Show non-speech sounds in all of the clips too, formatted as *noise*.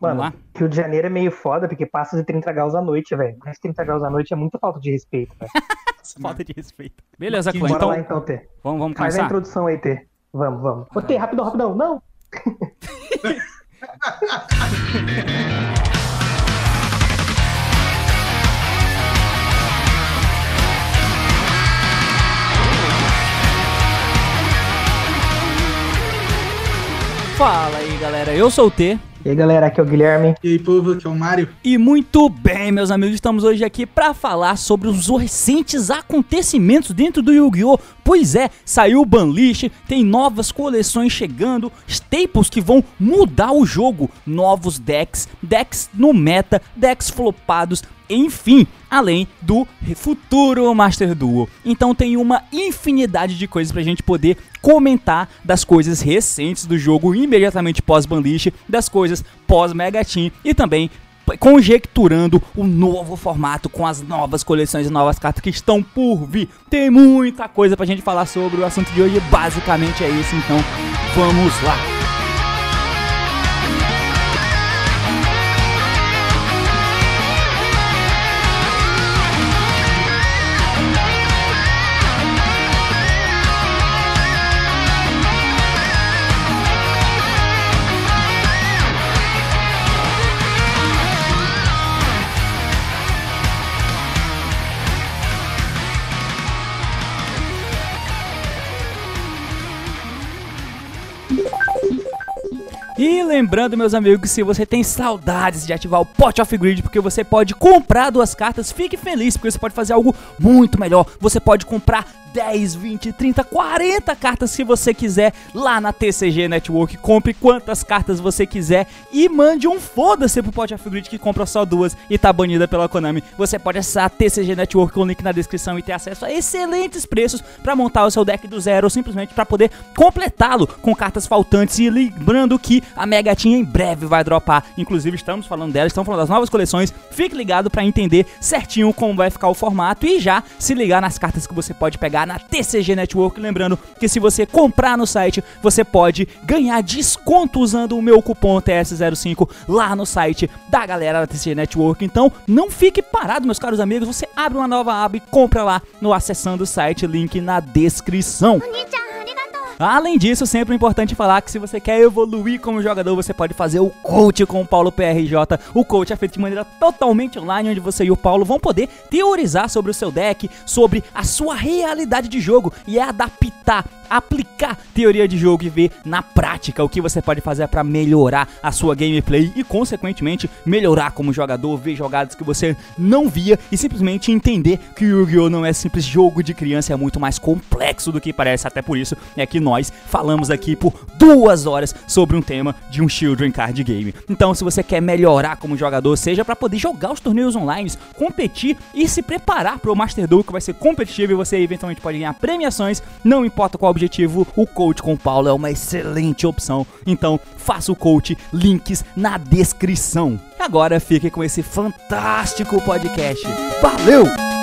Mano, Rio de Janeiro é meio foda, porque passa de 30 graus à noite, velho. Mais 30 graus à noite é muita falta de respeito, velho. *laughs* falta de respeito. Beleza, Clã, então... Lá, então, T. Vamos, vamos Faz começar? a introdução aí, T. Vamos, vamos. Ô, T, rapidão, rapidão. Não! *laughs* Fala aí, galera. Eu sou o T. E aí, galera, aqui é o Guilherme. E aí, povo, aqui é o Mário. E muito bem, meus amigos, estamos hoje aqui para falar sobre os recentes acontecimentos dentro do Yu-Gi-Oh! Pois é, saiu o Banlist, tem novas coleções chegando, staples que vão mudar o jogo, novos decks, decks no meta, decks flopados, enfim, além do futuro Master Duel. Então tem uma infinidade de coisas pra gente poder comentar das coisas recentes do jogo imediatamente pós-Banlist, das coisas pós-Mega Team e também conjecturando o novo formato com as novas coleções e novas cartas que estão por vir. Tem muita coisa pra gente falar sobre o assunto de hoje, basicamente é isso, então vamos lá. E lembrando, meus amigos, que se você tem saudades de ativar o Pot of Grid, porque você pode comprar duas cartas, fique feliz, porque você pode fazer algo muito melhor. Você pode comprar 10, 20, 30, 40 cartas se você quiser lá na TCG Network. Compre quantas cartas você quiser e mande um foda-se pro Pot of Grid que compra só duas e tá banida pela Konami. Você pode acessar a TCG Network com o link na descrição e ter acesso a excelentes preços para montar o seu deck do zero ou simplesmente para poder completá-lo com cartas faltantes. E lembrando que a Mega Team em breve vai dropar. Inclusive, estamos falando dela, estamos falando das novas coleções. Fique ligado para entender certinho como vai ficar o formato e já se ligar nas cartas que você pode pegar na TCG Network. Lembrando que se você comprar no site, você pode ganhar desconto usando o meu cupom TS05 lá no site da galera da TCG Network. Então, não fique parado, meus caros amigos. Você abre uma nova aba e compra lá no acessando o site, link na descrição. Além disso, sempre é importante falar que se você quer evoluir como jogador, você pode fazer o coach com o Paulo PRJ. O coach é feito de maneira totalmente online, onde você e o Paulo vão poder teorizar sobre o seu deck, sobre a sua realidade de jogo e adaptar aplicar teoria de jogo e ver na prática o que você pode fazer para melhorar a sua gameplay e, consequentemente, melhorar como jogador, ver jogadas que você não via e simplesmente entender que o Yu-Gi-Oh! não é simples jogo de criança, é muito mais complexo do que parece. Até por isso é que nós falamos aqui por duas horas sobre um tema de um Children Card Game. Então, se você quer melhorar como jogador, seja para poder jogar os torneios online, competir e se preparar para o Master Duel, que vai ser competitivo e você eventualmente pode ganhar premiações, não importa qual objetivo, o coach com o Paulo é uma excelente opção. Então, faça o coach, links na descrição. Agora fique com esse fantástico podcast. Valeu!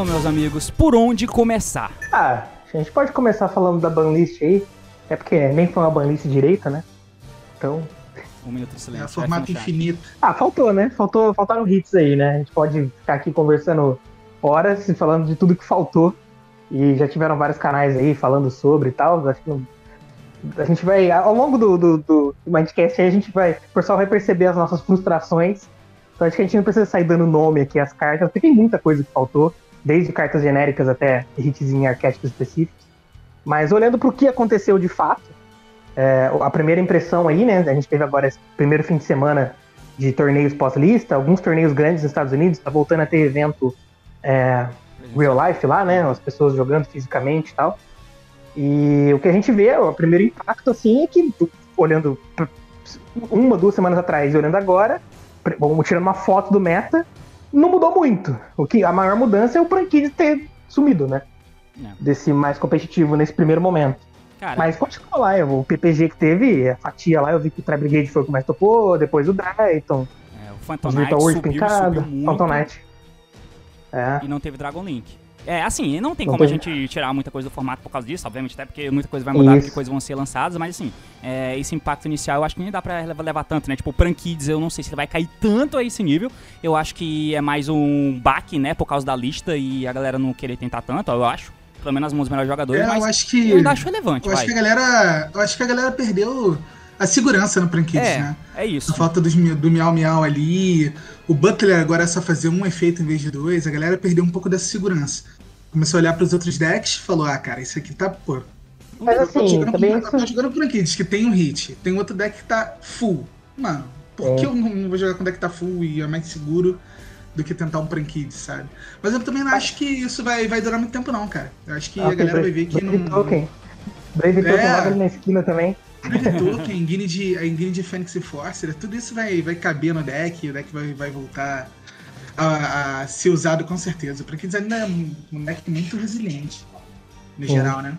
Então, meus amigos, por onde começar? Ah, a gente pode começar falando da banlist aí. É porque nem foi uma banlist direita, né? Então. Um minuto de silêncio. É formato infinito. Ah, faltou, né? Faltou, faltaram hits aí, né? A gente pode ficar aqui conversando horas e falando de tudo que faltou. E já tiveram vários canais aí falando sobre e tal. Acho que a gente vai, ao longo do, do, do Mindcast aí, a gente vai. O pessoal vai perceber as nossas frustrações. Então acho que a gente não precisa sair dando nome aqui às cartas, porque tem muita coisa que faltou, desde cartas genéricas até hits em arquétipos específicos. Mas olhando para o que aconteceu de fato, é, a primeira impressão aí, né? A gente teve agora esse primeiro fim de semana de torneios pós-lista, alguns torneios grandes nos Estados Unidos, tá voltando a ter evento é, real life lá, né? As pessoas jogando fisicamente e tal. E o que a gente vê, o primeiro impacto, assim, é que, olhando uma, duas semanas atrás e olhando agora, tirando uma foto do meta, não mudou muito. O que a maior mudança é o Prankid ter sumido, né? É. Desse mais competitivo nesse primeiro momento. Cara, Mas continua lá, o PPG que teve, a fatia lá, eu vi que o Tri Brigade foi o que mais topou, depois o Drayton, é, o Phantom Knight subiu, pincado, subiu muito Phantom Knight. É, e não teve Dragon Link. É, assim, não tem Não como a teve. gente tirar muita coisa do formato por causa disso, obviamente, até porque muita coisa vai mudar, Isso. porque coisas vão ser lançadas, mas assim, é, esse impacto inicial eu acho que nem dá pra levar, levar tanto, né? Tipo, o Pran Kids eu não sei se ele vai cair tanto a esse nível, eu acho que é mais um baque, né, por causa da lista e a galera não querer tentar tanto, eu acho. Pelo menos os melhores jogadores, É, mas eu acho que. eu ainda acho relevante, Eu acho vai. que a galera. Eu acho que a galera perdeu a segurança no Prank Kids, É, né? é isso. Por falta dos, do miau miau ali. O Butler agora é só fazer um efeito em vez de dois. A galera perdeu um pouco dessa segurança. Começou a olhar pros outros decks e falou: ah, cara, isso aqui tá, pô. Mas eu tô assim, jogando, também eu tô isso- jogando Prank Kids, que tem um hit. Tem outro deck que tá full. Mano, por É. que eu não vou jogar com deck que tá full e é mais seguro do que tentar um Prank Kids, sabe? Mas eu também não acho que isso vai, vai durar muito tempo, não, cara. Eu acho que Ah, a galera Brave- vai ver que Brave não. Token. Brave É. Token logo na esquina também. Brave Token, Guine de, a de Fênix e Forcer, tudo isso vai, vai caber no deck, o deck vai, vai voltar a, a ser usado com certeza. Porque eles ainda é um um deck muito resiliente, no Sim. geral, né?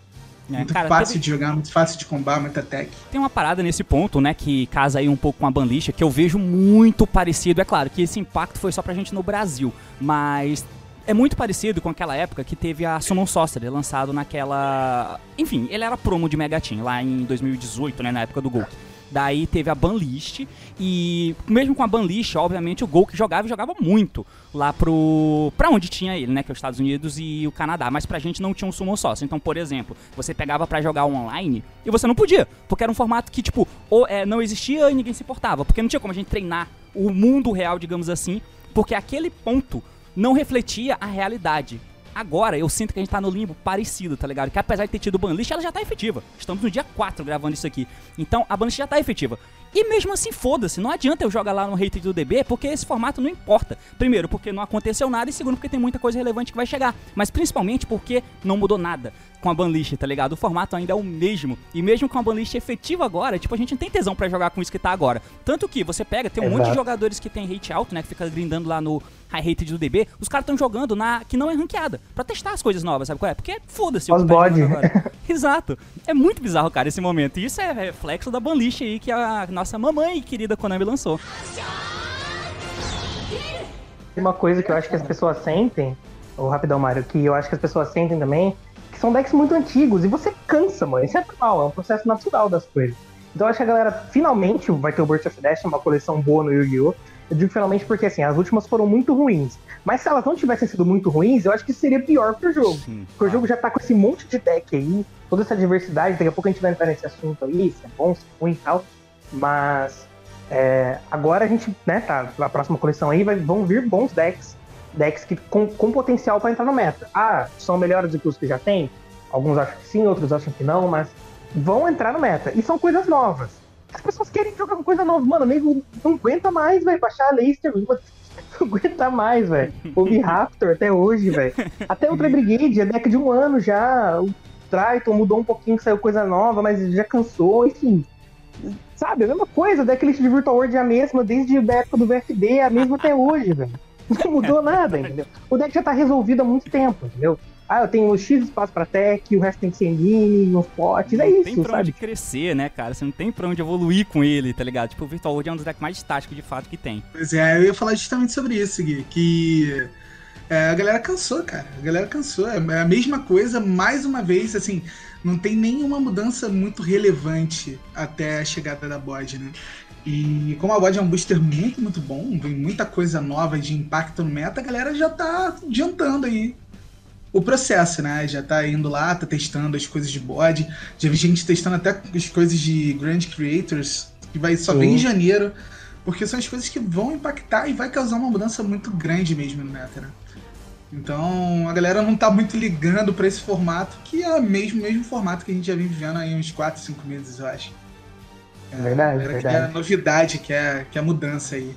É, muito cara, fácil teve- de jogar, muito fácil de combar, muita tech. Tem uma parada nesse ponto, né, que casa aí um pouco com a banlicha, que eu vejo muito parecido. É claro que esse impacto foi só pra gente no Brasil, mas é muito parecido com aquela época que teve a Summon Sorcerer lançado naquela. Enfim, ele era promo de Mega Team lá em 2018, né, na época do Gol. Daí teve a banlist e mesmo com a banlist, obviamente o Gol que jogava e jogava muito lá pro pra onde tinha ele, né, que é os Estados Unidos e o Canadá, mas pra gente não tinha um summon sócio. Então, por exemplo, você pegava pra jogar online e você não podia, porque era um formato que tipo, ou é, não existia e ninguém se importava, porque não tinha como a gente treinar o mundo real, digamos assim, porque aquele ponto não refletia a realidade. Agora eu sinto que a gente tá no limbo parecido, tá ligado? Que apesar de ter tido banlist, ela já tá efetiva. Estamos no dia 4 gravando isso aqui. Então a banlist já tá efetiva. E mesmo assim, foda-se, não adianta eu jogar lá no Hated do DB, porque esse formato não importa. Primeiro, porque não aconteceu nada, e segundo, porque tem muita coisa relevante que vai chegar. Mas principalmente porque não mudou nada com a banlist, tá ligado? O formato ainda é o mesmo. E mesmo com a banlist efetiva agora, tipo, a gente não tem tesão pra jogar com isso que tá agora. Tanto que você pega, tem um monte de Exato. jogadores que tem hate alto, né? Que fica grindando lá no high rated do DB. Os caras estão jogando na que não é ranqueada. Pra testar as coisas novas, sabe qual é? Porque foda-se o que tá agora. *laughs* Exato. É muito bizarro, cara, esse momento. E isso é reflexo da banlist aí que a nossa mamãe querida Konami lançou. Uma coisa que eu acho que as pessoas sentem, o Rapidão Mário, que eu acho que as pessoas sentem também, são decks muito antigos e você cansa, mano. Isso é normal, é um processo natural das coisas. Então eu acho que a galera finalmente vai ter o Burst of Dash, uma coleção boa no Yu-Gi-Oh! Eu digo finalmente porque assim, as últimas foram muito ruins. Mas se elas não tivessem sido muito ruins, eu acho que seria pior pro jogo. Sim. Porque o jogo já tá com esse monte de deck aí, toda essa diversidade, daqui a pouco a gente vai entrar nesse assunto aí, se é bom, se é ruim e tal. Mas é, agora a gente, né, tá, a próxima coleção aí vai, vão vir bons decks, decks que, com, com potencial pra entrar no meta. Ah, são melhores do que os que já tem? Alguns acham que sim, outros acham que não, mas vão entrar no meta. E são coisas novas. As pessoas querem jogar com coisa nova. Mano, nego não aguenta mais, velho, baixar a Leicester. *laughs* Não aguenta mais, velho. Ouvi Raptor até hoje, velho. Até o Brigade, é deck de um ano já. O Triton mudou um pouquinho, saiu coisa nova, mas já cansou, enfim. Sabe, a mesma coisa, deck list de Virtual World é a mesma, desde a época do VFD, é a mesma até hoje, velho. Não mudou nada, *laughs* entendeu? O deck já tá resolvido há muito tempo, entendeu? Ah, eu tenho X espaço pra tech, o resto tem que ser mini, uns potes, é não tem isso, pra onde sabe? crescer, né, cara? Você não tem pra onde evoluir com ele, tá ligado? Tipo, o Virtual World é um dos decks mais estáticos de fato que tem. Pois é, eu ia falar justamente sobre isso, Gui, que é, a galera cansou, cara. A galera cansou. É a mesma coisa, mais uma vez, assim, não tem nenhuma mudança muito relevante até a chegada da bot, né? E como a bot é um booster muito, muito bom, vem muita coisa nova de impacto no meta, a galera já tá adiantando aí o processo, né? Já tá indo lá, tá testando as coisas de bode. Já vi gente testando até as coisas de Grand Creators, que vai só vir em janeiro. Porque são as coisas que vão impactar e vai causar uma mudança muito grande mesmo no meta, né? Então a galera não tá muito ligando pra esse formato, que é o mesmo, mesmo formato que a gente já vem vivendo aí uns 4, 5 meses, eu acho. É, Verdade, a galera verdade. quer a novidade, quer, quer a mudança aí.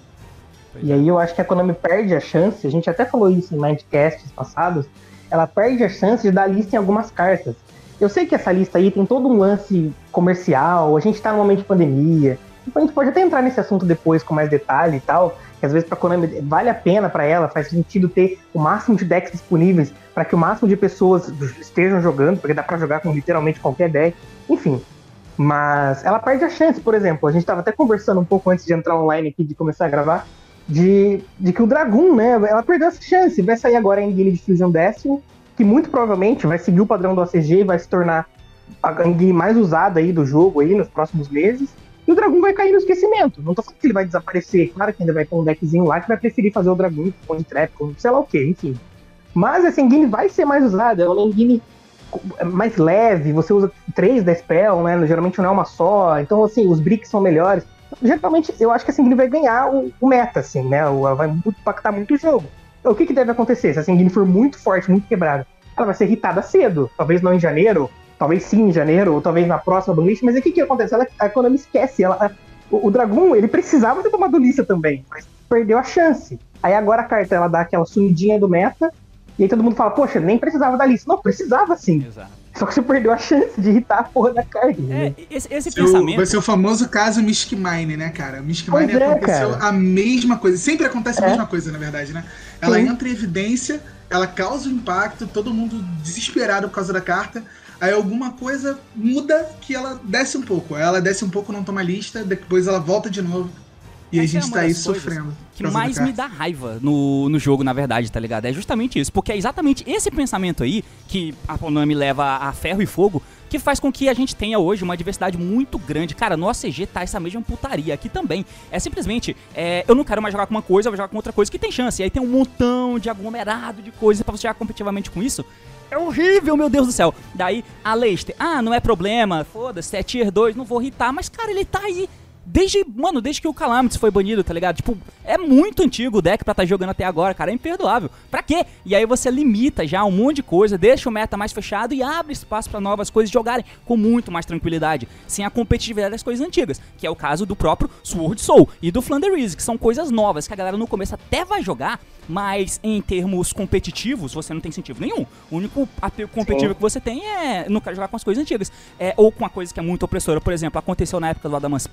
E aí eu acho que a Konami perde a chance, a gente até falou isso em Mindcasts passados, ela perde a chance de dar lista em algumas cartas. Eu sei que essa lista aí tem todo um lance comercial, a gente tá num momento de pandemia, A gente pode até entrar nesse assunto depois com mais detalhe e tal, que às vezes pra Konami vale a pena para ela, faz sentido ter o máximo de decks disponíveis para que o máximo de pessoas estejam jogando, porque dá para jogar com literalmente qualquer deck. Enfim, mas ela perde a chance, por exemplo. A gente estava até conversando um pouco antes de entrar online aqui, de começar a gravar, de, de que o Dragon, né, ela perdeu essa chance. Vai sair agora em Engine de Fusion Destiny, que muito provavelmente vai seguir o padrão do ACG e vai se tornar a engine mais usada aí do jogo aí nos próximos meses. E o Dragon vai cair no esquecimento. Não tô falando que ele vai desaparecer. Claro que ainda vai ter um deckzinho lá que vai preferir fazer o Dragon com trap, com sei lá o que, enfim. Mas essa engine vai ser mais usada. É uma engine mais leve, você usa três da spell, né? Geralmente não é uma só. Então, assim, os bricks são melhores. Geralmente, eu acho que a Singini vai ganhar o, o, meta, assim, né? Ela vai impactar muito o jogo. Então, o que, que deve acontecer? Se a Singini for muito forte, muito quebrada, ela vai ser irritada cedo. Talvez não em janeiro, talvez sim em janeiro, ou talvez na próxima banlist. Mas o que, que acontece? Ela, a Konami esquece. Ela, a, o, o ele precisava ter tomado lista também, mas perdeu a chance. Aí agora a carta ela dá aquela sumidinha do meta e aí todo mundo fala, poxa, nem precisava da lista. Não, precisava sim. Exato. Só que você perdeu a chance de irritar a porra da carne. É, né? esse, esse pensamento. Vai ser o famoso caso Mystic Mine, né, cara? Mystic Mine é, aconteceu cara. a mesma coisa. Sempre acontece a é. mesma coisa, na verdade, né? Ela sim. entra em evidência, ela causa o um impacto, todo mundo desesperado por causa da carta. Aí alguma coisa muda que ela desce um pouco. Ela desce um pouco, não toma lista, depois ela volta de novo. E Essa a gente é tá aí sofrendo. Que mais me dá raiva no, no jogo, na verdade, tá ligado? É justamente isso. Porque é exatamente esse pensamento aí, que a Konami leva a ferro e fogo, que faz com que a gente tenha hoje uma diversidade muito grande. Cara, no ACG tá essa mesma putaria aqui também. É simplesmente, é, eu não quero mais jogar com uma coisa, eu vou jogar com outra coisa que tem chance. E aí tem um montão de aglomerado de coisas para você jogar competitivamente com isso. É horrível, meu Deus do céu. Daí, a Leicester, ah, não é problema, foda-se, é tier 2, não vou irritar, mas cara, ele tá aí Desde, mano, desde que o Calamity foi banido, tá ligado? Tipo, é muito antigo o deck pra estar tá jogando até agora, cara. É imperdoável. Pra quê? E aí você limita já um monte de coisa, deixa o meta mais fechado e abre espaço para novas coisas jogarem com muito mais tranquilidade, sem a competitividade das coisas antigas, que é o caso do próprio Sword Soul e do Flanders, que são coisas novas que a galera no começo até vai jogar, mas em termos competitivos você não tem sentido nenhum. O único apego competitivo Sim. que você tem é não quero jogar com as coisas antigas, é, ou com a coisa que é muito opressora. Por exemplo, aconteceu na época do Adaman's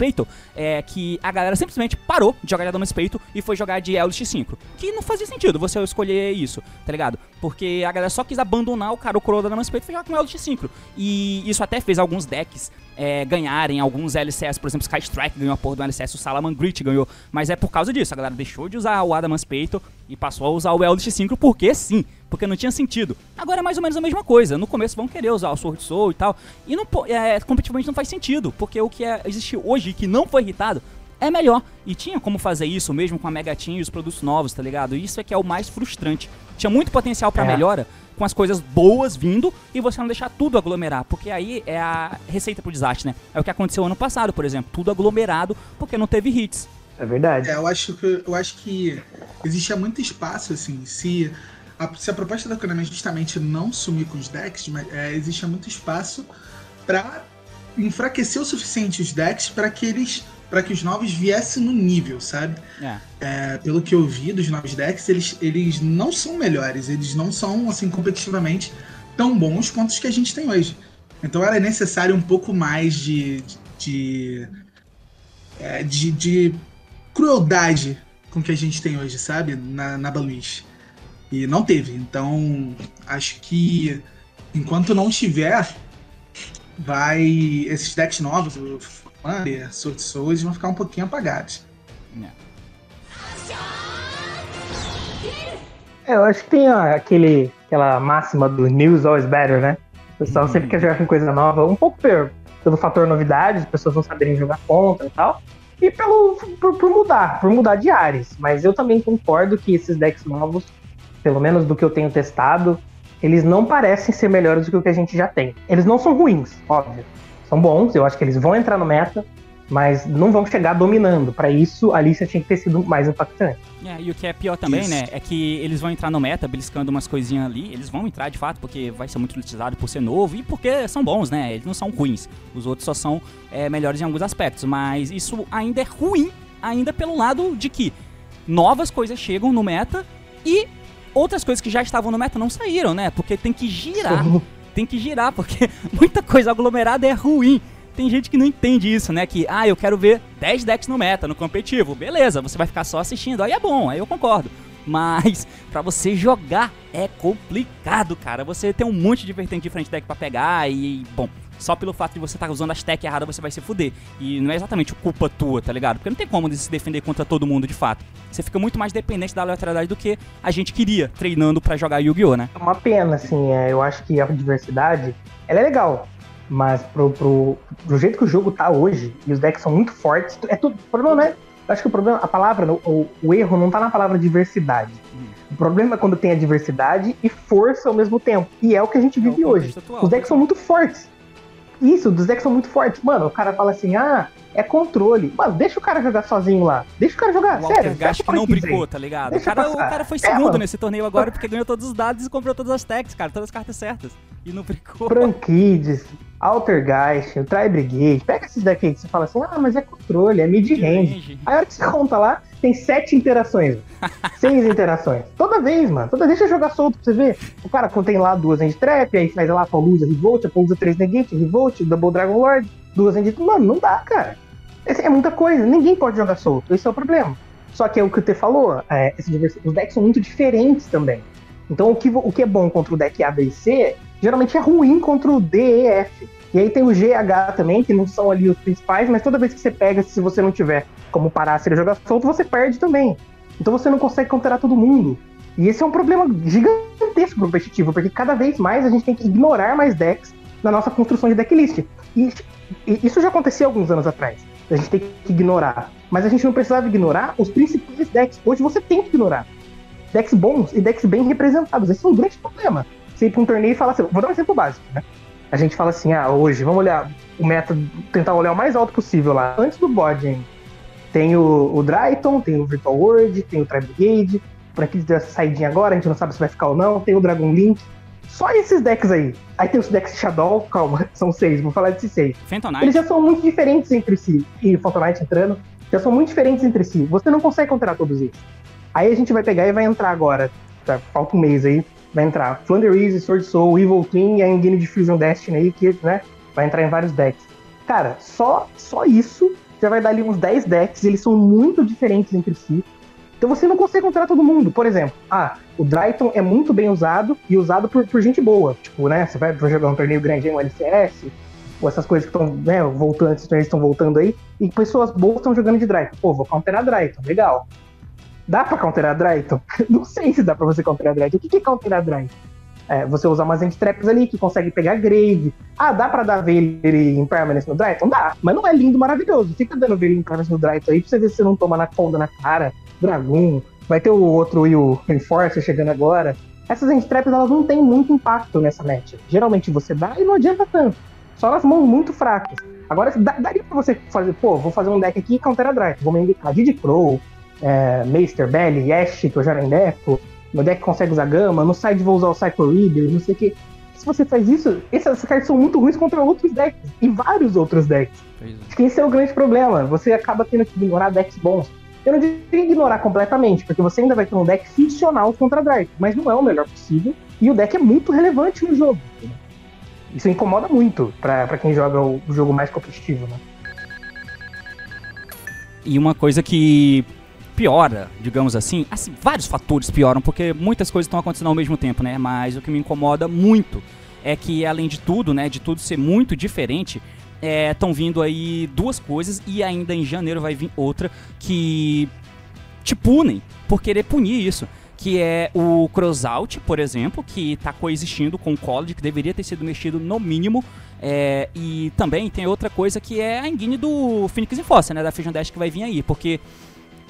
é, que a galera simplesmente parou de jogar de Adaman's e foi jogar de Eldritch 5. Que não fazia sentido você escolher isso, tá ligado? Porque a galera só quis abandonar o cara o coroa da Adaman's e foi jogar com Eldritch 5. E isso até fez alguns decks é, ganharem alguns LCS, por exemplo, Sky Strike ganhou a porra do LCS, o Salaman Grit ganhou, mas é por causa disso, a galera deixou de usar o Adamant's Peito e passou a usar o Eldritch 5 porque sim, porque não tinha sentido. Agora é mais ou menos a mesma coisa, no começo vão querer usar o Sword Soul e tal, e não, é, competitivamente não faz sentido, porque o que é, existe hoje que não foi irritado é melhor. E tinha como fazer isso mesmo com a Mega Team e os produtos novos, tá ligado? Isso é que é o mais frustrante. Tinha muito potencial para é. melhora, com as coisas boas vindo e você não deixar tudo aglomerar, porque aí é a receita pro desastre, né? É o que aconteceu ano passado, por exemplo, tudo aglomerado porque não teve hits. É verdade. É, eu acho que eu acho que existe muito espaço assim, se a, se a proposta da Konami é justamente não sumir com os decks, mas é, existe muito espaço para enfraquecer o suficiente os decks para que eles para que os novos viessem no nível, sabe? É. É, pelo que eu vi dos novos decks, eles, eles não são melhores, eles não são, assim, competitivamente tão bons quanto os que a gente tem hoje. Então era necessário um pouco mais de. de, é, de, de crueldade com que a gente tem hoje, sabe? Na, na Baluiz. E não teve. Então, acho que enquanto não tiver, vai. Esses decks novos, Wander, Sword Souls vão ficar um pouquinho apagados. É, eu acho que tem ó, aquele, aquela máxima do news always better, né? O pessoal uhum. sempre quer jogar com coisa nova, um pouco pelo, pelo fator novidade, as pessoas não saberem jogar contra e tal, e pelo por, por, mudar, por mudar de áreas. Mas eu também concordo que esses decks novos, pelo menos do que eu tenho testado, eles não parecem ser melhores do que o que a gente já tem. Eles não são ruins, óbvio são bons, eu acho que eles vão entrar no meta, mas não vão chegar dominando. Para isso, a lista tinha que ter sido mais impactante. É, e o que é pior também, isso. né, é que eles vão entrar no meta, beliscando umas coisinhas ali. Eles vão entrar de fato, porque vai ser muito utilizado por ser novo e porque são bons, né? Eles não são ruins. Os outros só são é, melhores em alguns aspectos. Mas isso ainda é ruim, ainda pelo lado de que novas coisas chegam no meta e outras coisas que já estavam no meta não saíram, né? Porque tem que girar tem que girar, porque *laughs* muita coisa aglomerada é ruim. tem gente que não entende isso, né? Que, ah, eu quero ver 10 decks no meta, no competitivo. Beleza, você vai ficar só assistindo. Aí é bom, aí eu concordo. Mas *laughs* para você jogar é complicado, cara. Você tem um monte de vertente diferente deck para pegar e, bom, só pelo fato de você estar tá usando as tech erradas você vai se fuder. E não é exatamente culpa tua, tá ligado? Porque não tem como se defender contra todo mundo de fato. Você fica muito mais dependente da aleatoriedade do que a gente queria treinando para jogar Yu-Gi-Oh, né? É uma pena, assim, é, eu acho que a diversidade, ela é legal. Mas pro, pro, pro jeito que o jogo tá hoje, e os decks são muito fortes, é tudo. O problema não é acho que o problema, a palavra, o, o erro não tá na palavra diversidade. O problema é quando tem a diversidade e força ao mesmo tempo. E é o que a gente é vive é hoje. Atual, os decks são muito fortes. Isso, os decks são muito fortes. Mano, o cara fala assim, ah, é controle. Mano, deixa o cara jogar sozinho lá. Deixa o cara jogar, o sério. Gash que não brincou, tá ligado? O cara, o cara, foi é, segundo é, nesse torneio agora porque ganhou todos os dados e comprou todas as techs, cara. Todas as cartas certas. E não brincou. Franquides, Altergeist, o Tri Brigade. Pega esses daqui que você fala assim, ah, mas é controle, é mid-range. Aí a hora que você conta lá, tem sete interações. *laughs* seis interações. Toda vez, mano. Toda deixa eu jogar solto pra você ver. O cara tem lá duas end trap, aí faz lá Paulusa Revolt, Paulusa 3 Negate, Revolt, Double Dragon Lord, duas end. Mano, não dá, cara. É muita coisa. Ninguém pode jogar solto. Esse é o problema. Só que é o que você falou, é, os decks são muito diferentes também. Então o que, o que é bom contra o deck A, B e C geralmente é ruim contra o D, E, F. E aí tem o G, H também, que não são ali os principais, mas toda vez que você pega, se você não tiver como parar se ele jogar solto, você perde também. Então você não consegue counterar todo mundo. E esse é um problema gigantesco competitivo, porque cada vez mais a gente tem que ignorar mais decks na nossa construção de decklist. E, e isso já acontecia alguns anos atrás. A gente tem que ignorar. Mas a gente não precisava ignorar os principais decks. Hoje você tem que ignorar. Decks bons e decks bem representados. Esse é um grande problema você ir pra um torneio e falar assim, vou dar um exemplo básico, né? A gente fala assim, ah, hoje, vamos olhar o meta, tentar olhar o mais alto possível lá. Antes do bode, tem o, o Dryton, tem o Virtual World, tem o Tribe Gage, por aqui dessa saidinha agora, a gente não sabe se vai ficar ou não, tem o Dragon Link. Só esses decks aí. Aí tem os decks Shadow, calma, *laughs* são seis, vou falar desses seis. Fentonite. Eles já são muito diferentes entre si. E Phantomite entrando, já são muito diferentes entre si. Você não consegue controlar todos eles. Aí a gente vai pegar e vai entrar agora, tá, falta um mês aí, vai entrar Flounder Easy, Sword Soul, Evil Twin e a Engine Diffusion Destiny aí, que né, vai entrar em vários decks. Cara, só, só isso já vai dar ali uns 10 decks, eles são muito diferentes entre si. Então você não consegue encontrar todo mundo. Por exemplo, ah, o Dryton é muito bem usado e usado por, por gente boa. Tipo, né, você vai jogar um torneio grande em um LCS, ou essas coisas que estão, né, voltando, esses torneios estão voltando aí, e pessoas boas estão jogando de Dryton. Pô, vou counterar Dryton, legal. Dá pra counterar Dryton? *laughs* Não sei se dá pra você counterar Dryton. O que, é counterar Dryton? É, você usar umas traps ali que consegue pegar Grave. Ah, dá pra dar Veilere Impermanence no Dryton? Dá, mas não é lindo, maravilhoso. Fica dando Veilere Impermanence no Dryton aí pra você ver se você não toma na conda na cara. Dragoon. Vai ter o outro e o Enforcer chegando agora. Essas traps elas não têm muito impacto nessa match. Geralmente você dá e não adianta tanto. Só nas mãos muito fracas. Agora, daria pra você fazer, pô, vou fazer um deck aqui e counter Dryton. Vou me indicar Didi Crow, é, Meister, Belly, Yash, que eu já nem deco, meu deck consegue usar gama, no side vou usar o Cycle Reader, não sei o que. Se você faz isso, essas cartas são muito ruins contra outros decks, e vários outros decks. É. Acho que esse é o grande problema, você acaba tendo que ignorar decks bons. Eu não digo ignorar completamente, porque você ainda vai ter um deck funcional contra Dark, mas não é o melhor possível, e o deck é muito relevante no jogo. Isso incomoda muito para quem joga o, o jogo mais competitivo, né? E uma coisa que piora, digamos assim, assim, vários fatores pioram, porque muitas coisas estão acontecendo ao mesmo tempo, né? Mas o que me incomoda muito é que, além de tudo, né, de tudo ser muito diferente, estão é, vindo aí duas coisas e ainda em janeiro vai vir outra que te punem por querer punir isso. Que é o Crossout, por exemplo, que está coexistindo com o College, que deveria ter sido mexido no mínimo. É, e também tem outra coisa que é a engine do Phoenix Enforcer, né? Da Fusion Dash que vai vir aí. Porque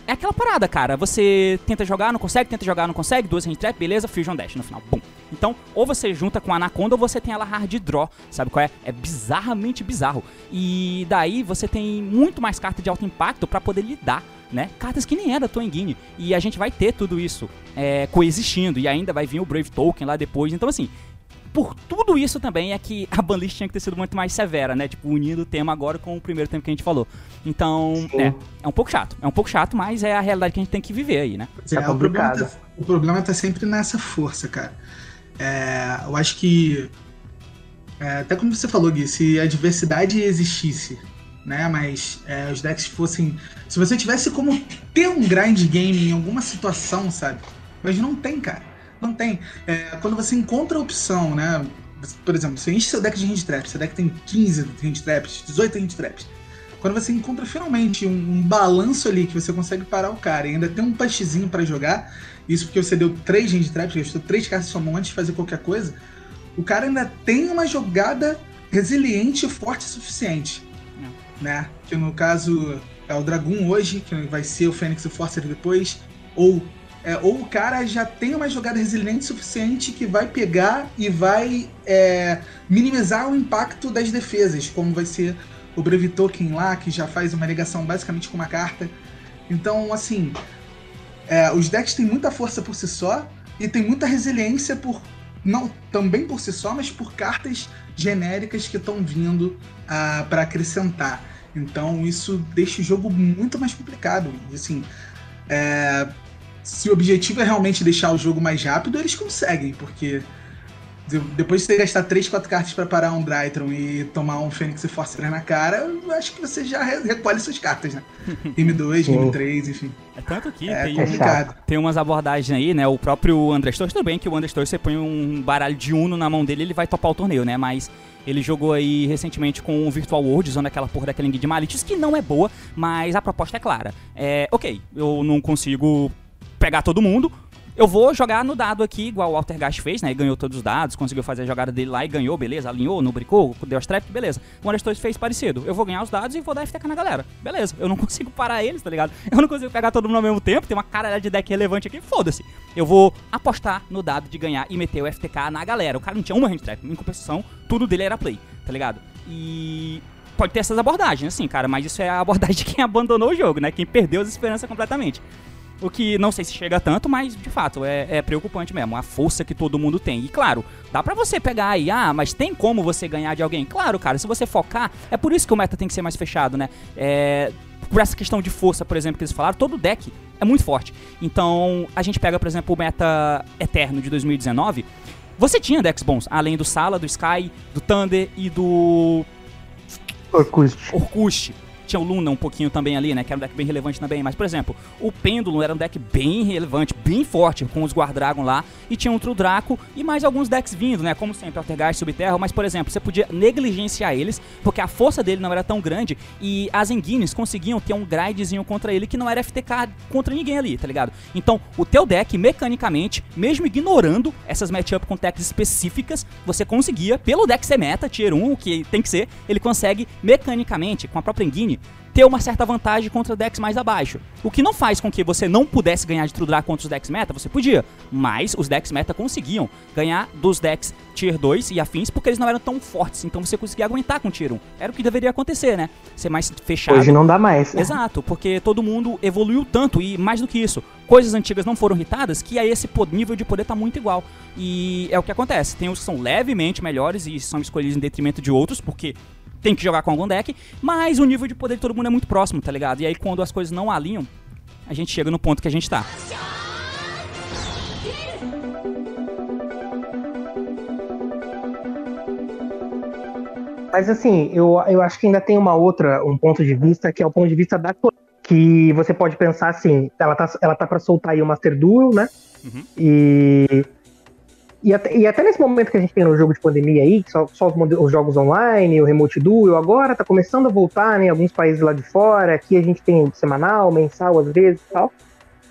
é aquela parada, cara. Você tenta jogar, não consegue, tenta jogar, não consegue, duas hand trap, beleza, fusion dash no final. Bum. Então, ou você junta com a Anaconda ou você tem ela hard draw, sabe qual é? É bizarramente bizarro. E daí você tem muito mais carta de alto impacto para poder lidar, né? Cartas que nem é da tua engine. E a gente vai ter tudo isso é, coexistindo. E ainda vai vir o Brave Token lá depois. Então, assim, por tudo isso também é que a banlist tinha que ter sido muito mais severa, né? Tipo, unindo o tema agora com o primeiro tema que a gente falou. Então, é, é um pouco chato. É um pouco chato, mas é a realidade que a gente tem que viver aí, né? É, é o, problema tá, o problema tá sempre nessa força, cara. É, eu acho que É, até como você falou, Gui, se a diversidade existisse, né? Mas é, os decks fossem. Se você tivesse como ter um grind game em alguma situação, sabe? Mas não tem, cara. Não tem. É, quando você encontra a opção, né? Por exemplo, você enche seu deck de hand traps, seu deck tem 15 hand traps, 18 hand traps. Quando você encontra finalmente um, um, balanço ali que você consegue parar o cara e ainda tem um punchzinho para jogar, isso porque você deu 3 hand traps, gastou 3 cartas de sua mão antes de fazer qualquer coisa, o cara ainda tem uma jogada resiliente e forte o suficiente. É. Né? Que no caso é o Dragon hoje, que vai ser o Fênix e o Forcer depois, ou é, ou o cara já tem uma jogada resiliente suficiente que vai pegar e vai é, minimizar o impacto das defesas, como vai ser o Brave Token lá, que já faz uma ligação basicamente com uma carta. Então, assim, é, os decks têm muita força por si só e tem muita resiliência por não também por si só, mas por cartas genéricas que estão vindo ah, para acrescentar. Então isso deixa o jogo muito mais complicado. Assim, é, se o objetivo é realmente deixar o jogo mais rápido, eles conseguem, porque depois de você gastar 3, 4 cartas para parar um Drytron e tomar um Fênix e Forcer na cara, eu acho que você já recolhe suas cartas, né? *laughs* Game 2, Game 3, enfim. É tanto que é tem, complicado. tem umas abordagens aí, né? O próprio André tudo bem que o André Torres, você põe um baralho de Uno na mão dele, ele vai topar o torneio, né? Mas ele jogou aí recentemente com o Virtual World, usando aquela porra daquela de Malitis, que não é boa, mas a proposta é clara. É, ok, eu não consigo pegar todo mundo. Eu vou jogar no dado aqui, igual o Altergast fez, né? Ganhou todos os dados, conseguiu fazer a jogada dele lá e ganhou, beleza. Alinhou, não bricou, deu as trap, beleza. O Arestos fez parecido. Eu vou ganhar os dados e vou dar FTK na galera. Beleza. Eu não *laughs* consigo parar eles, tá ligado? Eu não consigo pegar todo mundo ao mesmo tempo. Tem uma caralhada de deck relevante aqui, foda-se. Eu vou apostar no dado de ganhar e meter o FTK na galera. O cara não tinha uma hand trap. Em compensação, tudo dele era play, tá ligado? E pode ter essas abordagens, assim, cara, mas isso é a abordagem de quem *laughs* abandonou o jogo, né? Quem perdeu as esperanças completamente. O que não sei se chega tanto, mas de fato é, é, preocupante mesmo. A força que todo mundo tem. E claro, dá pra você pegar aí, ah, mas tem como você ganhar de alguém? Claro, cara, se você focar. É por isso que o meta tem que ser mais fechado, né? É, por essa questão de força, por exemplo, que eles falaram, todo deck é muito forte. Então, a gente pega, por exemplo, o meta Eterno de 2019. Você tinha decks bons, além do Sala, do Sky, do Thunder e do. Orkust. Orkust tinha o Luna um pouquinho também ali, né? Que era um deck bem relevante também. Mas, por exemplo, o Pêndulo era um deck bem relevante, bem forte, com os Guardragon lá. E tinha outro Draco e mais alguns decks vindo, né? Como sempre, Altergeist, Subterra. Mas, por exemplo, você podia negligenciar eles, porque a força dele não era tão grande. E as Enguines conseguiam ter um grindzinho contra ele que não era FTK contra ninguém ali, tá ligado? Então, o teu deck, mecanicamente, mesmo ignorando essas matchup com decks específicas, você conseguia, pelo deck ser meta, tier 1, o que tem que ser, ele consegue mecanicamente, com a própria Enguine, ter uma certa vantagem contra decks mais abaixo. O que não faz com que você não pudesse ganhar de Trudrar contra os decks meta, você podia, mas os decks meta conseguiam ganhar dos decks Tier 2 e afins porque eles não eram tão fortes, então você conseguia aguentar com Tier 1. Era o que deveria acontecer, né? Ser mais fechado. Hoje não dá mais. Né? *laughs* Exato, porque todo mundo evoluiu tanto e mais do que isso, coisas antigas não foram hitadas que aí esse nível de poder tá muito igual. E é o que acontece. Tem os que são levemente melhores e são escolhidos em detrimento de outros, porque tem que jogar com algum deck, mas o nível de poder de todo mundo é muito próximo, tá ligado? E aí quando as coisas não alinham, a gente chega no ponto que a gente tá. Mas assim, eu, eu acho que ainda tem uma outra, um ponto de vista, que é o ponto de vista da que você pode pensar assim, ela tá, ela tá para soltar aí o Master Duel, né? Uhum. E e até, e até, nesse momento que a gente tem no jogo de pandemia aí, só, só os, os, jogos online, o Remote Duel, agora tá começando a voltar né, em alguns países lá de fora. Aqui a gente tem semanal, mensal, às vezes e tal.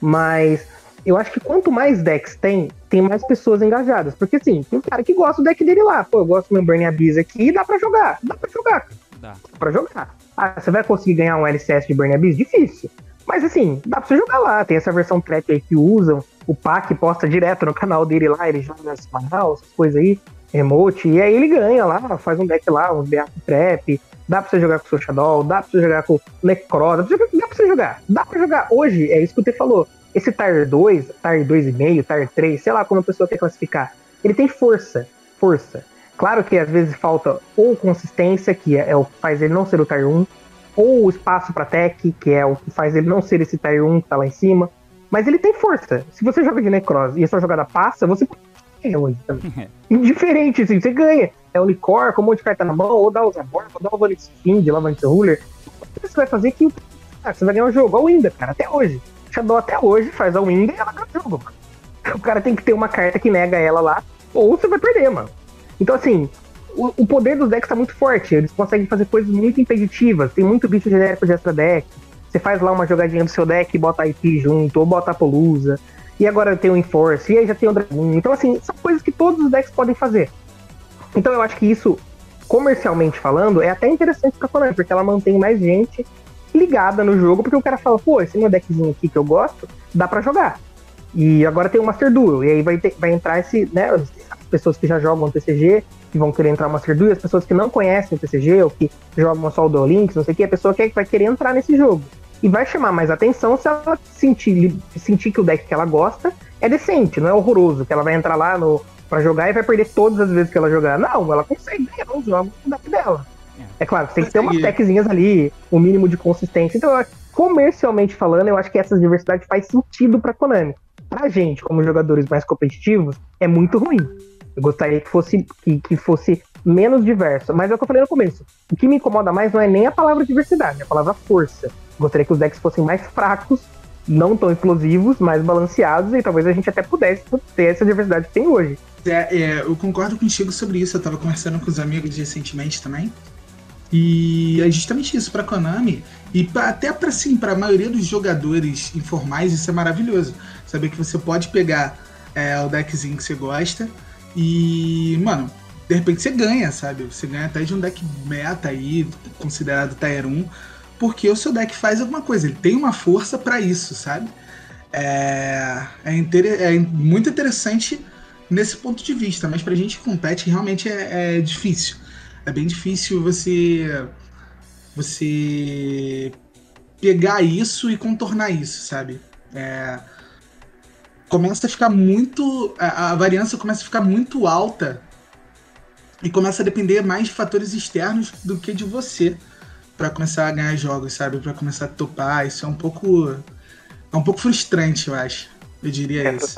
Mas eu acho que quanto mais decks tem, tem mais pessoas engajadas. Porque assim, tem um cara que gosta do deck dele lá. Pô, eu gosto do meu Burning Abyss aqui dá pra jogar. Dá pra jogar. Dá. dá pra jogar. Ah, você vai conseguir ganhar um LCS de Burning Abyss? Difícil. Mas assim, dá pra você jogar lá. Tem essa versão trap aí que usam. O Pac posta direto no canal dele lá, ele joga as essas coisas aí, remote, e aí ele ganha lá, faz um deck lá, um Beato Trap. Dá pra você jogar com o Shadow, dá pra você jogar com o Necro, dá pra você jogar. Dá pra jogar. Hoje, é isso que o T falou. Esse Tar 2, Tar 2,5, Tar 3, sei lá como a pessoa quer classificar, ele tem força. Força. Claro que às vezes falta ou consistência, que é, é o que faz ele não ser o Tar 1, ou espaço para tech, que é o que faz ele não ser esse Tier 1 que tá lá em cima. Mas ele tem força. Se você joga de Necrose e a sua jogada passa, você ganha hoje também. *laughs* Indiferente, assim, você ganha. É o Licor, com um monte de carta na mão, ou dá o Zabor, ou dá o Vanix Find, lá Vanix Ruler. Você vai fazer que ah, você vai ganhar o jogo, a Winda, cara, até hoje. Shadow até hoje faz a Winda e ela ganha o jogo. *laughs* O cara tem que ter uma carta que nega ela lá, ou você vai perder, mano. Então, assim, o, o poder dos decks tá muito forte. Eles conseguem fazer coisas muito impeditivas. Tem muito bicho genérico de extra deck. Você faz lá uma jogadinha do seu deck bota IP junto, ou bota a Polusa. E agora tem o Enforce, e aí já tem o Dragon. Então, assim, são coisas que todos os decks podem fazer. Então eu acho que isso, comercialmente falando, é até interessante pra Konami, porque ela mantém mais gente ligada no jogo, porque o cara fala, pô, esse meu deckzinho aqui que eu gosto, dá para jogar. E agora tem o Master Duel, e aí vai, ter, vai entrar esse, né, as pessoas que já jogam TCG, que vão querer entrar no Master Duel, as pessoas que não conhecem o TCG, ou que jogam só o Duel Links, não sei o que, a pessoa que vai querer entrar nesse jogo. E vai chamar mais atenção se ela sentir, sentir que o deck que ela gosta é decente, não é horroroso, que ela vai entrar lá no, pra jogar e vai perder todas as vezes que ela jogar. Não, ela consegue ganhar os jogos com o deck dela. É claro, tem que ter umas techzinhas ali, um mínimo de consistência. Então, comercialmente falando, eu acho que essa diversidade faz sentido pra Konami. Pra gente, como jogadores mais competitivos, é muito ruim. Eu gostaria que fosse, que, que fosse menos diverso. Mas é o que eu falei no começo. O que me incomoda mais não é nem a palavra diversidade, é a palavra força. Gostaria que os decks fossem mais fracos, não tão explosivos, mais balanceados, e talvez a gente até pudesse ter essa diversidade que tem hoje. É, é, eu concordo contigo sobre isso. Eu tava conversando com os amigos recentemente também. E é justamente isso para Konami e pra, até para sim, para a maioria dos jogadores informais isso é maravilhoso. Saber que você pode pegar é, o deckzinho que você gosta e, mano, de repente você ganha, sabe? Você ganha até de um deck meta aí, considerado Tier 1, porque o seu deck faz alguma coisa, ele tem uma força para isso, sabe? É, é, inter, é, muito interessante nesse ponto de vista, mas pra gente que compete realmente é, é difícil é bem difícil você você pegar isso e contornar isso, sabe? É, começa a ficar muito. A, a, variância começa a ficar muito alta e começa a depender mais de fatores externos do que de você para começar a ganhar jogos, sabe? Para começar a topar. Isso é um pouco. É um pouco frustrante, eu acho. Eu diria é isso.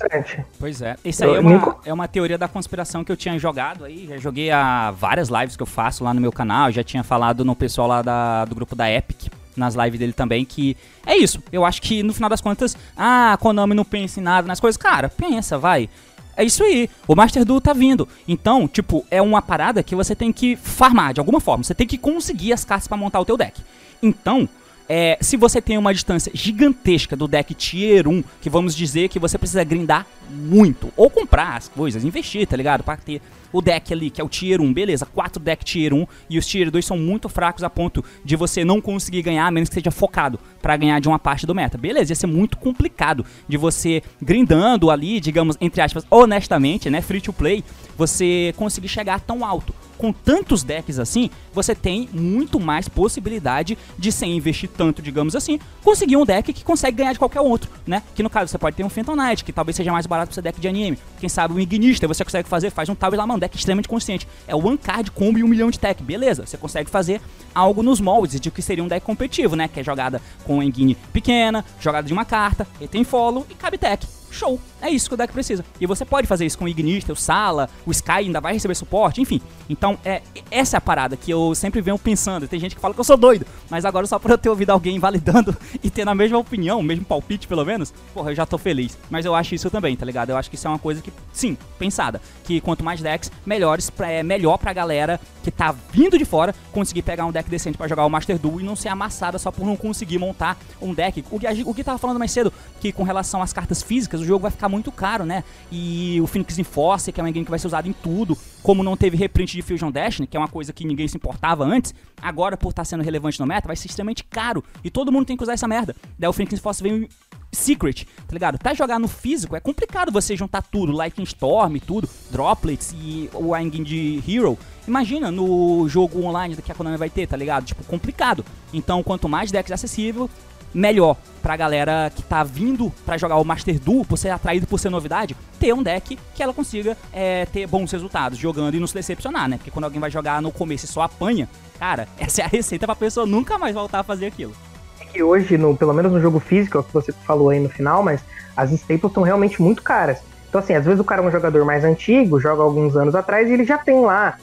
Pois é. Isso aí é uma, é uma teoria da conspiração que eu tinha jogado aí. Já joguei a várias lives que eu faço lá no meu canal. Já tinha falado no pessoal lá da, do grupo da Epic, nas lives dele também, que é isso. Eu acho que no final das contas, ah, a Konami não pensa em nada nas coisas. Cara, pensa, vai. É isso aí. O Master Duel tá vindo. Então, tipo, é uma parada que você tem que farmar de alguma forma. Você tem que conseguir as cartas para montar o teu deck. Então, é, se você tem uma distância gigantesca do deck Tier 1, que vamos dizer que você precisa grindar muito, ou comprar as coisas, investir, tá ligado? Pra ter o deck ali, que é o Tier 1, beleza, 4 deck Tier 1 e os Tier 2 são muito fracos a ponto de você não conseguir ganhar, a menos que seja focado para ganhar de uma parte do meta. Beleza, ia ser muito complicado de você grindando ali, digamos, entre aspas, honestamente, né, free to play, você conseguir chegar tão alto com tantos decks assim, você tem muito mais possibilidade de, sem investir tanto, digamos assim, conseguir um deck que consegue ganhar de qualquer outro, né? Que no caso você pode ter um Phantom Knight, que talvez seja mais barato pra seu deck de anime. Quem sabe um Ignista, você consegue fazer, faz um Tower lá, mano, deck extremamente consciente. É o One Card Combo e um milhão de tech, beleza. Você consegue fazer algo nos moldes de que seria um deck competitivo, né? Que é jogada com Engine pequena, jogada de uma carta, tem follow e cabe tech show. É isso que o deck precisa. E você pode fazer isso com o Ignista, o Sala, o Sky ainda vai receber suporte, enfim. Então, é, essa é a parada que eu sempre venho pensando. Tem gente que fala que eu sou doido, mas agora só por eu ter ouvido alguém *laughs* validando e ter a mesma opinião, o mesmo palpite pelo menos, porra, eu já tô feliz. Mas eu acho isso também, tá ligado? Eu acho que isso é uma coisa que, sim, pensada. Que quanto mais decks, melhores, pra, é melhor pra galera que tá vindo de fora conseguir pegar um deck decente para jogar o Master Duel e não ser amassada só por não conseguir montar um deck. O que, o que tava falando mais cedo, que com relação às cartas físicas, o jogo vai ficar muito caro, né? E o Phoenix Enforce, que é uma game que vai ser usado em tudo, como não teve reprint de Fusion Destiny, que é uma coisa que ninguém se importava antes, agora por estar tá sendo relevante no meta, vai ser extremamente caro. E todo mundo tem que usar essa merda. Daí o Phoenix Enforce veio Secret, tá ligado? Pra jogar no físico é complicado você juntar tudo, Lightning Storm, tudo, Droplets e o Engine de Hero. Imagina no jogo online que a Konami vai ter, tá ligado? Tipo, complicado. Então, quanto mais decks acessível, melhor pra galera que tá vindo para jogar o Master Duel, por ser atraído por ser novidade, ter um deck que ela consiga é, ter bons resultados jogando e não se decepcionar, né? Porque quando alguém vai jogar no começo e só apanha, cara, *laughs* essa é a receita pra pessoa nunca mais voltar a fazer aquilo. É que hoje, no, pelo menos no jogo físico, é o que você falou aí no final, mas as staples estão realmente muito caras. Então, assim, às vezes o cara é um jogador mais antigo, joga alguns anos atrás, e ele já tem lá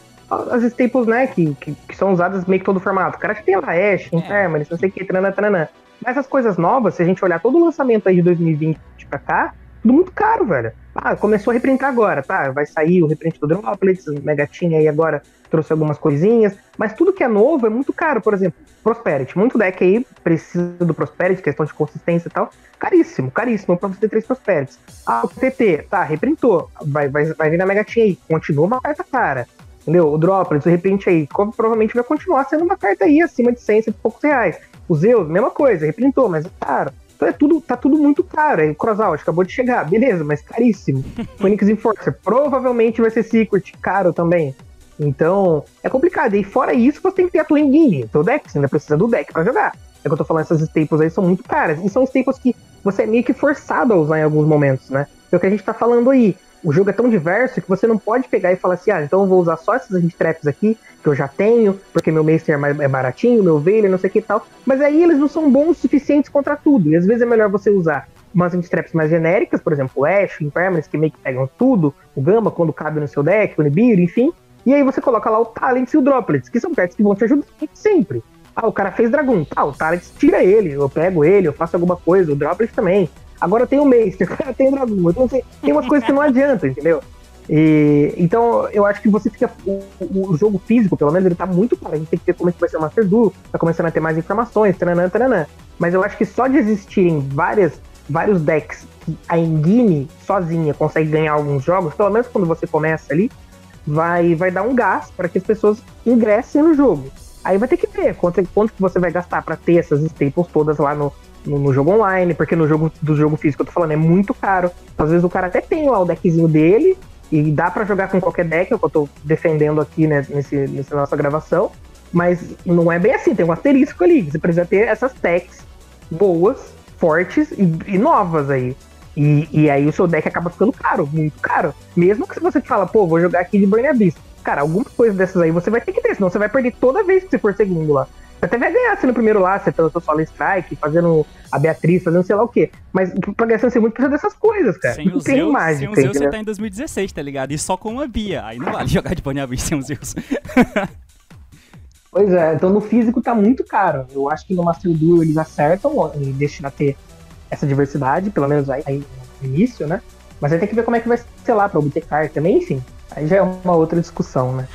as staples, né, que, que, que são usadas meio que todo o formato. O cara já tem lá Ash, Impermanence, não sei o que, tranana, tranana. Mas essas coisas novas, se a gente olhar todo o lançamento aí de 2020 pra cá, tudo muito caro, velho. Ah, começou a reprintar agora, tá? Vai sair o reprint do Droplets, o Megatin aí agora trouxe algumas coisinhas, mas tudo que é novo é muito caro. Por exemplo, Prosperity. Muito deck aí precisa do Prosperity, questão de consistência e tal. Caríssimo, caríssimo pra você ter três Prosperities. Ah, o TT, tá, reprintou. Vai, vai, vai vir na Megatin aí. Continua uma carta cara. Entendeu? O Droplets, o reprint aí, provavelmente vai continuar sendo uma carta aí acima de 100, 100 e poucos reais. O Zeus, mesma coisa, reprintou, mas é caro. Então é tudo, tá tudo muito caro. Aí o Crossout acabou de chegar, beleza, mas caríssimo. *laughs* Phoenix Enforcer provavelmente vai ser Secret, caro também. Então, é complicado. E fora isso, você tem que ter a Twin Guinea. Seu deck, você ainda precisa do deck para jogar. É que eu tô falando, essas staples aí são muito caras. E são staples que você é meio que forçado a usar em alguns momentos, né? É o que a gente tá falando aí o jogo é tão diverso que você não pode pegar e falar assim, ah, então eu vou usar só essas traps aqui, que eu já tenho, porque meu Maester é, mais, é baratinho, meu Veiler, não sei o que e tal. Mas aí eles não são bons o suficientes contra tudo. E às vezes é melhor você usar umas traps mais genéricas, por exemplo, o Ash, o Impermanence, que meio que pegam tudo, o Gamba, quando cabe no seu deck, o Nibiru, enfim. E aí você coloca lá o Talents e o Droplets, que são cartas que vão te ajudar sempre. Ah, o cara fez Dragon. Tá, o Talents tira ele, eu pego ele, eu faço alguma coisa, o Droplets também. Agora tem o Meister, tem o Dragon. Então, assim, tem umas coisas que não adianta, entendeu? E, então, eu acho que você fica. O, o, jogo físico, pelo menos, ele tá muito claro. A gente tem que ver como é que vai ser o Master Duel, tá começando a ter mais informações, taranã, taranã. Mas eu acho que só de existirem várias, vários decks que a Engine sozinha consegue ganhar alguns jogos, pelo menos quando você começa ali, vai, vai dar um gás para que as pessoas ingressem no jogo. Aí vai ter que ver quanto, quanto que você vai gastar para ter essas staples todas lá no, no, no, jogo online, porque no jogo do jogo físico eu tô falando é muito caro. Às vezes o cara até tem lá o deckzinho dele e dá para jogar com qualquer deck, é o que eu tô defendendo aqui né, nesse, nessa nossa gravação. Mas não é bem assim, tem um asterisco ali. Você precisa ter essas techs boas, fortes e, e novas aí. E, e, aí o seu deck acaba ficando caro, muito caro. Mesmo que você fala, pô, vou jogar aqui de Burn Abyss. Cara, alguma coisa dessas aí você vai ter que ter, senão você vai perder toda vez que você for segundo lá. Você até vai ganhar assim no primeiro lá, você pelo seu solo strike, fazendo a Beatriz, fazendo sei lá o quê. Mas pra ganhar ser muito precisa dessas coisas, cara. Sem o Zeus, mágica, sem o Zeus você tá em 2016, tá ligado? E só com uma Bia. Aí não vale *laughs* jogar de Bonnie sem o Zeus. pois é, então no físico tá muito caro. Eu acho que no Master Duel eles acertam e deixam a ter essa diversidade, pelo menos aí, aí no início, né? Mas aí tem que ver como é que vai ser lá pra obter carta também, enfim. Aí já é uma outra discussão, né?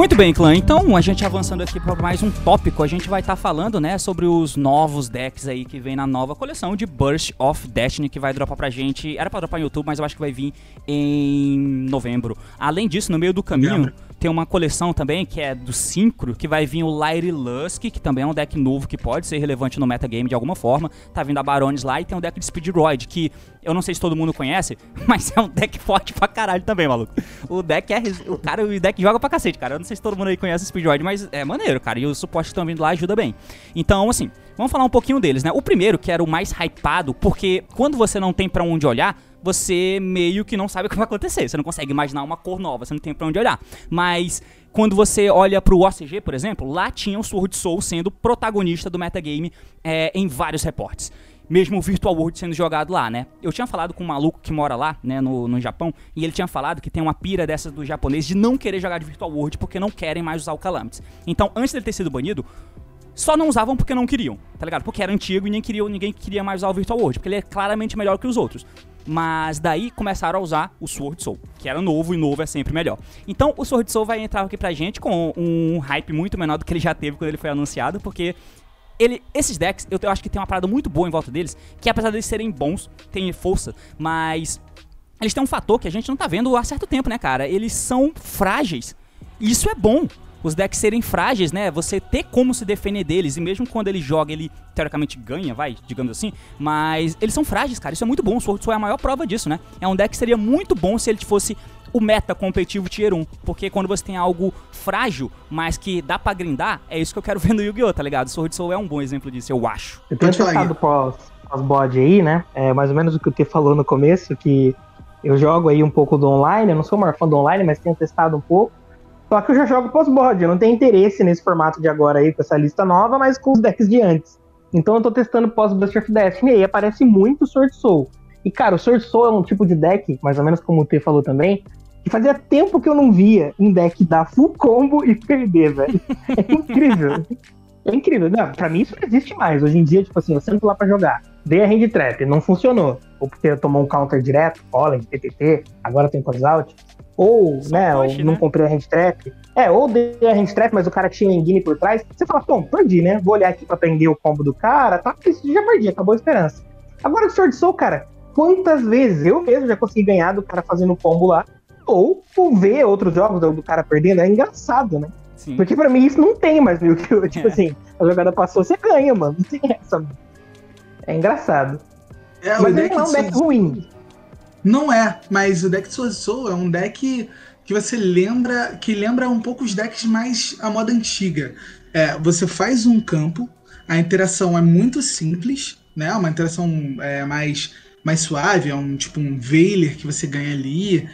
Muito bem, clã. Então, a gente avançando aqui para mais um tópico, a gente vai estar tá falando, né, sobre os novos decks aí que vem na nova coleção de Burst of Destiny que vai dropar pra gente. Era para dropar no YouTube, mas eu acho que vai vir em novembro. Além disso, no meio do caminho, tem uma coleção também que é do Synchro, que vai vir o Lyre Lusk, que também é um deck novo que pode ser relevante no metagame de alguma forma. Tá vindo a Barones lá e tem um deck de Speedroid, que eu não sei se todo mundo conhece, *laughs* mas é um deck forte pra caralho também, maluco. O deck é. O cara, o deck joga pra cacete, cara. Eu não sei se todo mundo aí conhece o Speedroid, mas é maneiro, cara. E os suportes que estão vindo lá ajuda bem. Então, assim, vamos falar um pouquinho deles, né? O primeiro, que era o mais hypado, porque quando você não tem para onde olhar, você meio que não sabe o que vai acontecer. Você não consegue imaginar uma cor nova, você não tem pra onde olhar. Mas quando você olha pro OCG, por exemplo, lá tinha o Sword Soul sendo protagonista do metagame é, em vários reportes mesmo o Virtual World sendo jogado lá, né? Eu tinha falado com um maluco que mora lá, né, no, no Japão, e ele tinha falado que tem uma pira dessas do japonês de não querer jogar de Virtual World porque não querem mais usar o Calamities. Então, antes dele ter sido banido, só não usavam porque não queriam, tá ligado? Porque era antigo e nem queriam, ninguém queria mais usar o Virtual World, porque ele é claramente melhor que os outros. Mas daí começaram a usar o Sword Soul, que era novo e novo é sempre melhor. Então o Sword Soul vai entrar aqui pra gente com um hype muito menor do que ele já teve quando ele foi anunciado, porque ele, esses decks, eu, eu acho que tem uma parada muito boa em volta deles, que apesar deles serem bons, tem força, mas eles têm um fator que a gente não tá vendo há certo tempo, né, cara? Eles são frágeis. E isso é bom. Os decks serem frágeis, né? Você ter como se defender deles. E mesmo quando ele joga, ele teoricamente ganha, vai, digamos assim. Mas eles são frágeis, cara. Isso é muito bom. O Sword Soul é a maior prova disso, né? É um deck que seria muito bom se ele fosse o meta competitivo tier 1. Porque quando você tem algo frágil, mas que dá pra grindar, é isso que eu quero ver no Yu-Gi-Oh!, tá ligado? Sword Soul é um bom exemplo disso, eu acho. Eu tenho testado pós, pós bode aí, né? É mais ou menos o que o T falou no começo, que Eu jogo aí um pouco do online, eu não sou o maior fã do online, mas tenho testado um pouco. Só que eu já jogo pós-board, eu não tenho interesse nesse formato de agora aí, com essa lista nova, mas com os decks de antes. Então eu tô testando pós-Bust of Destiny e aí aparece muito Sword Soul. E cara, o Sword Soul é um tipo de deck, mais ou menos como o T falou também, que fazia tempo que eu não via um deck dar full combo e perder, velho. É incrível. É incrível. Não, pra mim isso não existe mais. Hoje em dia, tipo assim, eu sento lá pra jogar. Dei a hand trap, não funcionou. Ou porque tomou um counter direto, Fallen, PTT, agora tem close out. Ou, Só né, push, eu não né? comprei a hand trap. É, ou dei a hand trap, mas o cara tinha engine por trás. Você fala, pô, perdi, né? Vou olhar aqui pra prender o combo do cara, tá? Já perdi, acabou a esperança. Agora o Sword Soul, cara, quantas vezes eu mesmo já consegui ganhar do cara fazendo combo lá ou, ou ver outros jogos do, do, cara perdendo, é engraçado, né? Sim. Porque pra mim isso não tem mais, viu? *laughs* Tipo é. assim, a jogada passou, você ganha, mano. *laughs* Não tem essa. É engraçado. É, mas ele não é um deck ruim. Não é, mas o deck de Sword Soul é um deck que você lembra, que lembra um pouco os decks mais a moda antiga. É, você faz um campo, a interação é muito simples, né? Uma interação é, mais, mais suave, é um tipo um Veiler que você ganha ali.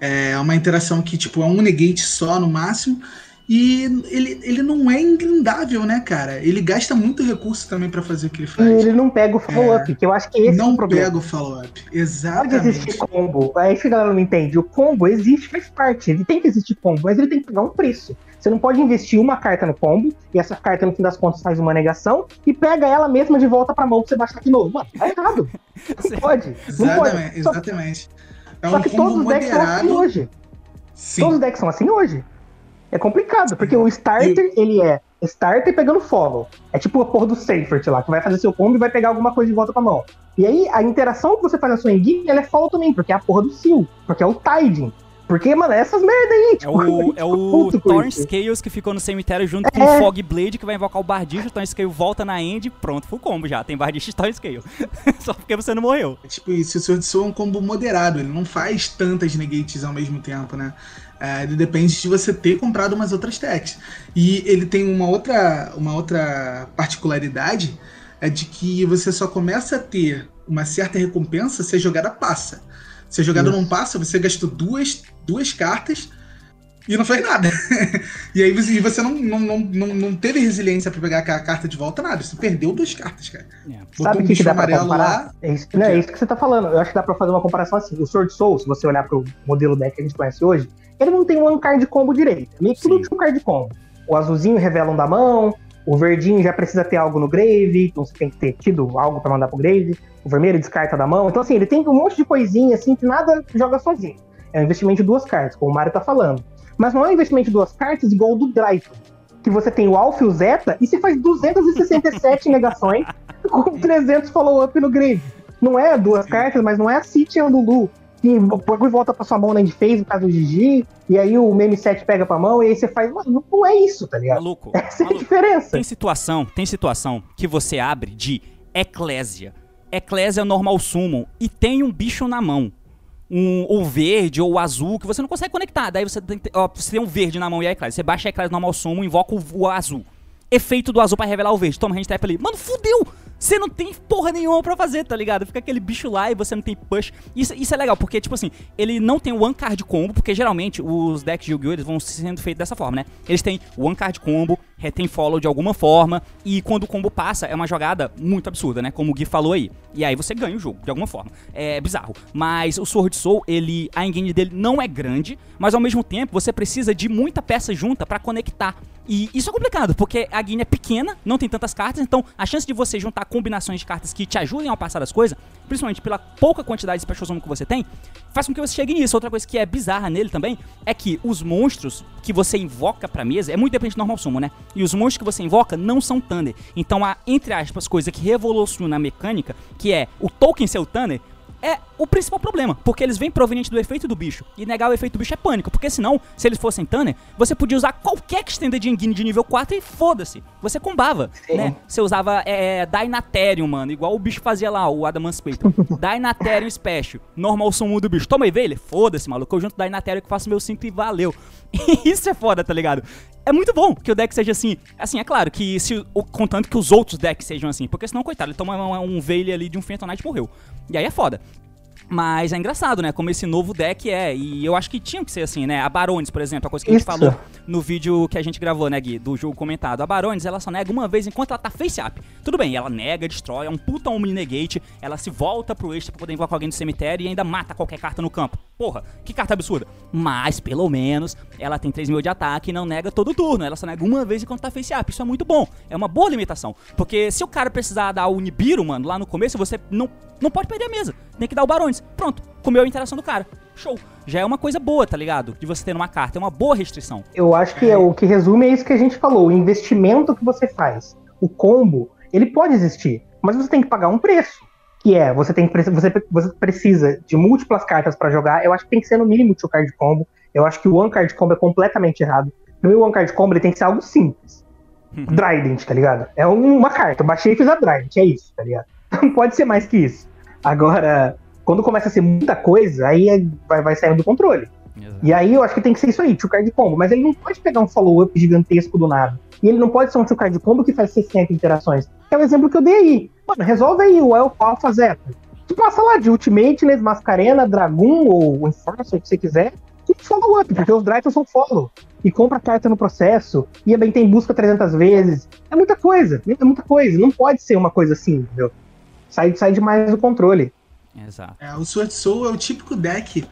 É uma interação que, tipo, é um negate só no máximo. E ele, ele não é ingrindável, né, cara? Ele gasta muito recurso também para fazer o que ele faz. E ele não pega o follow-up, é, que eu acho que esse não é o problema. pega o follow-up, exatamente. Pode existir combo. Aí que a galera não entende. O combo existe, faz parte. Ele tem que existir combo, mas ele tem que pagar um preço. Você não pode investir uma carta no combo, e essa carta, no fim das contas, faz uma negação, e pega ela mesma de volta pra mão pra você baixar de novo. Mano, tá errado. *laughs* Não pode. Não exatamente, pode. exatamente. É Só um que todos os decks moderado. são assim hoje. Sim. Todos os decks são assim hoje. É complicado, porque o starter, ele é starter pegando follow. É tipo a porra do Safety lá, que vai fazer seu combo e vai pegar alguma coisa de volta pra mão. E aí, a interação que você faz na sua engine, ela é follow também, porque é a porra do Seal, porque é o Tiding. Porque, mano, é essas merda aí, tipo, é o, *laughs* é o Thorn Scales que ficou no cemitério junto é. com o Fog Blade, que vai invocar o Bardiche, o Thorn Scale volta na end, pronto, full combo já. Tem Bardiche e Thorn Scale. *laughs* Só porque você não morreu. É tipo isso, o Sword Soul é um combo moderado, ele não faz tantas negates ao mesmo tempo, né? É, depende de você ter comprado umas outras techs. E ele tem uma outra, uma outra particularidade, é de que você só começa a ter uma certa recompensa se a jogada passa. Se a jogada Isso. não passa, você gastou duas, duas cartas e não fez nada. *laughs* e aí você, você não, não, não, não, teve resiliência para pegar a carta de volta, nada. Você perdeu duas cartas, cara. É. Sabe o que, que dá pra comparar? Lá, é, isso, não, é isso que você tá falando. Eu acho que dá pra fazer uma comparação assim. O Sword Soul, se você olhar pro modelo deck que a gente conhece hoje, ele não tem um card combo direito. Meio que tudo tinha um card combo. O azulzinho revela um da mão, o verdinho já precisa ter algo no grave, então você tem que ter tido algo para mandar pro grave. O vermelho descarta da mão. Então, assim, ele tem um monte de coisinha assim que nada joga sozinho. É um investimento de duas cartas, como o Mario tá falando. Mas não é um investimento de duas cartas igual o do Drive, que você tem o Alpha e o Zeta e você faz 267 *laughs* negações com 300 follow-up no grave. Não é duas cartas, mas não é a City and Lulu, que põe volta pra sua mão na end phase, no caso do Gigi, e aí o meme 7 pega pra mão, e aí você faz. Mano, não é isso, tá ligado? Maluco. *laughs* Essa maluco. é a diferença. Tem situação, tem situação que você abre de Eclésia. Eclésia normal summon e tem um bicho na mão. Um, ou verde ou azul que você não consegue conectar. Daí você tem, ó, você tem um verde na mão e a Eclésia. Você baixa a Eclésia normal summon, invoca o, o azul. Efeito do azul para revelar o verde. Toma hand tap ali. Mano, fudeu! Você não tem porra nenhuma pra fazer, tá ligado? Fica aquele bicho lá e você não tem push. Isso, isso é legal, porque, tipo assim, ele não tem one card combo, porque geralmente os decks de Yu-Gi-Oh! vão sendo feitos dessa forma, né? Eles têm one card combo, retém follow de alguma forma, e quando o combo passa, é uma jogada muito absurda, né? Como o Gui falou aí. E aí você ganha o jogo, de alguma forma. É bizarro. Mas o Sword Soul, ele, a engine dele não é grande, mas ao mesmo tempo você precisa de muita peça junta para conectar. E isso é complicado, porque a guia é pequena, não tem tantas cartas, então a chance de você juntar combinações de cartas que te ajudem a passar as coisas, principalmente pela pouca quantidade de Special Summon que você tem, faz com que você chegue nisso. Outra coisa que é bizarra nele também é que os monstros que você invoca pra mesa é muito dependente do normal sumo, né? E os monstros que você invoca não são Thunder. Então a, entre aspas, coisa que revoluciona a mecânica, que é o token ser o Thunder, é o principal problema, porque eles vêm proveniente do efeito do bicho. E negar o efeito do bicho é pânico, porque senão, se eles fossem Tanner, você podia usar qualquer Extended Engine de nível 4 e foda-se. Você combava, Sim. né? Você usava é, é Dynatherium, mano, igual o bicho fazia lá, o Adamantipator. *laughs* Dynatherium Special, normal summon do bicho. Toma aí, velho? Foda-se, maluco. Eu junto Dynatherium que faço meu 5 e valeu. *laughs* Isso é foda, tá ligado? É muito bom que o deck seja assim. Assim, é claro que se, contanto que os outros decks sejam assim, porque senão, coitado, ele toma um, um Veil ali de um Phantom Knight e morreu. E aí é foda. Mas é engraçado, né? Como esse novo deck é. E eu acho que tinha que ser assim, né? A Barones, por exemplo, a coisa que a gente Isso. falou no vídeo que a gente gravou, né, Gui? Do jogo comentado. A Barones, ela só nega uma vez enquanto ela tá face up. Tudo bem, ela nega, destrói, é um puta Omni Negate. Ela se volta pro extra pra poder invocar alguém do cemitério e ainda mata qualquer carta no campo. Porra, que carta absurda. Mas, pelo menos, ela tem 3 mil de ataque e não nega todo turno. Ela só nega uma vez enquanto tá face up. Isso é muito bom. É uma boa limitação. Porque se o cara precisar dar o Nibiru, mano, lá no começo, você não, não pode perder a mesa. Tem que dar o Pronto, comeu a interação do cara. Show. Já é uma coisa boa, tá ligado? De você ter numa carta. É uma boa restrição. Eu acho que é, o que resume é isso que a gente falou. O investimento que você faz, o combo, ele pode existir, mas você tem que pagar um preço. Que é, você tem que você, você precisa de múltiplas cartas pra jogar. Eu acho que tem que ser no mínimo two card combo. Eu acho que o one card combo é completamente errado. Pra mim, o one card combo ele tem que ser algo simples. Trident, tá ligado? É um- uma carta. Eu baixei e fiz a Trident, é isso, tá ligado? *laughs* Não pode ser mais que isso. Agora, quando começa a ser muita coisa, aí é- vai, vai saindo do controle. E aí eu acho que tem que ser isso aí, two card combo. Mas ele não pode pegar um follow-up gigantesco do nada. E ele não pode ser um two card combo que faz 60 interações. É o exemplo que eu dei aí. Mano, resolve aí o Elfo Alpha Zeta. Tu passa lá de Ultimate, Les Mascarena, Dragon ou Enforcer, o que você quiser, e follow-up, porque os Dragons são follow. E compra carta no processo, e também tem busca 300 vezes. É muita coisa, é muita coisa. Não pode ser uma coisa assim, entendeu? Sai, sai demais do controle. Exato. É, o Sword Soul é o típico deck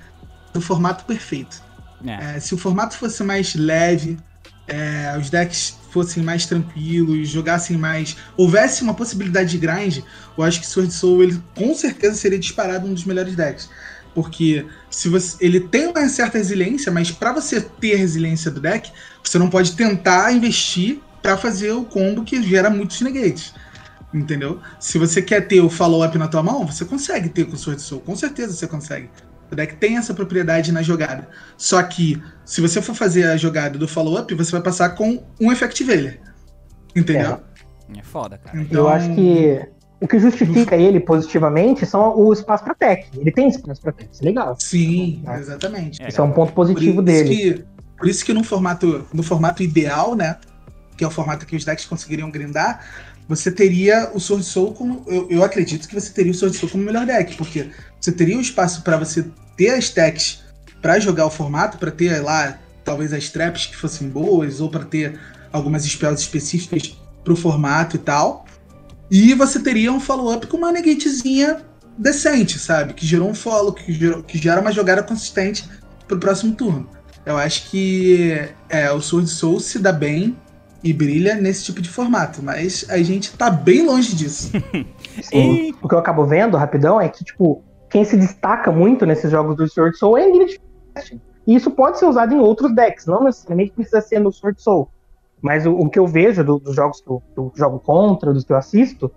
do formato perfeito. É. É, se o formato fosse mais leve, é, os decks fossem mais tranquilos, jogassem mais. houvesse uma possibilidade de grind, eu acho que Sword Soul ele com certeza seria disparado um dos melhores decks. Porque se você, ele tem uma certa resiliência, mas para você ter a resiliência do deck, você não pode tentar investir para fazer o combo que gera muitos negates. Entendeu? Se você quer ter o follow-up na tua mão, você consegue ter com o Sword Soul. Com certeza você consegue. O deck tem essa propriedade na jogada. Só que, se você for fazer a jogada do follow-up, você vai passar com um Effect Veiler. Entendeu? É foda, cara. Então, Eu acho que o que justifica ele positivamente são o espaço pra tech. Ele tem espaço pra tech, isso é legal. Sim, É. exatamente. É, Isso é um ponto Por positivo isso, dele. que, por isso que no formato, no formato ideal, né? Que é o formato que os decks conseguiriam grindar, você teria o Sword Soul como. Eu, eu acredito que você teria o Sword Soul como melhor deck, porque você teria o espaço para você ter as techs para jogar o formato, para ter lá talvez as traps que fossem boas, ou para ter algumas spells específicas pro formato e tal. E você teria um follow-up com uma negatezinha decente, sabe? Que gerou um follow, que, gerou, que gera uma jogada consistente pro próximo turno. Eu acho que é, o Sword Soul se dá bem e brilha nesse tipo de formato, mas a gente tá bem longe disso. *laughs* Sim. O que eu acabo vendo, rapidão, é que, tipo, quem se destaca muito nesses jogos do Sword Soul é a Ingrid. E isso pode ser usado em outros decks, não necessariamente precisa ser no Sword Soul. Mas o, o que eu vejo do- dos jogos que eu, que eu jogo contra, dos que eu assisto,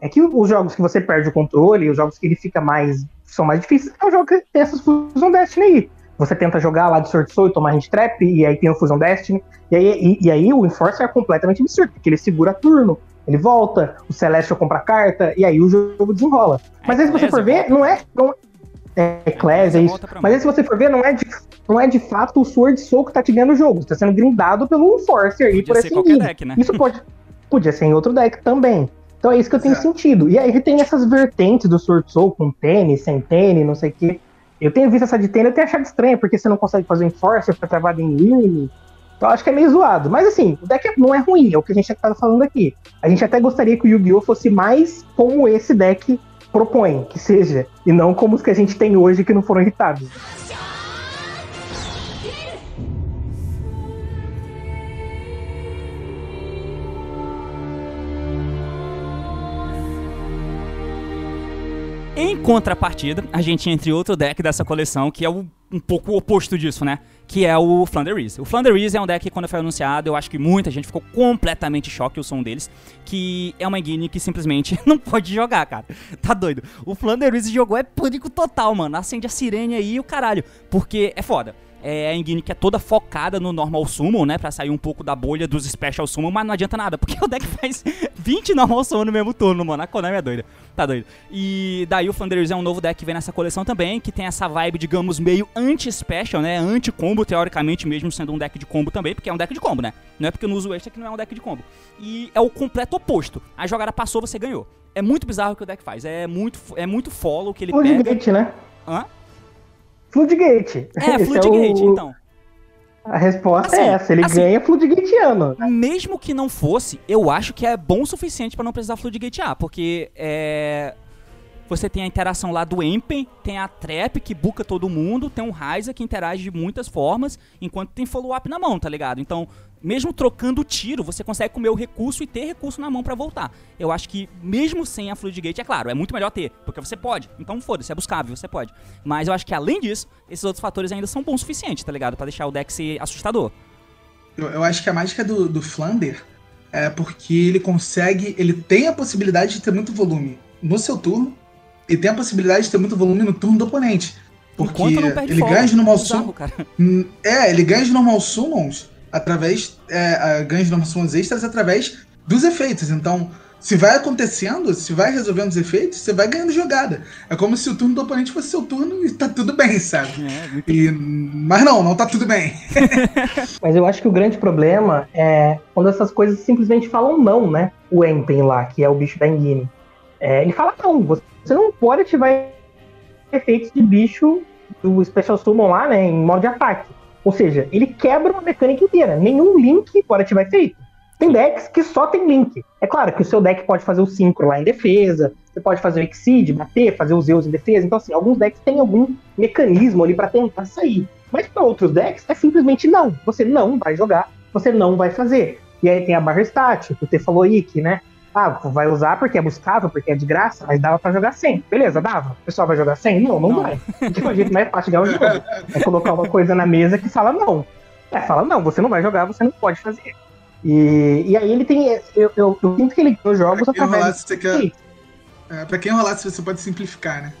é que os jogos que você perde o controle, os jogos que ele fica mais. são mais difíceis, é o jogo que tem essas Fusion Destiny aí. Você tenta jogar lá de Sword Soul e tomar Hand Trap, e aí tem o Fusion Destiny, e aí, e, e aí o Enforcer é completamente absurdo, porque ele segura turno, ele volta, o Celestial compra carta, e aí o jogo desenrola. Mas aí se você for ver, não é. Não, é é isso. Volta pra Mas aí se você for ver, não é de, não é de fato o Sword Soul que tá te ganhando o jogo. Você tá sendo grindado pelo Enforcer aí por Podia ser esse qualquer nível. deck, né? Isso pode. Podia ser em outro deck também. Então é isso que eu tenho Certo. sentido. E aí tem essas vertentes do Sword Soul com tênis, sem tênis, não sei o quê. Eu tenho visto essa de tênis e tenho achado estranho, porque você não consegue fazer Enforcer, fica travado em Lune. Então acho que é meio zoado. Mas assim, o deck não é ruim, é o que a gente tá falando aqui. A gente até gostaria que o Yu-Gi-Oh! fosse mais como esse deck propõe que seja, e não como os que a gente tem hoje que não foram irritáveis. Em contrapartida, a gente entra em outro deck dessa coleção, que é o- um pouco o oposto disso, né? Que é o Flounder Reese. O Flounder Reese é um deck que quando foi anunciado, eu acho que muita gente ficou completamente choque o som deles, que é uma engine que simplesmente *laughs* não pode jogar, cara. Tá doido. O Flounder Reese jogou é pânico total, mano. Acende a sirene aí e o caralho, porque é foda. É a engine que é toda focada no normal summon, né? Pra sair um pouco da bolha dos special summon, mas não adianta nada, porque *laughs* o deck faz 20 normal summon no mesmo turno, mano. A Konami é doida. Tá doido. E daí o Thunderous é um novo deck que vem nessa coleção também, que tem essa vibe, digamos, meio anti-special, né? Anti-combo, teoricamente, mesmo sendo um deck de combo também, porque é um deck de combo, né? Não é porque eu não uso extra que não é um deck de combo. E é o completo oposto. A jogada passou, você ganhou. É muito bizarro o que o deck faz. É muito, é muito follow que ele O pega. né? Hã? Floodgate. É, *laughs* Esse Floodgate, o- então. A resposta Assim, é essa, ele assim- ganha Floodgateano. Mesmo que não fosse, eu acho que é bom o suficiente pra não precisar floodgatear, porque é. Você tem a interação lá do Empen, tem a Trap que buca todo mundo, tem um Ryza que interage de muitas formas, enquanto tem follow-up na mão, tá ligado? Então, mesmo trocando tiro, você consegue comer o recurso e ter recurso na mão pra voltar. Eu acho que, mesmo sem a Floodgate, é claro, é muito melhor ter, porque você pode. Então, foda-se, é buscável, você pode. Mas eu acho que, além disso, esses outros fatores ainda são bons o suficiente, tá ligado? Pra deixar o deck ser assustador. Eu, acho que a mágica do, do Flander é porque ele consegue. Ele tem a possibilidade de ter muito volume no seu turno e tem a possibilidade de ter muito volume no turno do oponente. Porque Enquanto não perde ele folga. ganha de normal Bizarro, summon. cara. Hum, É, ele ganha de normal summons através. É, a- ganha de summons extras através dos efeitos. Então, se vai acontecendo, se vai resolvendo os efeitos, você vai ganhando jogada. É como se o turno do oponente fosse seu turno e tá tudo bem, sabe? É, E, mas não, não tá tudo bem. *laughs* Mas eu acho que o grande problema é quando essas coisas simplesmente falam não, né? O Empen lá, que é o bicho da Engine. É, ele fala não, você não pode ativar efeitos de bicho do Special Summon lá, né? Em modo de ataque. Ou seja, ele quebra uma mecânica inteira. Nenhum link pode ativar efeito. Tem decks que só tem link. É claro que o seu deck pode fazer o Synchro lá em defesa, você pode fazer o Exceed, bater, fazer os Zeus em defesa. Então, assim, alguns decks têm algum mecanismo ali pra tentar sair. Mas para outros decks é simplesmente não. Você não vai jogar, você não vai fazer. E aí tem a barra stat, que você falou aí, que, né? Ah, vai usar porque é buscável, porque é de graça, mas dava pra jogar sem. Beleza, dava. O pessoal vai jogar sem? Não, não, Não. vai. Porque o jeito mais fácil de ganhar o jogo é colocar uma coisa na mesa que fala não. É, fala não, você não vai jogar, você não pode fazer. E, e aí ele tem. Eu, eu, eu sinto que ele ganhou jogos Pra quem através. rolar, se você quer. É, pra quem você pode simplificar, né?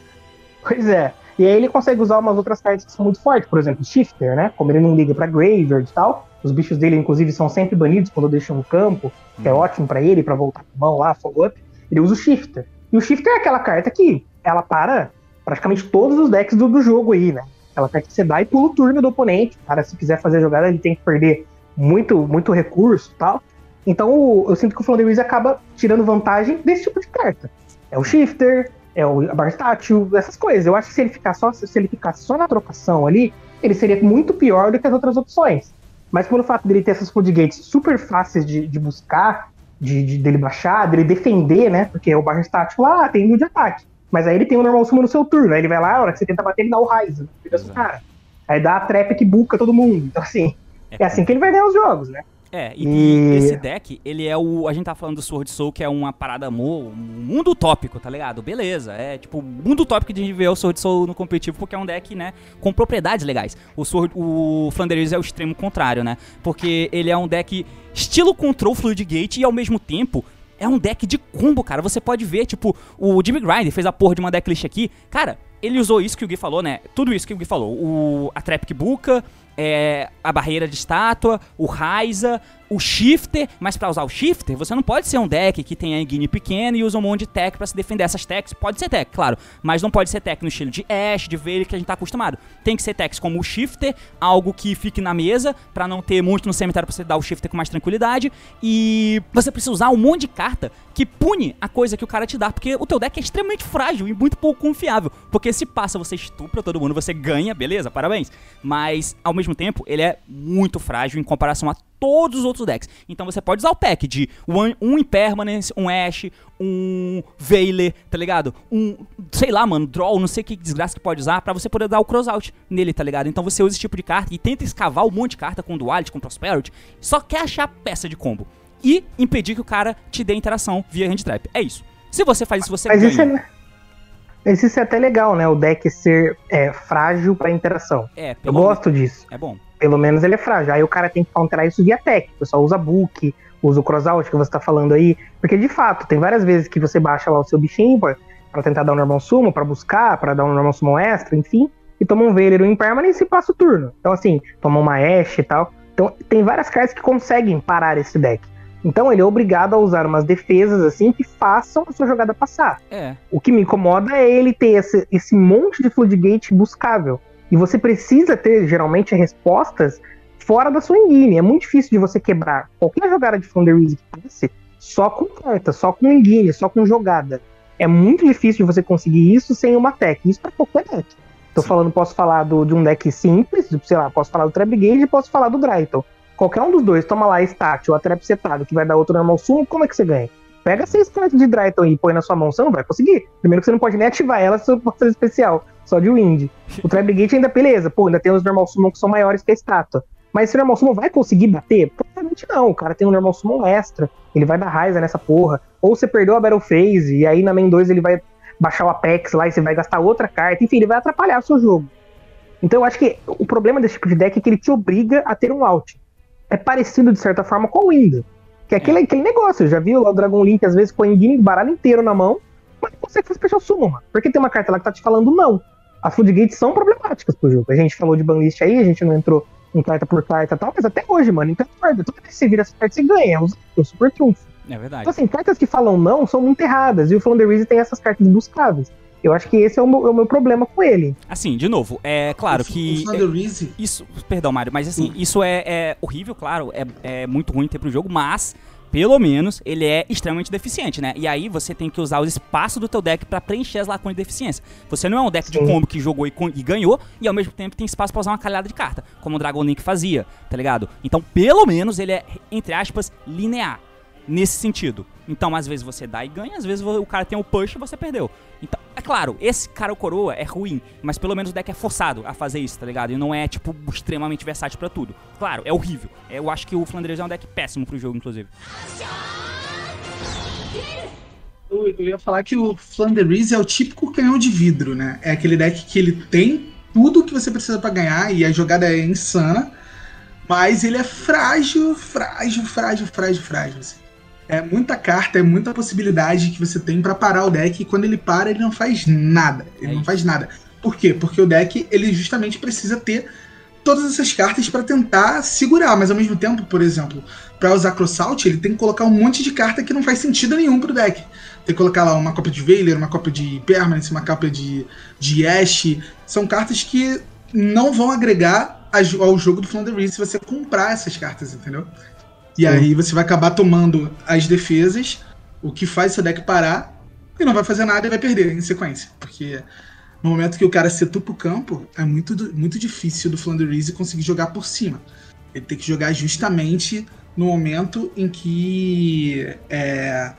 Pois é. E aí ele consegue usar umas outras cartas que são muito fortes, por exemplo, Shifter, né? Como ele não liga pra Graveyard e tal. Os bichos dele, inclusive, são sempre banidos quando deixam no campo, que é ótimo pra ele, pra voltar com mão lá, follow-up. Ele usa o Shifter. E o Shifter é aquela carta que ela para praticamente todos os decks do, do jogo aí, né? Aquela carta que você dá e pula o turno do oponente. O cara, se quiser fazer a jogada, ele tem que perder muito, muito recurso e tal. Então o- eu sinto que o Flounder Reese acaba tirando vantagem desse tipo de carta. É o Shifter, é o a barra tátil, essas coisas. Eu acho que se ele ficar só, se ele ficar só na trocação ali, ele seria muito pior do que as outras opções. Mas pelo fato dele ter essas floodgates super fáceis de, de buscar, de, de- dele baixar, dele defender, né? Porque o barra lá tem mil de ataque. Mas aí ele tem o normal sumo no seu turno. Aí ele vai lá, a hora que você tenta bater, ele dá o Ryze, fica seu Exato. cara. Aí dá a trap que buca todo mundo. Então, assim, é assim que ele vai ganhar os jogos, né? É, e, E- esse deck, ele é o. A gente tá falando do Sword Soul, que é uma parada amor, um mundo utópico, tá ligado? Beleza. É tipo, mundo utópico de a gente ver o Sword Soul no competitivo, porque é um deck, né, com propriedades legais. O Sword, o Flanders é o extremo contrário, né? Porque ele é um deck estilo Control Fluid Gate e ao mesmo tempo. É um deck de combo, cara. Você pode ver, tipo, o Jimmy Grind fez a porra de uma decklist aqui. Cara, ele usou isso que o Gui falou, né? Tudo isso que o Gui falou. O, a Trap que buca, é, a barreira de estátua, o Raiza, o Shifter, mas pra usar o Shifter, você não pode ser um deck que tenha Guine pequeno e usa um monte de tech pra se defender. Essas techs pode ser tech, claro, mas não pode ser tech no estilo de Ash, de Veil que a gente tá acostumado. Tem que ser techs como o Shifter, algo que fique na mesa pra não ter muito no cemitério pra você dar o Shifter com mais tranquilidade e você precisa usar um monte de carta que pune a coisa que o cara te dá, porque o teu deck é extremamente frágil e muito pouco confiável, porque se passa você estupra todo mundo, você ganha, beleza, parabéns, mas ao mesmo tempo ele é muito frágil em comparação a todos os outros decks. Então você pode usar o pack de one- um Impermanence, um Ash, um Veiler, tá ligado? Um, sei lá, mano, Draw, não sei que desgraça que pode usar pra você poder dar o crossout nele, tá ligado? Então você usa esse tipo de carta e tenta escavar um monte de carta com Duality, com Prosperity, só quer achar peça de combo. E impedir que o cara te dê interação via hand trap. É isso. Se você faz isso, você Mas ganha. isso é, mas isso é até legal, né? O deck ser é, frágil pra interação. É, Eu gosto disso. É bom. Pelo menos ele é frágil. Aí o cara tem que counterar isso via tech. O pessoal usa book, usa o crossout que você tá falando aí. Porque de fato, tem várias vezes que você baixa lá o seu bichinho pra, pra tentar dar um normal sumo, pra buscar, pra dar um normal sumo extra, enfim. E toma um Veiler, um Impermanence e passa o turno. Então assim, toma uma Ash e tal. Então tem várias cartas que conseguem parar esse deck. Então ele é obrigado a usar umas defesas assim que façam a sua jogada passar. É. O que me incomoda é ele ter esse, esse monte de floodgate buscável. E você precisa ter, geralmente, respostas fora da sua engine. É muito difícil de você quebrar qualquer jogada de Thunder Reese que passe só com carta, só com engine, só com jogada. É muito difícil de você conseguir isso sem uma tech. Isso pra qualquer deck. Tô falando, posso falar do, de um deck simples, sei lá, posso falar do Trap Gage e posso falar do Dryton. Qualquer um dos dois, toma lá Stat ou a Trap setado, que vai dar outro normal sumo, como é que você ganha? Pega seis cartas de Dryton e põe na sua mão, você não vai conseguir. Primeiro que você não pode nem ativar ela se for fazer especial, só de Wind. O Trap Gate ainda beleza, pô, ainda tem os normal summon que são maiores que a estátua. Mas esse normal summon vai conseguir bater? Provavelmente não. O cara tem um normal summon extra. Ele vai dar raiza nessa porra. Ou você perdeu a Battle Phase e aí na main 2 ele vai baixar o Apex lá e você vai gastar outra carta. Enfim, ele vai atrapalhar o seu jogo. Então eu acho que o problema desse tipo de deck é que ele te obriga a ter um out. É parecido de certa forma com o Wind. Que é aquele, aquele negócio, já viu lá o Dragon Link às vezes põe o baralho inteiro na mão, mas não consegue fazer special summon, mano. Porque tem uma carta lá que tá te falando não. As Floodgates são problemáticas pro jogo. A gente falou de banlist aí, a gente não entrou em carta por carta e tal, mas até hoje, mano, então toda vez que você vira essa carta, você ganha. É um super trunfo. É verdade. Então, assim, cartas que falam não são muito erradas. E o Flounder Reese tem essas cartas buscáveis. Eu acho que esse é o meu, é o meu, problema com ele. Assim, de novo, é claro o, que. O é, isso, perdão, Mário, mas assim, hum. isso é, é, horrível, claro, é, é muito ruim ter pro jogo, mas pelo menos ele é extremamente deficiente, né? E aí você tem que usar o espaço do teu deck para preencher as lacunas de deficiência. Você não é um deck Sim. de combo que jogou e, e, ganhou e ao mesmo tempo tem espaço para usar uma calhada de carta, como o Dragon Link fazia, tá ligado? Então, pelo menos ele é entre aspas linear nesse sentido. Então, às vezes você dá e ganha, às vezes o cara tem um push e você perdeu. Então, é claro, esse cara o coroa é ruim, mas pelo menos o deck é forçado a fazer isso, tá ligado? E não é, tipo, extremamente versátil para tudo. Claro, é horrível. Eu acho que o Flandres é um deck péssimo pro jogo, inclusive. Eu, ia falar que o Flanders é o típico canhão de vidro, né? É aquele deck que ele tem tudo que você precisa para ganhar e a jogada é insana, mas ele é frágil, frágil, frágil, frágil, frágil. Assim. É muita carta, é muita possibilidade que você tem para parar o deck e quando ele para, ele não faz nada. Ele é não faz nada. Por quê? Porque o deck, ele justamente precisa ter todas essas cartas para tentar segurar, mas ao mesmo tempo, por exemplo, para usar Crossalt, ele tem que colocar um monte de carta que não faz sentido nenhum pro deck. Tem que colocar lá uma cópia de Veiler, uma cópia de Permanence, uma cópia de, de Ash. São cartas que não vão agregar ao jogo do Flounder se você comprar essas cartas, entendeu? E aí você vai acabar tomando as defesas, o que faz seu deck parar, e não vai fazer nada e vai perder em sequência. Porque no momento que o cara setupa o campo, é muito, muito difícil do Flanders conseguir jogar por cima. Ele tem que jogar justamente no momento em que. É,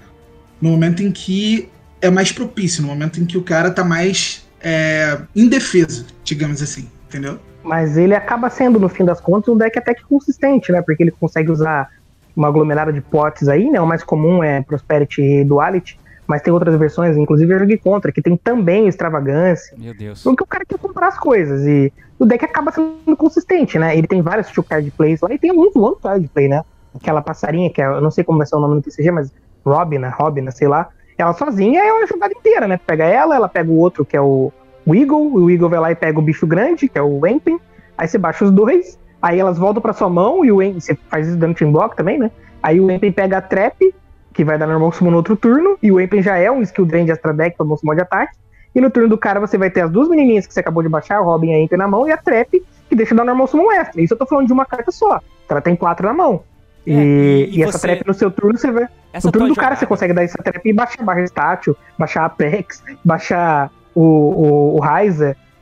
no momento em que é mais propício, no momento em que o cara tá mais é, indefeso, digamos assim, entendeu? Mas ele acaba sendo, no fim das contas, um deck até que consistente, né? Porque ele consegue usar uma aglomerada de potes aí, né? O mais comum é Prosperity e Duality, mas tem outras versões, inclusive eu joguei contra, que tem também extravagância. Meu Deus. Porque o cara quer comprar as coisas e o deck acaba sendo consistente, né? Ele tem vários two card plays lá e tem muito one card play, né? Aquela passarinha que é, eu não sei como vai ser o nome no TCG, mas Robina, Robina, sei lá. Ela sozinha é uma jogada inteira, né? Pega ela, ela pega o outro que é o, o Eagle, o Eagle vai lá e pega o bicho grande, que é o Wempen, aí você baixa os dois, Aí elas voltam pra sua mão e o Empen, você faz isso dando team block também, né? Aí o Empen pega a trap, que vai dar normal summon no outro turno, e o Empen já é um skill drain de Astra Deck, normal summon de ataque. E no turno do cara você vai ter as duas menininhas que você acabou de baixar, a Robin e a Empen na mão, e a trap, que deixa dar normal summon extra. Isso eu tô falando de uma carta só. Ela tem quatro na mão. É, e, e, e essa trap no seu turno você vai. Essa no turno do cara você consegue dar essa trap e baixar barra estátil, baixar Apex, baixar o, o, o.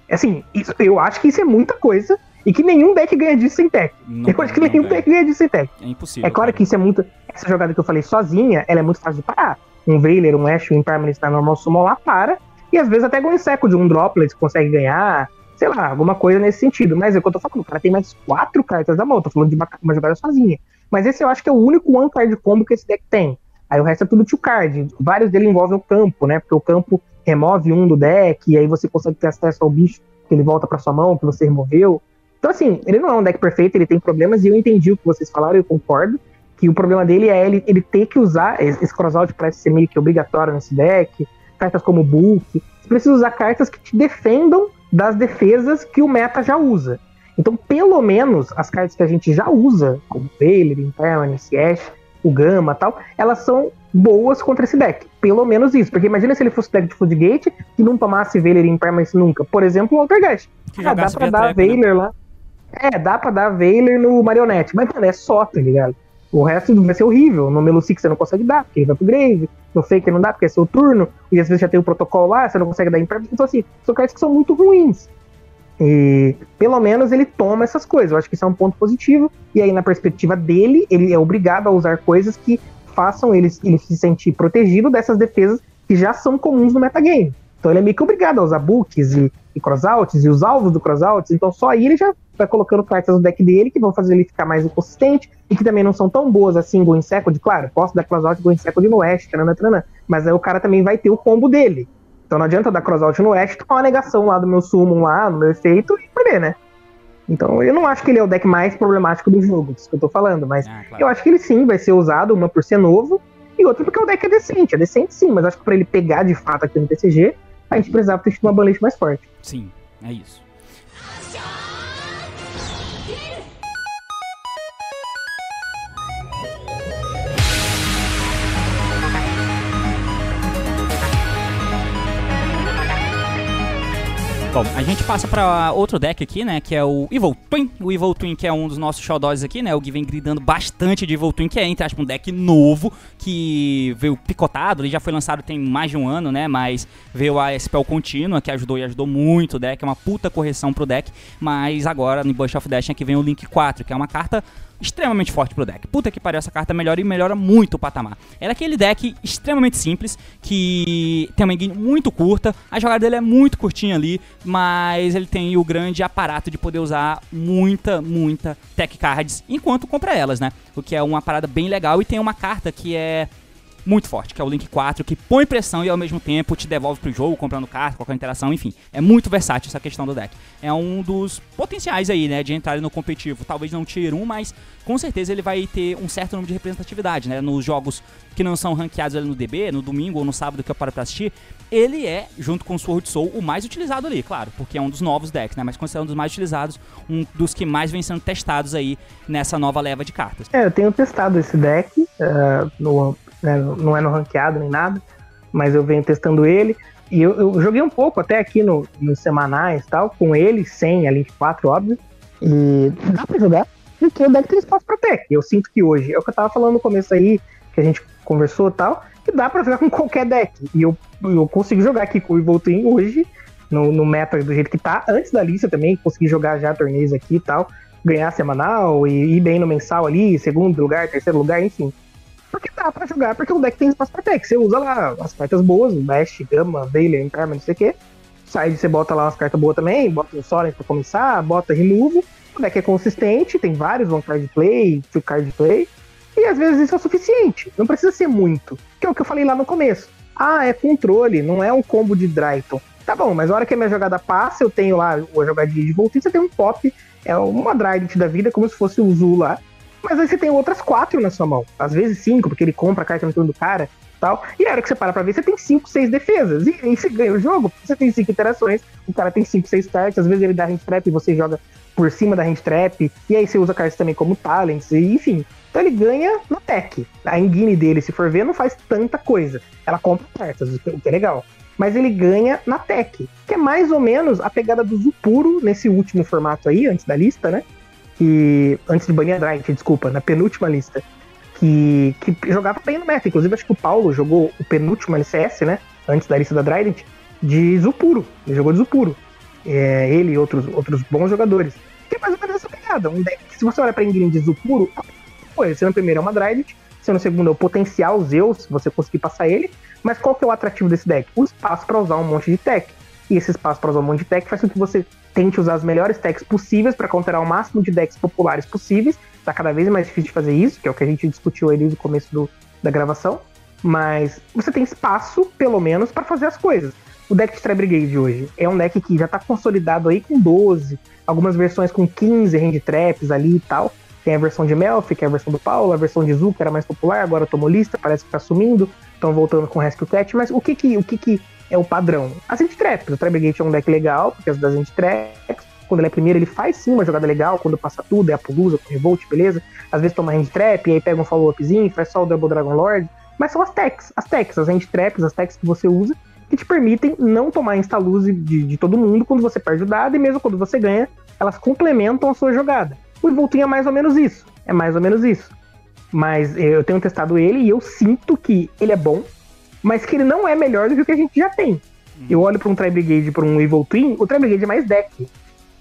Assim, isso, eu acho que isso é muita coisa e que nenhum deck ganha disso sem tech. Não, eu acho que nenhum deck ganha disso sem tech. É impossível. É claro cara. que isso é muito. Essa jogada que eu falei sozinha, ela é muito fácil de parar. Um Veiler, um Ash, um Impermanence na normal summon lá para. E às vezes até um Inseco de um Droplet consegue ganhar. Sei lá, alguma coisa nesse sentido. Mas é o que eu tô falando, o cara tem mais quatro cartas da mão. Eu tô falando de uma, uma jogada sozinha. Mas esse eu acho que é o único one card combo que esse deck tem. Aí o resto é tudo two card. Vários dele envolvem o campo, né? Porque o campo remove um do deck, e aí você consegue ter acesso ao bicho que ele volta para sua mão, que você removeu. Então, assim, ele não é um deck perfeito, ele tem problemas, e eu entendi o que vocês falaram, eu concordo, que o problema dele é ele, ele ter que usar, esse crossout parece ser meio que obrigatório nesse deck, cartas como Bulk, você precisa usar cartas que te defendam das defesas que o meta já usa. Então, pelo menos, as cartas que a gente já usa, como Veiler, Impermanence, Ash, o Gama tal, elas são boas contra esse deck. Pelo menos isso. Porque imagina se ele fosse deck de Floodgate e não tomasse Veiler e Impermanence nunca. Por exemplo, o Altergeist. Ah, dá pra dar né? Veiler né? lá. É, dá pra dar Veiler no Marionette, mas, mano, é só, tá ligado? O resto vai ser horrível. No Melucic você não consegue dar, porque ele vai pro Grave. No Faker não dá, porque é seu turno. E às vezes já tem o protocolo lá, você não consegue dar Impermanence. Então, assim, são cartas que são muito ruins. E pelo menos ele toma essas coisas. Eu acho que isso é um ponto positivo. E aí, na perspectiva dele, ele é obrigado a usar coisas que façam ele, ele se sentir protegido dessas defesas que já são comuns no metagame. Então ele é meio que obrigado a usar books e, e crossouts e os alvos do crossouts. Então só aí ele já vai colocando cartas no deck dele que vão fazer ele ficar mais inconsistente e que também não são tão boas assim Go Second. Claro, posso dar crossout Go Second no Oeste, tranana, tranana, mas aí o cara também vai ter o combo dele. Então não adianta dar crossout no Oeste, tomar uma negação lá do meu summon lá, no meu efeito e perder, né? Então eu não acho que ele é o deck mais problemático do jogo, isso que eu tô falando, mas ah, claro. eu acho que ele sim vai ser usado, uma por ser novo, e outra porque o deck é decente. É decente sim, mas acho que pra ele pegar de fato aqui no TCG, a gente precisava ter uma banlist mais forte. Sim, é isso. Bom, a gente passa para outro deck aqui, né, que é o Evil Twin. O Evil Twin que é um dos nossos xodós aqui, né, o que vem gridando bastante de Evil Twin, que é, entre aspas, um deck novo, que veio picotado, ele já foi lançado tem mais de um ano, né, mas veio a Spell Contínua, que ajudou e ajudou muito o deck, é uma puta correção pro deck, mas agora no Bush of Dash aqui vem o Link 4, que é uma carta extremamente forte pro deck. Puta que pariu, essa carta melhora e melhora muito o patamar. Era aquele deck extremamente simples, que tem uma engine muito curta, a jogada dele é muito curtinha ali, mas ele tem o grande aparato de poder usar muita, muita tech cards enquanto compra elas, né? O que é uma parada bem legal e tem uma carta que é muito forte, que é o Link 4, que põe pressão e ao mesmo tempo te devolve pro jogo, comprando carta, qualquer interação, enfim. É muito versátil essa questão do deck. É um dos potenciais aí, né, de entrar no competitivo. Talvez não tier 1, mas com certeza ele vai ter um certo número de representatividade, né, nos jogos que não são ranqueados ali no DB, no domingo ou no sábado que eu paro pra assistir. Ele é, junto com o Sword Soul, o mais utilizado ali, claro, porque é um dos novos decks, né, mas considerado um dos mais utilizados, um dos que mais vem sendo testados aí nessa nova leva de cartas. É, eu tenho testado esse deck uh, no né? Não é no ranqueado nem nada, mas eu venho testando ele. E eu, eu joguei um pouco até aqui no, nos semanais tal, com ele, sem a Link 4, óbvio. E dá pra jogar, porque o deck tem espaço pra tech. Eu sinto que hoje, é o que eu tava falando no começo aí, que a gente conversou tal, que dá pra jogar com *laughs* qualquer deck. E eu, eu consigo jogar aqui com o Evoltrim hoje, no, no meta do jeito que tá, antes da lista também, consegui jogar já torneios aqui e tal, ganhar semanal e ir bem no mensal ali, segundo lugar, terceiro lugar, enfim. Porque dá pra jogar, porque o deck tem espaço pra tech. Você usa lá as cartas boas, Bash, Gama, Veiler, Imperma, não sei o quê. Side você bota lá umas cartas boas também, bota o Soren pra começar, bota Remove. O deck é consistente, tem vários one card play, two card play. E às vezes isso é suficiente. Não precisa ser muito. Que é o que eu falei lá no começo. Ah, é controle, não é um combo de Dryton. Tá bom, mas na hora que a minha jogada passa, eu tenho lá a jogadinha de Voltista, tem um pop, é uma Dryden da vida, como se fosse o Zul lá. Mas aí você tem outras quatro na sua mão. Às vezes cinco, porque ele compra a carta no turno do cara tal. E a hora que você para pra ver, você tem cinco, seis defesas. E aí você ganha o jogo, você tem cinco interações, o cara tem cinco, seis cartas, às vezes ele dá hand trap e você joga por cima da hand trap, e aí você usa cartas também como talents, e enfim. Então ele ganha no tech. A engine dele, se for ver, não faz tanta coisa. Ela compra cartas, o que é legal. Mas ele ganha na tech, que é mais ou menos a pegada do Zupuro nesse último formato aí, antes da lista, né? Que. Antes de banir a desculpa, na penúltima lista. Que, que jogava bem no meta. Inclusive, acho que o Paulo jogou o penúltimo LCS, né? Antes da lista da Trident, de Zupuro. Ele jogou de Zupuro. É, ele e outros, outros bons jogadores. Que é mais ou menos essa pegada. Um deck, se você olhar pra engine de Zupuro, pô, esse no primeiro é uma Trident, se no segundo é o potencial Zeus, se você conseguir passar ele. Mas qual que é o atrativo desse deck? O espaço para usar um monte de tech. E esse espaço para usar um monte de tech faz com que você tente usar as melhores techs possíveis para counterar o máximo de decks populares possíveis. Tá cada vez mais difícil de fazer isso, que é o que a gente discutiu ali no começo do, da gravação. Mas você tem espaço, pelo menos, para fazer as coisas. O deck de Brigade hoje é um deck que já tá consolidado aí com 12, algumas versões com 15 hand traps ali e tal. Tem a versão de Melf, que é a versão do Paulo, a versão de Zu, que era mais popular, agora tomou lista, parece que tá sumindo, estão voltando com Rescue Cat, mas o que que, o que que é o padrão. As Traps, o Trapgate é um deck legal, porque as das Traps, quando ele é primeiro, ele faz sim uma jogada legal, quando passa tudo, é a Pulusa, com Revolt, beleza. Às vezes toma Hand Trap, e aí pega um follow-upzinho, faz só o Double Dragon Lord. Mas são as techs, as techs, as Hand Traps, as techs que você usa, que te permitem não tomar insta-lose de, de todo mundo quando você perde o dado, e mesmo quando você ganha, elas complementam a sua jogada. O Revolting é mais ou menos isso. É mais ou menos isso. Mas eu tenho testado ele e eu sinto que ele é bom, mas que ele não é melhor do que o que a gente já tem. Uhum. Eu olho para um Tri Brigade, para um Evil Twin, o Tri Brigade é mais deck.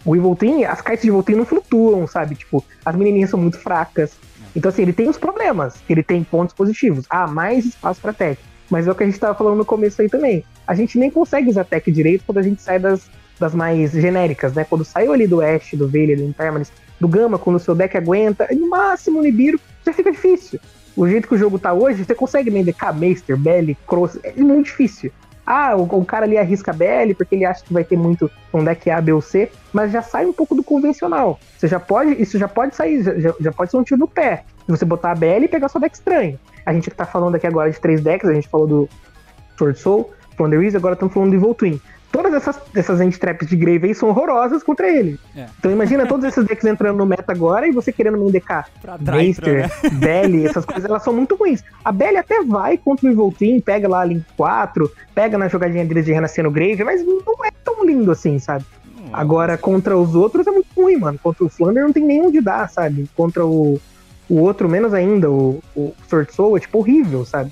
O Evil Twin, as cartas de Evil Twin não flutuam, sabe? Tipo, as menininhas são muito fracas. Então, assim, ele tem os problemas, ele tem pontos positivos. Ah, mais espaço pra tech. Mas é o que a gente tava falando no começo aí também. A gente nem consegue usar tech direito quando a gente sai das, das mais genéricas, né? Quando saiu ali do Ash, do Veiled, do Impermanence, do Gama, quando o seu deck aguenta, no máximo o Nibiru, já fica difícil. O jeito que o jogo tá hoje, você consegue vender K-Master, Belly, Cross, é muito difícil. Ah, o, o, cara ali arrisca BL porque ele acha que vai ter muito um deck A, B ou C, mas já sai um pouco do convencional. Você já pode, isso já pode sair, já, já pode ser um tiro no pé. Se você botar a BL e pegar sua deck estranho. A gente tá falando aqui agora de três decks, a gente falou do Sword Soul, Thunder Ease, agora estamos falando do Evil Twin todas essas, essas end-traps de Grave aí são horrorosas contra ele. É. Então imagina todos esses decks entrando no meta agora e você querendo me DK. Master, né? Belly, essas coisas, elas são muito ruins. A Belly até vai contra o Evil Team, pega lá Link 4, pega na jogadinha deles de renascer no Grave, mas não é tão lindo assim, sabe? Agora, contra os outros é muito ruim, mano. Contra o Flander não tem nenhum de dar, sabe? Contra o, o outro, menos ainda, o, o Sword Soul, é tipo horrível, sabe?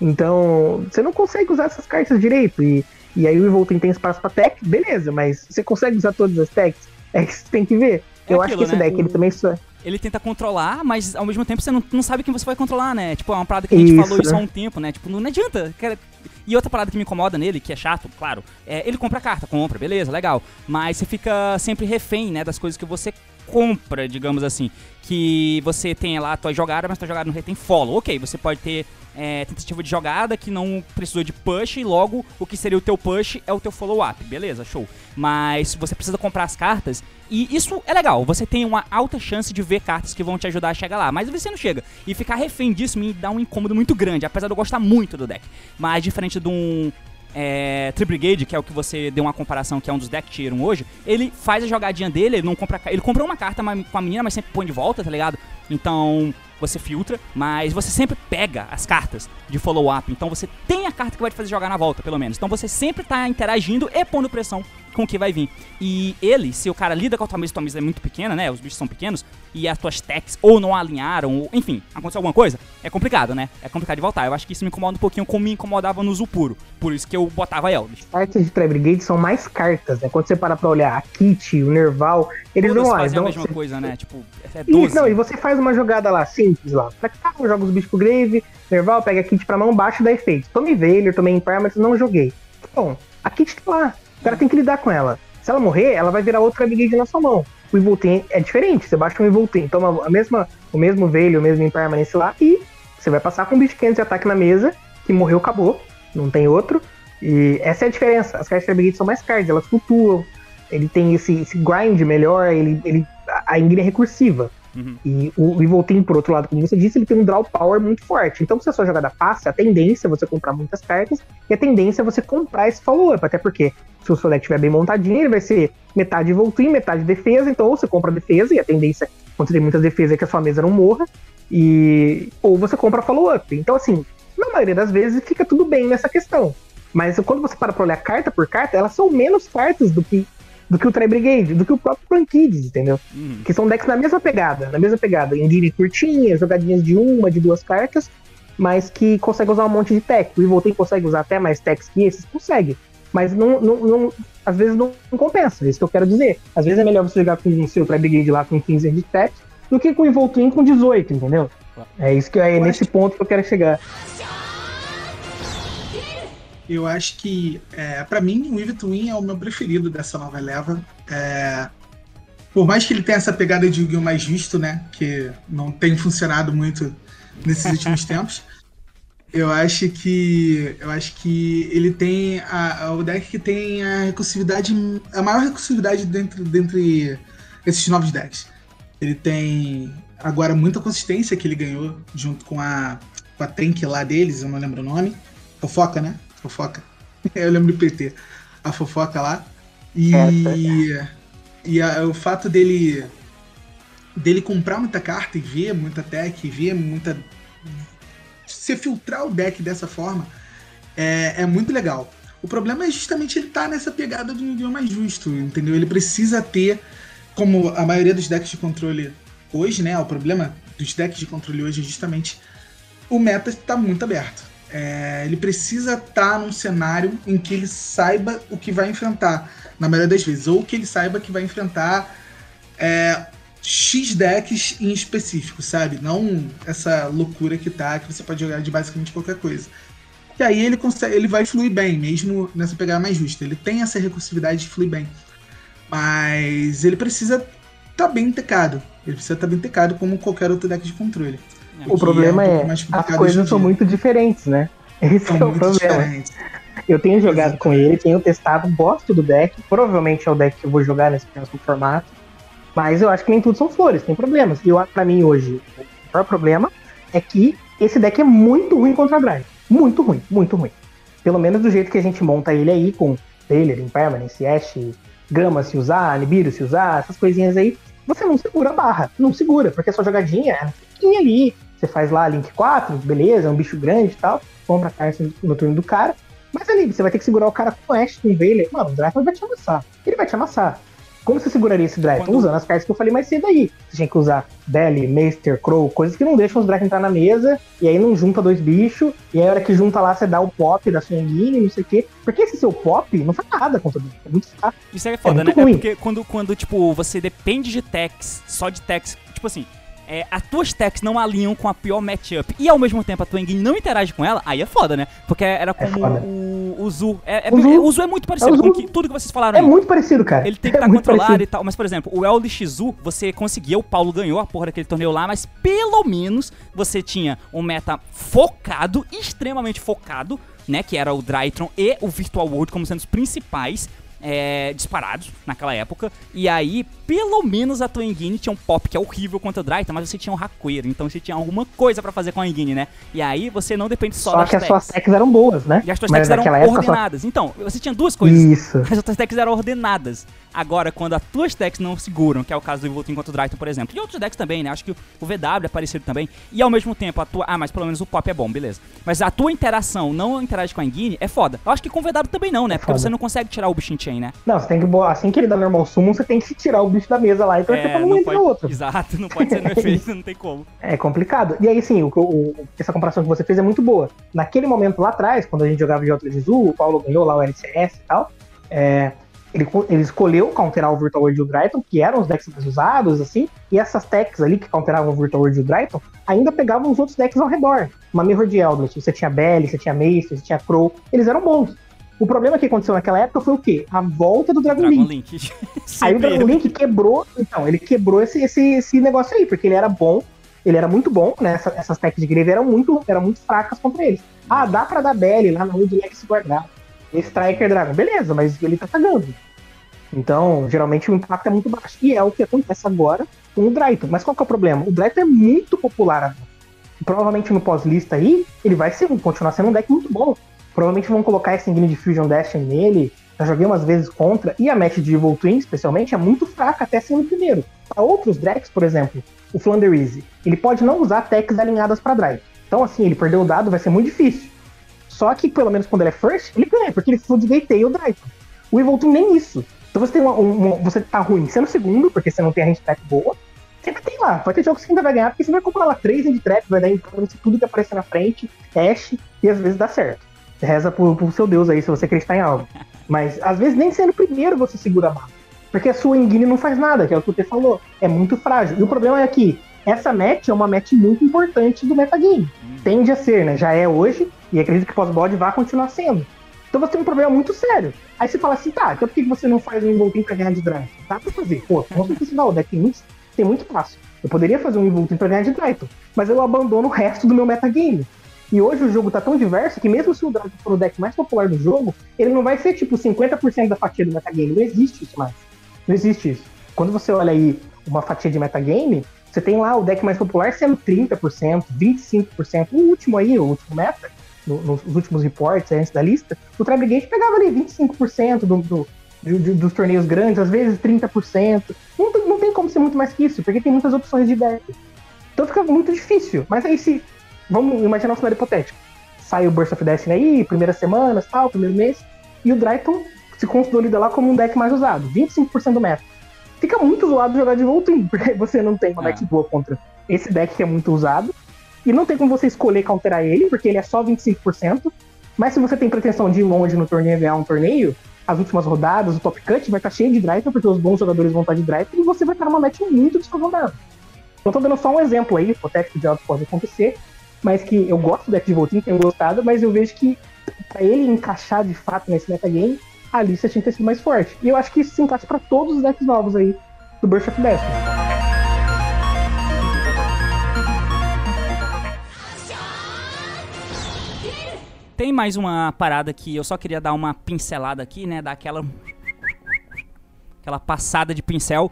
Então, você não consegue usar essas cartas direito. E e aí o Evolting tem espaço pra tech, beleza, mas você consegue usar todas as techs? É que você tem que ver. É eu aquilo, acho que esse né? deck, ele também só ele tenta controlar, mas ao mesmo tempo você não, não sabe quem você vai controlar, né? Tipo, é uma parada que a gente isso, falou isso há um tempo, né? Tipo, não, não adianta. E outra parada que me incomoda nele, que é chato, claro, é ele compra carta, compra, beleza, legal. Mas você fica sempre refém, né, das coisas que você compra, digamos assim. Que você tem lá a tua jogada, mas tua jogada não tem follow. Ok, você pode ter é, tentativa de jogada que não precisou de push e logo o que seria o teu push é o teu follow-up. Beleza, show. Mas você precisa comprar as cartas e isso é legal. Você tem uma alta chance de ver cartas que vão te ajudar a chegar lá. Mas você não chega. E ficar refém disso me dá um incômodo muito grande, apesar de eu gostar muito do deck. Mas diferente de um é, Brigade, que é o que você deu uma comparação, que é um dos deck tier 1 hoje, ele faz a jogadinha dele, ele não compra. Ele compra uma carta com a menina, mas sempre põe de volta, tá ligado? Então, você filtra, mas você sempre pega as cartas de follow-up. Então você tem a carta que vai te fazer jogar na volta, pelo menos. Então você sempre tá interagindo e pondo pressão com o que vai vir. E ele, se o cara lida com a tua mesa, tua mesa é muito pequena, né? Os bichos são pequenos, e as tuas techs ou não alinharam, ou enfim, aconteceu alguma coisa, é complicado, né? É complicado de voltar. Eu acho que isso me incomoda um pouquinho como me incomodava no Zulpuro. Por isso que eu botava Elvis. As cartas de Trap Brigade são mais cartas, né? Quando você para pra olhar a Kit, o Nerval, eles Todas não fazem a mesma coisa, né? Tipo, é 12. E, não, e você faz uma jogada lá simples lá. Pra que tá? Joga os bichos pro Grave, Nerval, pega a Kit pra mão, baixo dá efeito. Tomei Veiler, tomei Impermanence, não joguei. Bom, a Kit tá lá. Cara tem que lidar com ela. Se ela morrer, ela vai virar outra Brigade na sua mão. O Evolten é diferente, você baixa um Evolten, toma a mesma, o mesmo Veilho, o mesmo Impermanence lá, e você vai passar com um bicho 500 de ataque na mesa, que morreu, acabou, não tem outro. E essa é a diferença. As cartas de são mais cards, elas flutuam, ele tem esse, esse grind melhor, ele, ele, a Ingrid é recursiva. Uhum. E o Evoltin, por outro lado, como você disse, ele tem um draw power muito forte. Então, se a sua jogada passa, a tendência é você comprar muitas cartas e a tendência é você comprar esse follow-up. Até porque, se o seu deck estiver bem montadinho, ele vai ser metade Evoltin, metade defesa. Então, ou você compra defesa e a tendência, quando você tem muitas defesas, é que a sua mesa não morra. E... Ou você compra follow-up. Então, assim, na maioria das vezes fica tudo bem nessa questão. Mas quando você para pra olhar carta por carta, elas são menos cartas do que do que o Tri Brigade, do que o próprio Plankids, entendeu? Uhum. Que são decks na mesma pegada, na mesma pegada. Engine curtinhas, jogadinhas de uma, de duas cartas, mas que consegue usar um monte de tech. O Evolten consegue usar até mais techs que esses, consegue. Mas não, não, não às vezes não, não, compensa, é isso que eu quero dizer. Às vezes é melhor você jogar com o seu Tri Brigade lá com 15 de tech do que com o Evolten com 18, entendeu? É isso que é nesse ponto que eu quero chegar. Eu acho que, é, para mim, o Eve Twin é o meu preferido dessa nova leva. É, por mais que ele tenha essa pegada de Yu-Gi-Oh! mais justo, né? Que não tem funcionado muito nesses últimos *laughs* tempos. Eu acho que. Eu acho que ele tem. A, a, o deck que tem a recursividade. A maior recursividade dentro, dentre esses novos decks. Ele tem agora muita consistência que ele ganhou junto com a, com a tank lá deles, eu não lembro o nome. Fofoca, né? Fofoca. *laughs* Eu lembro do PT. A fofoca lá. E, é, e a, o fato dele dele comprar muita carta e ver muita tech, e ver muita. Você filtrar o deck dessa forma é, é muito legal. O problema é justamente ele estar tá nessa pegada de um idioma mais justo, entendeu? Ele precisa ter, como a maioria dos decks de controle hoje, né? O problema dos decks de controle hoje é justamente o meta está muito aberto É, ele precisa estar tá num cenário em que ele saiba o que vai enfrentar, na maioria das vezes, ou que ele saiba que vai enfrentar é, X decks em específico, sabe? Não essa loucura que tá, que você pode jogar de basicamente qualquer coisa. E aí ele consegue, ele vai fluir bem, mesmo nessa pegada mais justa. Ele tem essa recursividade de fluir bem. Mas ele precisa estar tá bem tecado. Ele precisa estar tá bem tecado como qualquer outro deck de controle. O problema é, um é as coisas são muito diferentes, né? Esse são é o problema. Diferentes. Eu tenho jogado Exatamente. com ele, tenho testado, gosto do deck. Provavelmente é o deck que eu vou jogar nesse próximo formato. Mas eu acho que nem tudo são flores, tem problemas. E para mim hoje, o maior problema é que esse deck é muito ruim contra Drive. Muito ruim, muito ruim. Pelo menos do jeito que a gente monta ele aí, com Taylor, Impermanence, Ash, Gama se usar, Nibiru se usar, essas coisinhas aí, você não segura a barra. Não segura, porque a sua jogadinha é ali, você faz lá Link 4, beleza, é um bicho grande e tal, compra a carta no turno do cara. Mas ali, você vai ter que segurar o cara com o Ash, com Veiler. Mano, o Draco vai te amassar. Ele vai te amassar. Como você seguraria esse Draco? Quando... Usando as cartas que eu falei mais cedo aí. Você tinha que usar Belly, Maester, Crow, coisas que não deixam os Dracos entrar na mesa, e aí não junta dois bichos, e aí a hora que junta lá, você dá o pop da sua engine, não sei o quê. Porque esse seu pop não faz nada contra o Draco. É muito fraco. Isso é foda, é né? Ruim. É porque quando, quando, tipo, você depende de techs, só de techs, tipo assim, é, as tuas techs não alinham com a pior matchup e ao mesmo tempo a tua engine não interage com ela, aí é foda, né? Porque era é como é o, o Zu. É, é, o, Zu o Zu é muito parecido é com que, tudo que vocês falaram. É aí. muito parecido, cara. Ele tem que estar é tá controlado parecido. e tal. Mas, por exemplo, o Eldritch Zu, você conseguia, o Paulo ganhou a porra daquele torneio lá, mas pelo menos você tinha um meta focado, extremamente focado, né? Que era o Drytron e o Virtual World como sendo os principais é, disparados naquela época. E aí, pelo menos a tua Engine tinha um pop que é horrível contra o Dryta, mas você tinha um Raqueiro, então você tinha alguma coisa para fazer com a Engine, né? E aí você não depende só, só das que as suas techs eram boas, né? E as tuas techs eram ordenadas. Só... Então, você tinha duas coisas. Isso. As tuas techs eram ordenadas. Agora, quando as tuas decks não seguram, que é o caso do Evolting contra o Dryton, por exemplo, e outros decks também, né? Acho que o VW é parecido também. E ao mesmo tempo, a tua. Ah, mas pelo menos o pop é bom, beleza. Mas a tua interação não interage com a Engine é foda. Eu acho que com o VW também não, né? É Porque foda. você não consegue tirar o bichinho chain, né? Não, você tem que. Assim que ele dá normal summon, você tem que tirar o bicho da mesa lá e torcer é, pra um pode... outro. Exato, não pode ser *laughs* no efeito, não tem como. É complicado. E aí, sim, o, o, essa comparação que você fez é muito boa. Naquele momento lá atrás, quando a gente jogava de Outro Jesus, o Paulo ganhou lá o LCS e tal. É, ele, ele escolheu counterar o Virtual World e o Dryton, que eram os decks mais usados, assim, e essas techs ali que counteravam o Virtual World e o Dryton ainda pegavam os outros decks ao redor. Uma Mirror de Eldritch, você tinha Belly, você tinha Mace, você tinha Crow, eles eram bons. O problema que aconteceu naquela época foi o quê? A volta do Dragon, Dragon Link. Link. *laughs* *laughs* aí o Dragon Link quebrou, então, ele quebrou esse, esse, esse negócio aí, porque ele era bom, ele era muito bom, né? Essa, essas techs de grave eram muito, eram muito fracas contra eles. Ah, dá pra dar Belly lá na Wood Lex guardar. Striker Dragon, beleza, mas ele tá cagando. Então, geralmente o impacto é muito baixo. E é o que acontece agora com o Dryton. Mas qual que é o problema? O Dryton é muito popular agora. Provavelmente no pós-lista aí, ele vai ser, continuar sendo um deck muito bom. Provavelmente vão colocar esse engine de Fusion Destiny nele. Já joguei umas vezes contra. E a match de Evil Twin, especialmente, é muito fraca até sendo primeiro. Para outros decks, por exemplo, o Flounder Easy, ele pode não usar techs alinhadas para drive. Então, assim, ele perdeu o dado, vai ser muito difícil. Só que, pelo menos quando ele é first, ele ganha, porque ele food o drive. O Evil nem isso. Então você tem uma, uma, você tá ruim sendo segundo, porque você não tem a range trap boa. Você ainda tem lá, vai ter jogos que ainda vai ganhar, porque você vai comprar lá três hand trap, vai dar em tudo que aparecer na frente, Ash, e às vezes dá certo. Você reza pro, pro seu Deus aí se você acreditar em algo. Mas às vezes nem sendo o primeiro você segura a barra. Porque a sua engine não faz nada, que é o que você falou. É muito frágil. E o problema é que essa match é uma match muito importante do metagame. Hum. Tende a ser, né? Já é hoje, e acredito que pós-bod vai continuar sendo. Então você tem um problema muito sério. Aí você fala assim, tá, então por que você não faz um Involting pra ganhar de draft? Dá pra fazer. Pô, com simplicidade, o deck tem muito, tem muito fácil. Eu poderia fazer um Involting pra ganhar de Dryton, mas eu abandono o resto do meu metagame. E hoje o jogo tá tão diverso que mesmo se o Dryton for o deck mais popular do jogo, ele não vai ser tipo 50% da fatia do metagame. Não existe isso mais. Não existe isso. Quando você olha aí uma fatia de metagame, você tem lá o deck mais popular sendo 30%, 25%. O último aí, o último meta, no, nos últimos reports antes da lista, o Tribegate pegava ali 25% do, do, do, dos torneios grandes, às vezes 30%. Não, não tem como ser muito mais que isso, porque tem muitas opções de deck. Então fica muito difícil. Mas aí se. Vamos imaginar um cenário hipotético. Sai o Burst of Destiny aí, primeiras semanas, tal, primeiro mês, e o Dryton se consolida lá como um deck mais usado, 25% do meta. Fica muito zoado jogar de Voltrim, *laughs* porque você não tem uma é. deck boa contra esse deck que é muito usado, E não tem como você escolher counterar ele, porque ele é só 25%. Mas se você tem pretensão de ir longe no torneio ganhar um torneio, as últimas rodadas, o top cut vai estar cheio de drive, porque os bons jogadores vão estar de drive e você vai estar numa match muito desfavorável. Então tô dando só um exemplo aí, hipotético de algo que pode acontecer, mas que eu gosto do deck de Voltinho, tenho gostado, mas eu vejo que para ele encaixar de fato nesse metagame, a lista tinha que ter sido mais forte. E eu acho que isso se encaixa para todos os decks novos aí do Burst of Destiny. Tem mais uma parada que eu só queria dar uma pincelada aqui, né? Dar aquela. aquela passada de pincel.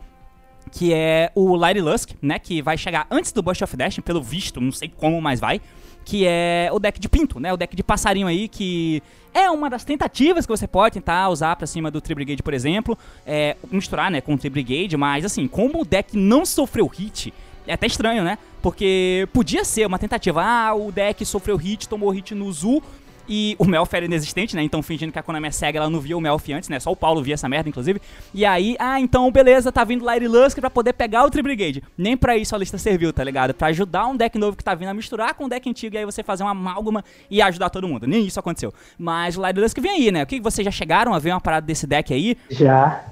Que é o Light Lusk, né? Que vai chegar antes do Burst of Destiny, pelo visto, não sei como mais vai. Que é o deck de pinto, né? O deck de passarinho aí, que é uma das tentativas que você pode tentar usar pra cima do Tribrigade, por exemplo. É, misturar, né, com o Tribrigade, mas assim, como o deck não sofreu hit, é até estranho, né? Porque podia ser uma tentativa. Ah, o deck sofreu hit, tomou hit no Zu, e o Melf era inexistente, né? Então fingindo que a Konami é cega, ela não via o Melf antes, né? Só o Paulo via essa merda, inclusive. E aí, ah, então beleza, tá vindo Light Lusk pra poder pegar o Tribrigade. Nem pra isso a lista serviu, tá ligado? Pra ajudar um deck novo que tá vindo a misturar com um deck antigo e aí você fazer uma amálgama e ajudar todo mundo. Nem isso aconteceu. Mas o Light Lusk vem aí, né? O que vocês já chegaram a ver uma parada desse deck aí? Já.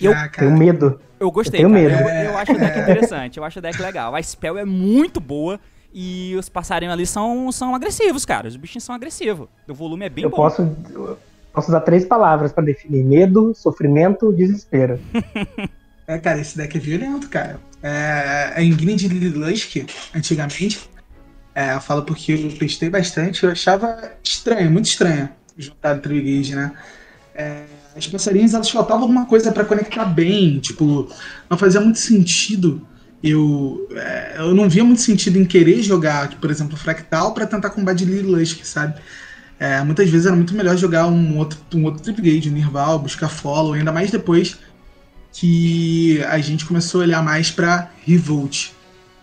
Eu já, tenho medo. Eu gostei, eu tenho cara. medo. Eu, eu acho o deck interessante, eu acho o deck legal. A spell é muito boa. E os passarinhos ali são, são agressivos, cara. Os bichinhos são agressivos. O volume é bem eu bom. Posso, eu posso usar três palavras para definir: medo, sofrimento, desespero. *laughs* é, cara, esse deck é violento, cara. É, a Ingrid Lusk, antigamente, é, eu falo porque eu testei bastante, eu achava estranho, muito estranho juntar o Trigade, né? É, as passarinhas, elas faltavam alguma coisa para conectar bem, tipo, não fazia muito sentido eu, é, eu não via muito sentido em querer jogar, por exemplo, Fractal para tentar combater Lusk, sabe? É, muitas vezes era muito melhor jogar um outro, um outro Tripgate, um Nirval, buscar follow, ainda mais depois que a gente começou a olhar mais para Revolt,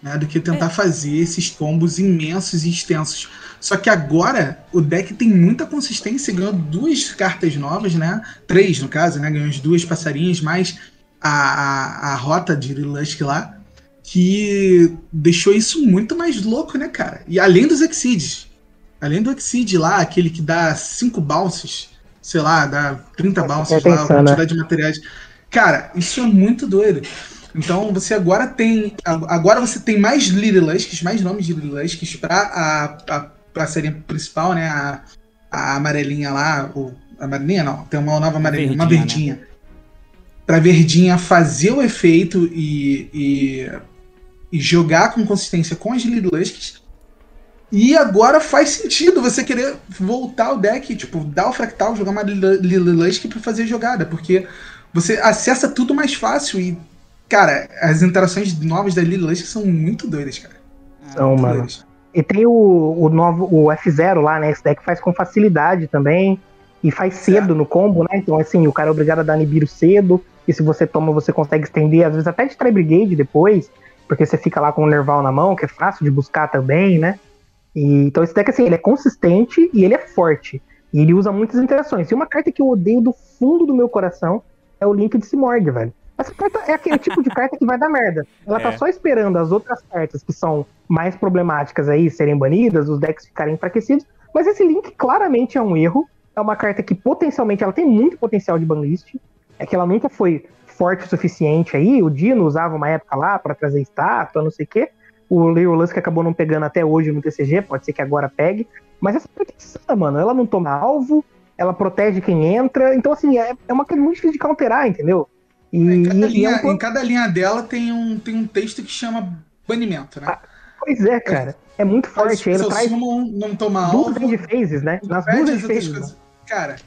né, do que tentar é. fazer esses combos imensos e extensos. Só que agora o deck tem muita consistência, ganhou duas cartas novas, né? Três, no caso, né? Ganhou as duas passarinhas, mais a, a, a rota de Lusk lá que deixou isso muito mais louco, né, cara? E além dos Exceeds, além do Exceed lá, aquele que dá 5 bounces, sei lá, dá 30 bounces lá, a quantidade de materiais. Cara, isso é muito doido. Então você agora tem. Agora você tem mais Little Lusks, mais nomes de Little Lusks pra a, a, pra série principal, né? A, a amarelinha lá. O, a amarelinha não, tem uma nova amarelinha, verdinha, uma verdinha. Né? Pra verdinha fazer o efeito e, e e jogar com consistência com as Lidlusks. E agora faz sentido você querer voltar o deck, tipo, dar o fractal, jogar uma Lilusk pra fazer jogada, porque você acessa tudo mais fácil e, cara, as interações novas da Lilusk são muito doidas, cara. São, mano. Doidas. E tem o, o novo, o F0 lá, né? Esse deck faz com facilidade também. E faz cedo é. no combo, né? Então, assim, o cara é obrigado a dar Nibiru cedo. E se você toma, você consegue estender, às vezes até de Tri Brigade depois porque você fica lá com o Nerval na mão, que é fácil de buscar também, né? E, então esse deck, assim, ele é consistente e ele é forte. E ele usa muitas interações. E uma carta que eu odeio do fundo do meu coração é o Link de Simorg, velho. Essa carta é aquele tipo de carta que vai dar merda. Ela tá é. tá só esperando as outras cartas que são mais problemáticas aí serem banidas, os decks ficarem enfraquecidos. Mas esse Link claramente é um erro. É uma carta que potencialmente ela tem muito potencial de banlist. É que ela nunca foi forte o suficiente aí. O Dino usava uma época lá para trazer estátua, não sei o quê. O Leo Lusk acabou não pegando até hoje no TCG, pode ser que agora pegue. Mas essa proteção, mano, ela não toma alvo, ela protege quem entra. Então, assim, é, é uma coisa muito difícil de counterar, entendeu? E, em, cada e linha, é um... em cada linha dela tem um, tem um texto que chama banimento, né? Ah, pois é, cara. É, é muito forte. Ele traz não toma duas alvo, phases, né? Nas duas phases. Cara,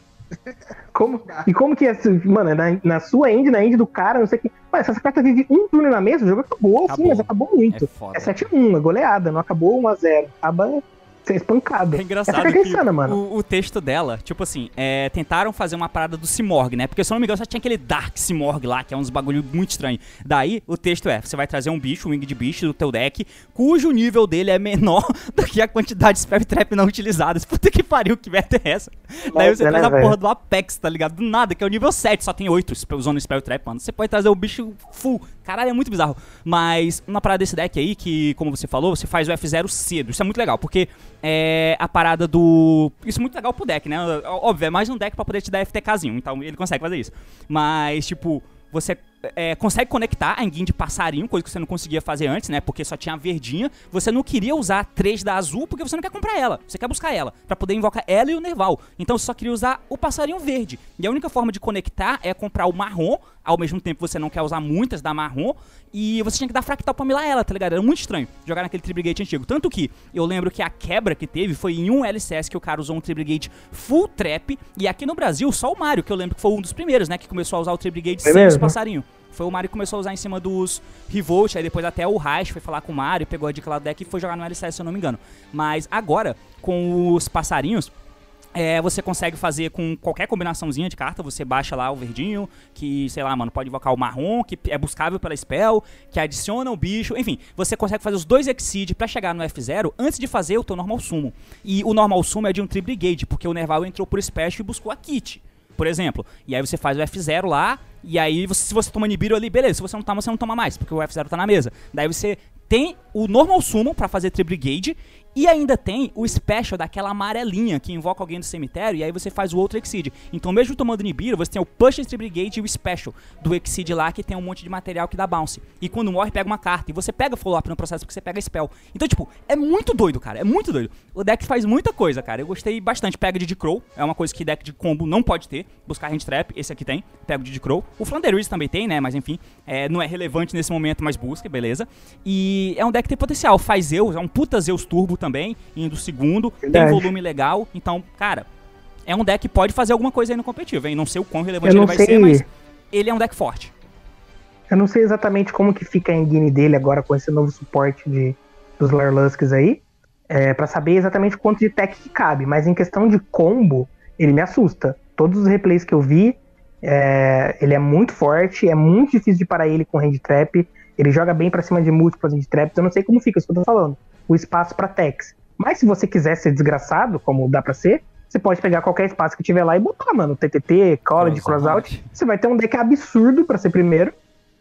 como, e como que é, mano, na, na sua end, na end do cara, não sei o que. Mas essa carta vive um turno na mesa, o jogo acabou, acabou. sim, mas acabou muito. É, é 7x1, é goleada, não acabou 1x0. Acaba ser espancado. É engraçado Essa é que insana, mano. O, o texto dela, tipo assim, é, tentaram fazer uma parada do Simorg, né? Porque se eu não me engano, só tinha aquele Dark Simorg lá, que é uns bagulho muito estranho. Daí, o texto é, você vai trazer um bicho, um Wing de bicho do teu deck, cujo nível dele é menor *laughs* do que a quantidade de Spell Trap não utilizadas. Puta que pariu, que meta é essa? Daí você é, traz né, a porra velho? do Apex, tá ligado? Do nada, que é o nível 7, só tem 8 usando Spell Trap, mano. Você pode trazer o bicho full. Caralho, é muito bizarro. Mas uma parada desse deck aí, que, como você falou, você faz o F0 cedo. Isso é muito legal, porque é a parada do. Isso é muito legal pro deck, né? Óbvio, é mais um deck pra poder te dar FTKzinho. Então ele consegue fazer isso. Mas, tipo, você é, consegue conectar a engine de passarinho, coisa que você não conseguia fazer antes, né? Porque só tinha a verdinha. Você não queria usar três da azul porque você não quer comprar ela. Você quer buscar ela pra poder invocar ela e o Nerval. Então você só queria usar o passarinho verde. E a única forma de conectar é comprar o marrom. Ao mesmo tempo você não quer usar muitas da marrom. E você tinha que dar fractal pra milar ela, tá ligado? Era muito estranho jogar naquele Tribrigate antigo. Tanto que eu lembro que a quebra que teve foi em um LCS que o cara usou um Tribrigate full trap. E aqui no Brasil, só o Mario, que eu lembro que foi um dos primeiros, né? Que começou a usar o Tribrigate sem os passarinhos. Foi o Mario que começou a usar em cima dos Revolt, aí depois até o Raish foi falar com o Mario, pegou a dica lá do deck e foi jogar no LCS, se eu não me engano. Mas agora, com os passarinhos, é, você consegue fazer com qualquer combinaçãozinha de carta, você baixa lá o verdinho, que, sei lá, mano, pode invocar o marrom, que é buscável pela spell, que adiciona o bicho, enfim, você consegue fazer os dois Exceed pra chegar no F0 antes de fazer o teu Normal Summon. E o Normal Summon é de um Tri-Brigade, porque o Nerval entrou por Special e buscou a Kit por exemplo. E aí você faz o F0 lá, e aí você- se você toma Nibiru ali, beleza. Se você não toma, você não toma mais, porque o F0 tá na mesa. Daí você tem o Normal Summon pra fazer Tri-Brigade, e ainda tem o Special daquela amarelinha que invoca alguém do cemitério, e aí você faz o outro Exceed. Então mesmo tomando Nibiru, você tem o Push Tri-Brigade e o Special do Exceed lá, que tem um monte de material que dá bounce. E quando morre, pega uma carta. E você pega follow-up no processo porque você pega Spell. Então, tipo, é muito doido, cara. É muito doido. O deck faz muita coisa, cara. Eu gostei bastante. Pega de Crow, é uma coisa que deck de combo não pode ter. Buscar Hand Trap, esse aqui tem. Pega de Crow. O Flanders também tem, né? Mas enfim, é, não é relevante nesse momento, mas busca, beleza. E é um deck que tem potencial. Faz Zeus, é um puta Zeus Turbo também, indo segundo. Verdade. Tem volume legal. Então, cara, é um deck que pode fazer alguma coisa aí no competitivo, hein? Não sei o quão relevante ele vai sei- ser, mas ele é um deck forte. Eu não sei exatamente como que fica a engine dele agora com esse novo suporte de, dos Larlusks aí, é, para saber exatamente quanto de tech que cabe, mas em questão de combo, ele me assusta. Todos os replays que eu vi, é, ele é muito forte, é muito difícil de parar ele com hand trap, ele joga bem pra cima de múltiplas hand traps, eu não sei como fica, isso que eu tô falando, o espaço pra techs. Mas se você quiser ser desgraçado, como dá pra ser, você pode pegar qualquer espaço que tiver lá e botar, mano, TTT, College, Crossout. Você vai ter um deck absurdo pra ser primeiro,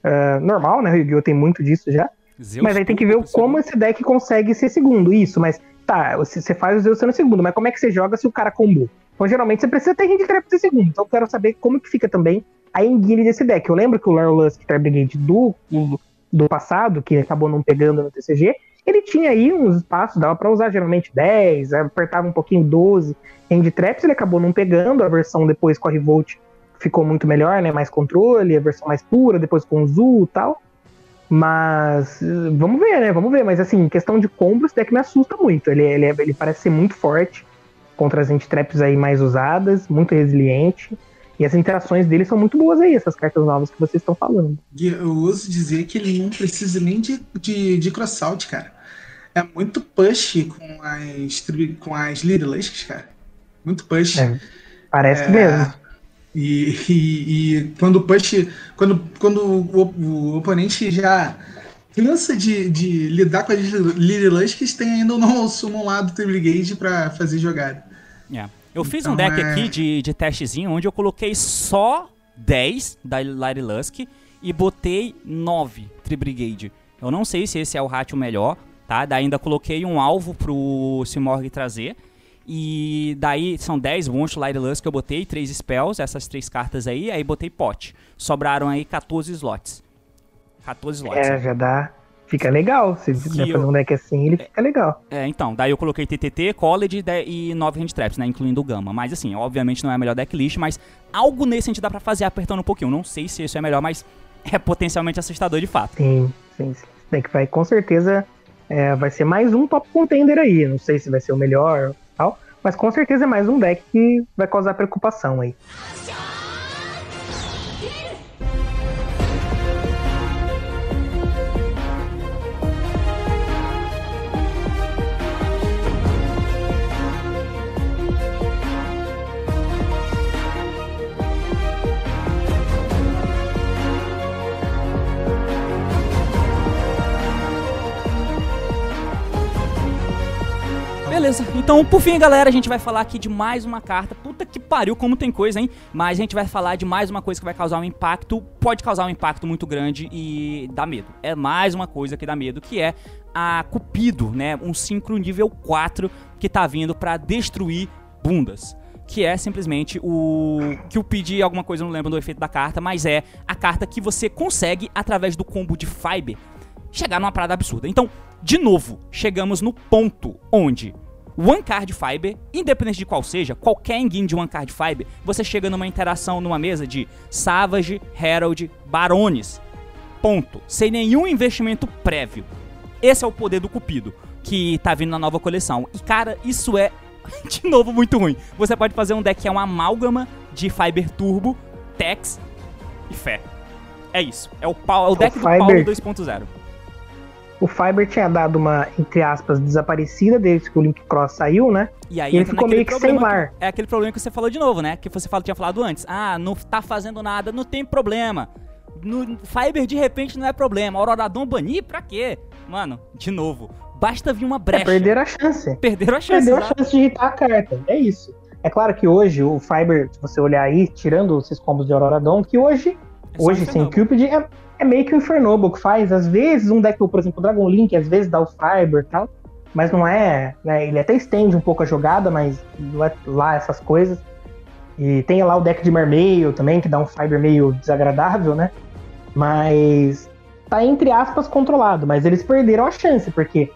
é, normal, né? O Yu-Gi-Oh! tem muito disso já. Zeus mas aí tem que ver como esse deck consegue ser segundo. Isso, mas tá, você faz o Zeus sendo segundo, mas como é que você joga se o cara combou? Então, geralmente, você precisa ter handicap pra ser segundo. Então, eu quero saber como que fica também a engine desse deck. Eu lembro que o Larry Lusk Star Brigade do, do passado, que acabou não pegando no TCG, ele tinha aí uns espaços, dava pra usar geralmente 10, apertava um pouquinho 12 hand traps, ele acabou não pegando. A versão depois com a Revolt ficou muito melhor, né? Mais controle, a versão mais pura, depois com o Zul e tal. Mas vamos ver, né? Vamos ver. Mas assim, questão de combo, esse deck me assusta muito. Ele, ele, ele parece ser muito forte contra as traps aí mais usadas, muito resiliente. E as interações dele são muito boas aí, essas cartas novas que vocês estão falando. Eu ouso dizer que ele não precisa nem de, de, de crossout, cara. É muito push com as, com as Little Lusks, cara. Muito push. É, Parece É, mesmo. E, e, e quando o push. Quando, quando o, o oponente já cansa de, de lidar com as Little Lusks, tem ainda o normal summon lá do Brigade pra fazer jogada. É. Eu fiz um Então, deck é- aqui de, de testezinho onde eu coloquei só 10 da Lady Lusk e botei 9 Tri-Brigade. Eu não sei se esse é o ratio melhor, tá? Daí ainda coloquei um alvo pro Simorg trazer. E daí são 10 monstros Light Lusk que eu botei, 3 spells, essas três cartas aí, aí botei pot. Sobraram aí 14 slots. 14 slots. É, já dá. Fica legal. Se der pra eu- fazer um deck assim, ele fica legal. É, então, daí eu coloquei TTT, College e 9 hand traps, né, incluindo o Gama. Mas assim, obviamente não é a melhor decklist, mas algo nesse sentido dá pra fazer apertando um pouquinho. Não sei se isso é melhor, mas é potencialmente assustador de fato. Sim, sim, sim. Esse deck vai com certeza é, vai ser mais um top contender aí. Não sei se vai ser o melhor tal, mas com certeza é mais um deck que vai causar preocupação aí. Beleza, então por fim, galera, a gente vai falar aqui de mais uma carta. Puta que pariu, como tem coisa, hein? Mas a gente vai falar de mais uma coisa que vai causar um impacto, pode causar um impacto muito grande e dá medo. É mais uma coisa que dá medo, que é a Cupido, né? Um Synchro nível 4 que tá vindo para destruir bundas que é simplesmente o que eu pedi alguma coisa, não lembro do efeito da carta, mas é a carta que você consegue através do combo de Fiber chegar numa parada absurda. Então, de novo, chegamos no ponto onde One Card Fiber, independente de qual seja, qualquer engine de One Card Fiber, você chega numa interação numa mesa de Savage, Herald, Barones. Ponto. Sem nenhum investimento prévio. Esse é o poder do Cupido, que tá vindo na nova coleção. E cara, isso é, *laughs* de novo, muito ruim. Você pode fazer um deck que é uma amálgama de Fiber Turbo, Tex e Fé. É isso. É o, pau, é o deck o do Paulo 2.0 o Fiber tinha dado uma, entre aspas, desaparecida desde que o Link Cross saiu, né? E aí e ele ficou meio que sem lar. É aquele problema que você falou de novo, né? Que você fala, tinha falado antes. Ah, não tá fazendo nada, não tem problema. No Fiber de repente não é problema. Auroradon banir pra quê? Mano, de novo. Basta vir uma brecha. É, perderam a chance. Perderam a chance. Perderam a chance de irritar a carta. É isso. É claro que hoje o Fiber, se você olhar aí, tirando esses combos de Auroradon, que hoje, é hoje sem Cupid, é, é meio que o Infernoble que faz. Às vezes, um deck, por exemplo, o Dragon Link, às vezes dá o Fiber e tal. Mas não é. Né, ele até estende um pouco a jogada, mas não é lá essas coisas. E tem lá o deck de Mermail também, que dá um Fiber meio desagradável, né? Mas tá entre aspas controlado, mas eles perderam a chance, porque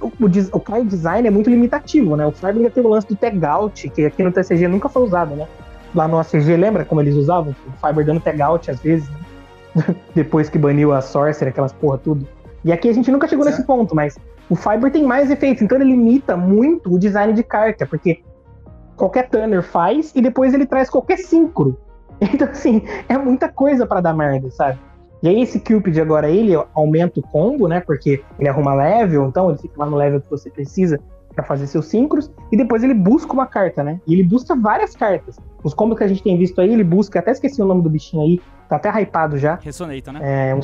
o, o, o design é muito limitativo, né? O Fiber ainda tem o lance do tag out, que aqui no TCG nunca foi usado, né? Lá no ACG, lembra como eles usavam? O Fiber dando tag out às vezes, né? *laughs* depois que baniu a Sorcerer, aquelas porra tudo. E aqui a gente nunca chegou nesse ponto, mas o Fiber tem mais efeitos, então ele limita muito o design de carta, porque qualquer Tanner faz e depois ele traz qualquer Synchro. *laughs* Então, assim, é muita coisa para dar merda, sabe? E aí esse Cupid agora, ele aumenta o combo, né? Porque ele arruma level, então ele fica lá no level que você precisa para fazer seus sincros, e depois ele busca uma carta, né? E ele busca várias cartas. Os combos que a gente tem visto aí, ele busca, até esqueci o nome do bichinho aí, tá até hypado já. Ressonator, né? É,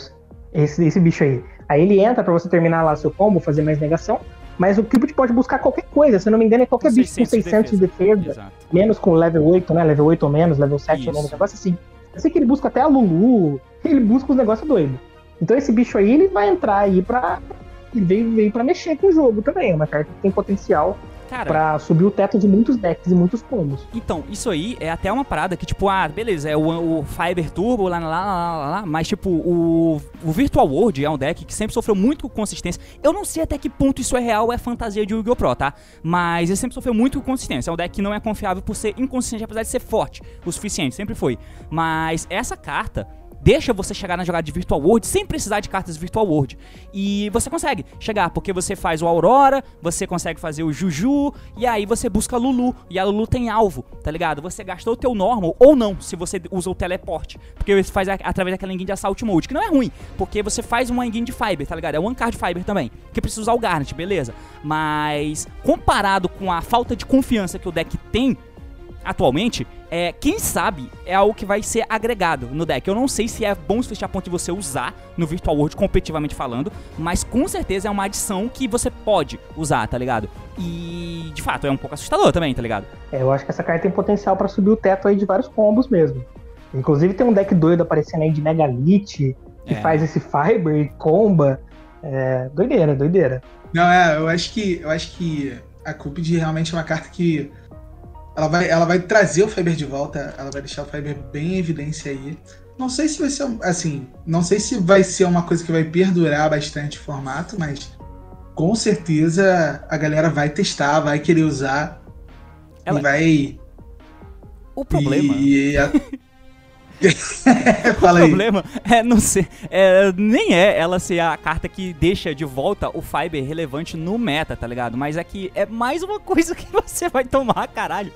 esse, esse bicho aí. Aí ele entra para você terminar lá seu combo, fazer mais negação, mas o Cupid pode buscar qualquer coisa, se não me engano é qualquer bicho com 600 de defesa, de defesa menos com level 8, né? Level 8 ou menos, level 7 Isso. ou menos, negócio assim. Eu sei que ele busca até a Lulu, ele busca os negócios doidos. Então esse bicho aí, ele vai entrar aí pra e veio, veio para mexer com o jogo também. É uma carta que tem potencial Cara, pra subir o teto de muitos decks e muitos combos. Então, isso aí é até uma parada que, tipo, ah, beleza, é o, o Fiber Turbo, lá, lá, lá, lá, lá, mas, tipo, o, o Virtual World é um deck que sempre sofreu muito com consistência. Eu não sei até que ponto isso é real ou é fantasia de Yu-Gi-Oh! Pro, tá? Mas ele sempre sofreu muito com consistência. É um deck que não é confiável por ser inconsistente, apesar de ser forte o suficiente, sempre foi. Mas essa carta deixa você chegar na jogada de Virtual World sem precisar de cartas Virtual World. E você consegue chegar, porque você faz o Aurora, você consegue fazer o Juju, e aí você busca a Lulu, e a Lulu tem alvo, tá ligado? Você gastou o teu normal, ou não, se você usa o teleporte, porque você faz através daquela engine de Assault Mode, que não é ruim, porque você faz uma engine de Fiber, tá ligado? É One Card Fiber também, que precisa usar o Garnet, beleza? Mas, comparado com a falta de confiança que o deck tem, atualmente, é, quem sabe é algo que vai ser agregado no deck. Eu não sei se é bom o suficiente a ponto de você usar no Virtual World competitivamente falando, mas com certeza é uma adição que você pode usar, tá ligado? E de fato é um pouco assustador também, tá ligado? É, eu acho que essa carta tem potencial para subir o teto aí de vários combos mesmo. Inclusive tem um deck doido aparecendo aí de Megalith, que é. faz esse Fiber e comba. É, doideira, doideira. Não, é, eu acho que eu acho que a Cupid realmente é uma carta que ela vai, ela vai trazer o Fiber de volta, ela vai deixar o Fiber bem em evidência aí. Não sei se vai ser, assim, não sei se vai ser uma coisa que vai perdurar bastante o formato, mas com certeza a galera vai testar, vai querer usar ela... e vai. O problema. E, *laughs* *laughs* Fala o problema é não ser, é, nem é ela ser a carta que deixa de volta o Fiber relevante no meta, tá ligado? Mas é que é mais uma coisa que *laughs* você vai tomar, caralho.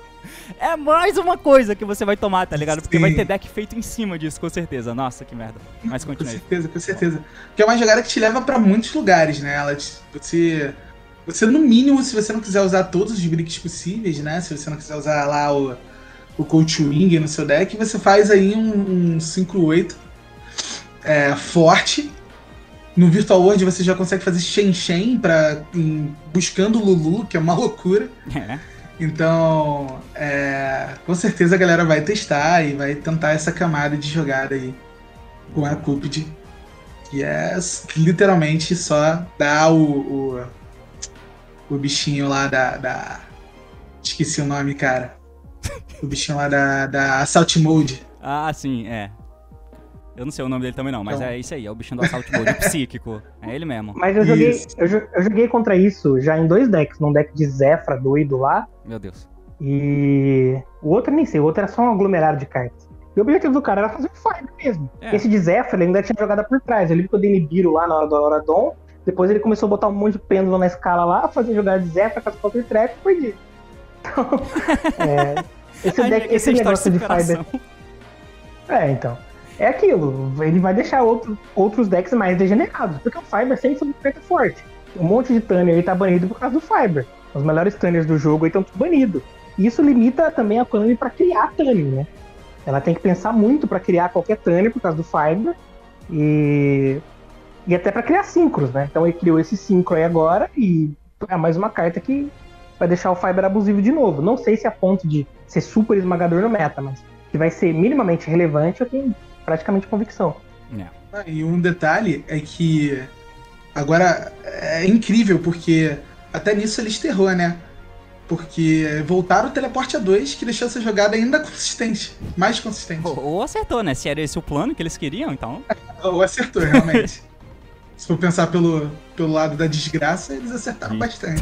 É mais uma coisa que você vai tomar, tá ligado? Porque Sim. vai ter deck feito em cima disso, com certeza. Nossa, que merda. Mas continue. Com certeza, com certeza. Porque é uma jogada que te leva para muitos lugares, né? Ela te, você. Você, no mínimo, se você não quiser usar todos os bricks possíveis, né? Se você não quiser usar lá o, o Coach Wing no seu deck, você faz aí um, um 5-8 é, forte no Virtual World você já consegue fazer Shen Shen pra, em, buscando o Lulu, que é uma *laughs* loucura. É. Então, é, com certeza a galera vai testar e vai tentar essa camada de jogada aí com a Cupid. Que é literalmente só dar o, o, o bichinho lá da, da. Esqueci o nome, cara. O bichinho lá da, da Assault Mode. Ah, sim, é. Eu não sei o nome dele também não, mas Então. é isso aí, é o bichinho do Assault Mode psíquico. É ele mesmo. Mas eu joguei, eu, eu joguei contra isso já em dois decks. Num deck de Zefra doido lá. Meu Deus. E o outro eu nem sei, o outro era só um aglomerado de cartas. E o objetivo do cara era fazer o Fiber mesmo. É. Esse de Zephyr ele ainda tinha jogada por trás. Ele ficou dele Nibiru lá na hora do Auradon. Depois ele começou a botar um monte de pêndulo na escala lá, fazer jogada de Zephyr com as Counter Trap e perdi. Então, *laughs* é, esse, Ai, deck, esse negócio de. Fiber. É, então. É aquilo. Ele vai deixar outro, outros decks mais degenerados. Porque o Fiber sempre foi carta forte. Um monte de Tanner aí tá banido por causa do Fiber. Os melhores Tanners do jogo aí estão tudo banidos. E isso limita também a Konami pra criar Tanner, né? Ela tem que pensar muito pra criar qualquer Tanner por causa do Fiber. E. E até pra criar Synchros, né? Então ele criou esse Synchro aí agora e é mais uma carta que vai deixar o Fiber abusivo de novo. Não sei se é a ponto de ser super esmagador no meta, mas que vai ser minimamente relevante, eu tenho praticamente convicção. Ah, E um detalhe é que agora é incrível, porque até nisso ele esterrou, né? Porque voltaram o teleporte a 2, que deixou essa jogada ainda *laughs* consistente. Mais consistente. Ou, ou acertou, né? Se era esse o plano que eles queriam, então. *laughs* Ou acertou, realmente. *laughs* Se for pensar pelo, pelo lado da desgraça, eles acertaram bastante.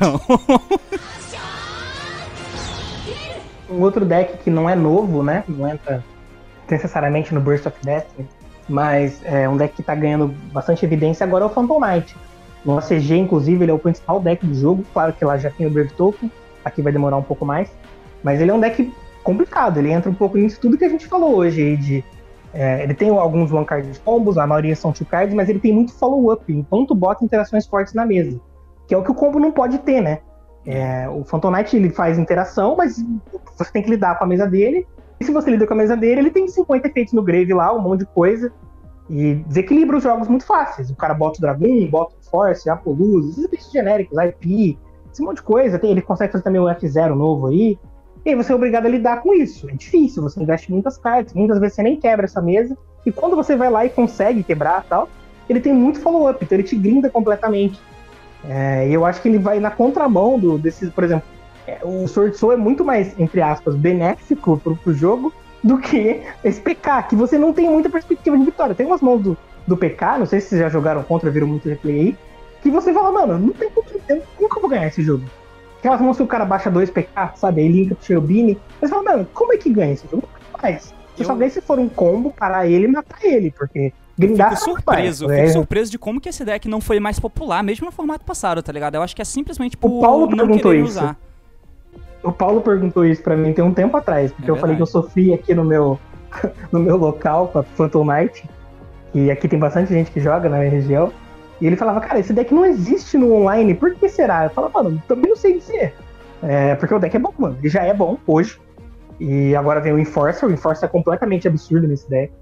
Um outro deck que não é novo, né? Não entra necessariamente no Burst of Destiny, mas é um deck que tá ganhando bastante evidência agora é o Phantom Knight. No ACG, inclusive, ele é o principal deck do jogo. Claro que lá já tem o Brave Token, aqui vai demorar um pouco mais. Mas ele é um deck complicado, ele entra um pouco nisso tudo que a gente falou hoje de. é, ele tem alguns one card combos, a maioria são two cards, mas ele tem muito follow-up, enquanto bota interações fortes na mesa. Que é o que o combo não pode ter, né? É, o Phantom Knight ele faz interação, mas você tem que lidar com a mesa dele. E se você lida com a mesa dele, ele tem 50 efeitos no grave lá, um monte de coisa. E desequilibra os jogos muito fáceis. O cara bota o Dragon, bota o Force, Apolus, esses bichos genéricos, IP, esse monte de coisa. Tem, ele consegue fazer também o F0 novo aí. E aí você é obrigado a lidar com isso. É difícil, você investe muitas cartas, muitas vezes você nem quebra essa mesa. E quando você vai lá e consegue quebrar tal, ele tem muito follow-up, então ele te grinda completamente. É, e eu acho que ele vai na contramão do, desses, por exemplo, é, o Sword Soul é muito mais, entre aspas, benéfico pro, pro jogo do que esse PK, que você não tem muita perspectiva de vitória. Tem umas mãos do, do PK, não sei se vocês já jogaram contra, viram muito replay aí, que você fala, mano, não tem como, eu- como eu vou ganhar esse jogo? Aquelas mãos que o cara baixa dois PK, sabe, aí linka pro Cherubini, você fala, mano, como é que ganha esse jogo? Não faz. Você Eu- só ganha se for um combo, parar ele e matar ele, porque grindar Fico surpreso, É, fico surpreso de como que esse deck não foi mais popular, mesmo no formato passado, tá ligado? Eu acho que é simplesmente por Paulo não perguntou querer isso. usar. O Paulo perguntou isso pra mim tem um tempo atrás, porque É eu falei que eu sofri aqui no meu, *laughs* no meu local com a Phantom Knight, e aqui tem bastante gente que joga na minha região, e ele falava, cara, esse deck não existe no online, por que será? Eu falava, mano, também não sei dizer. É, porque o deck é bom, mano, ele já é bom hoje, e agora vem o Enforcer, o Enforcer é completamente absurdo nesse deck.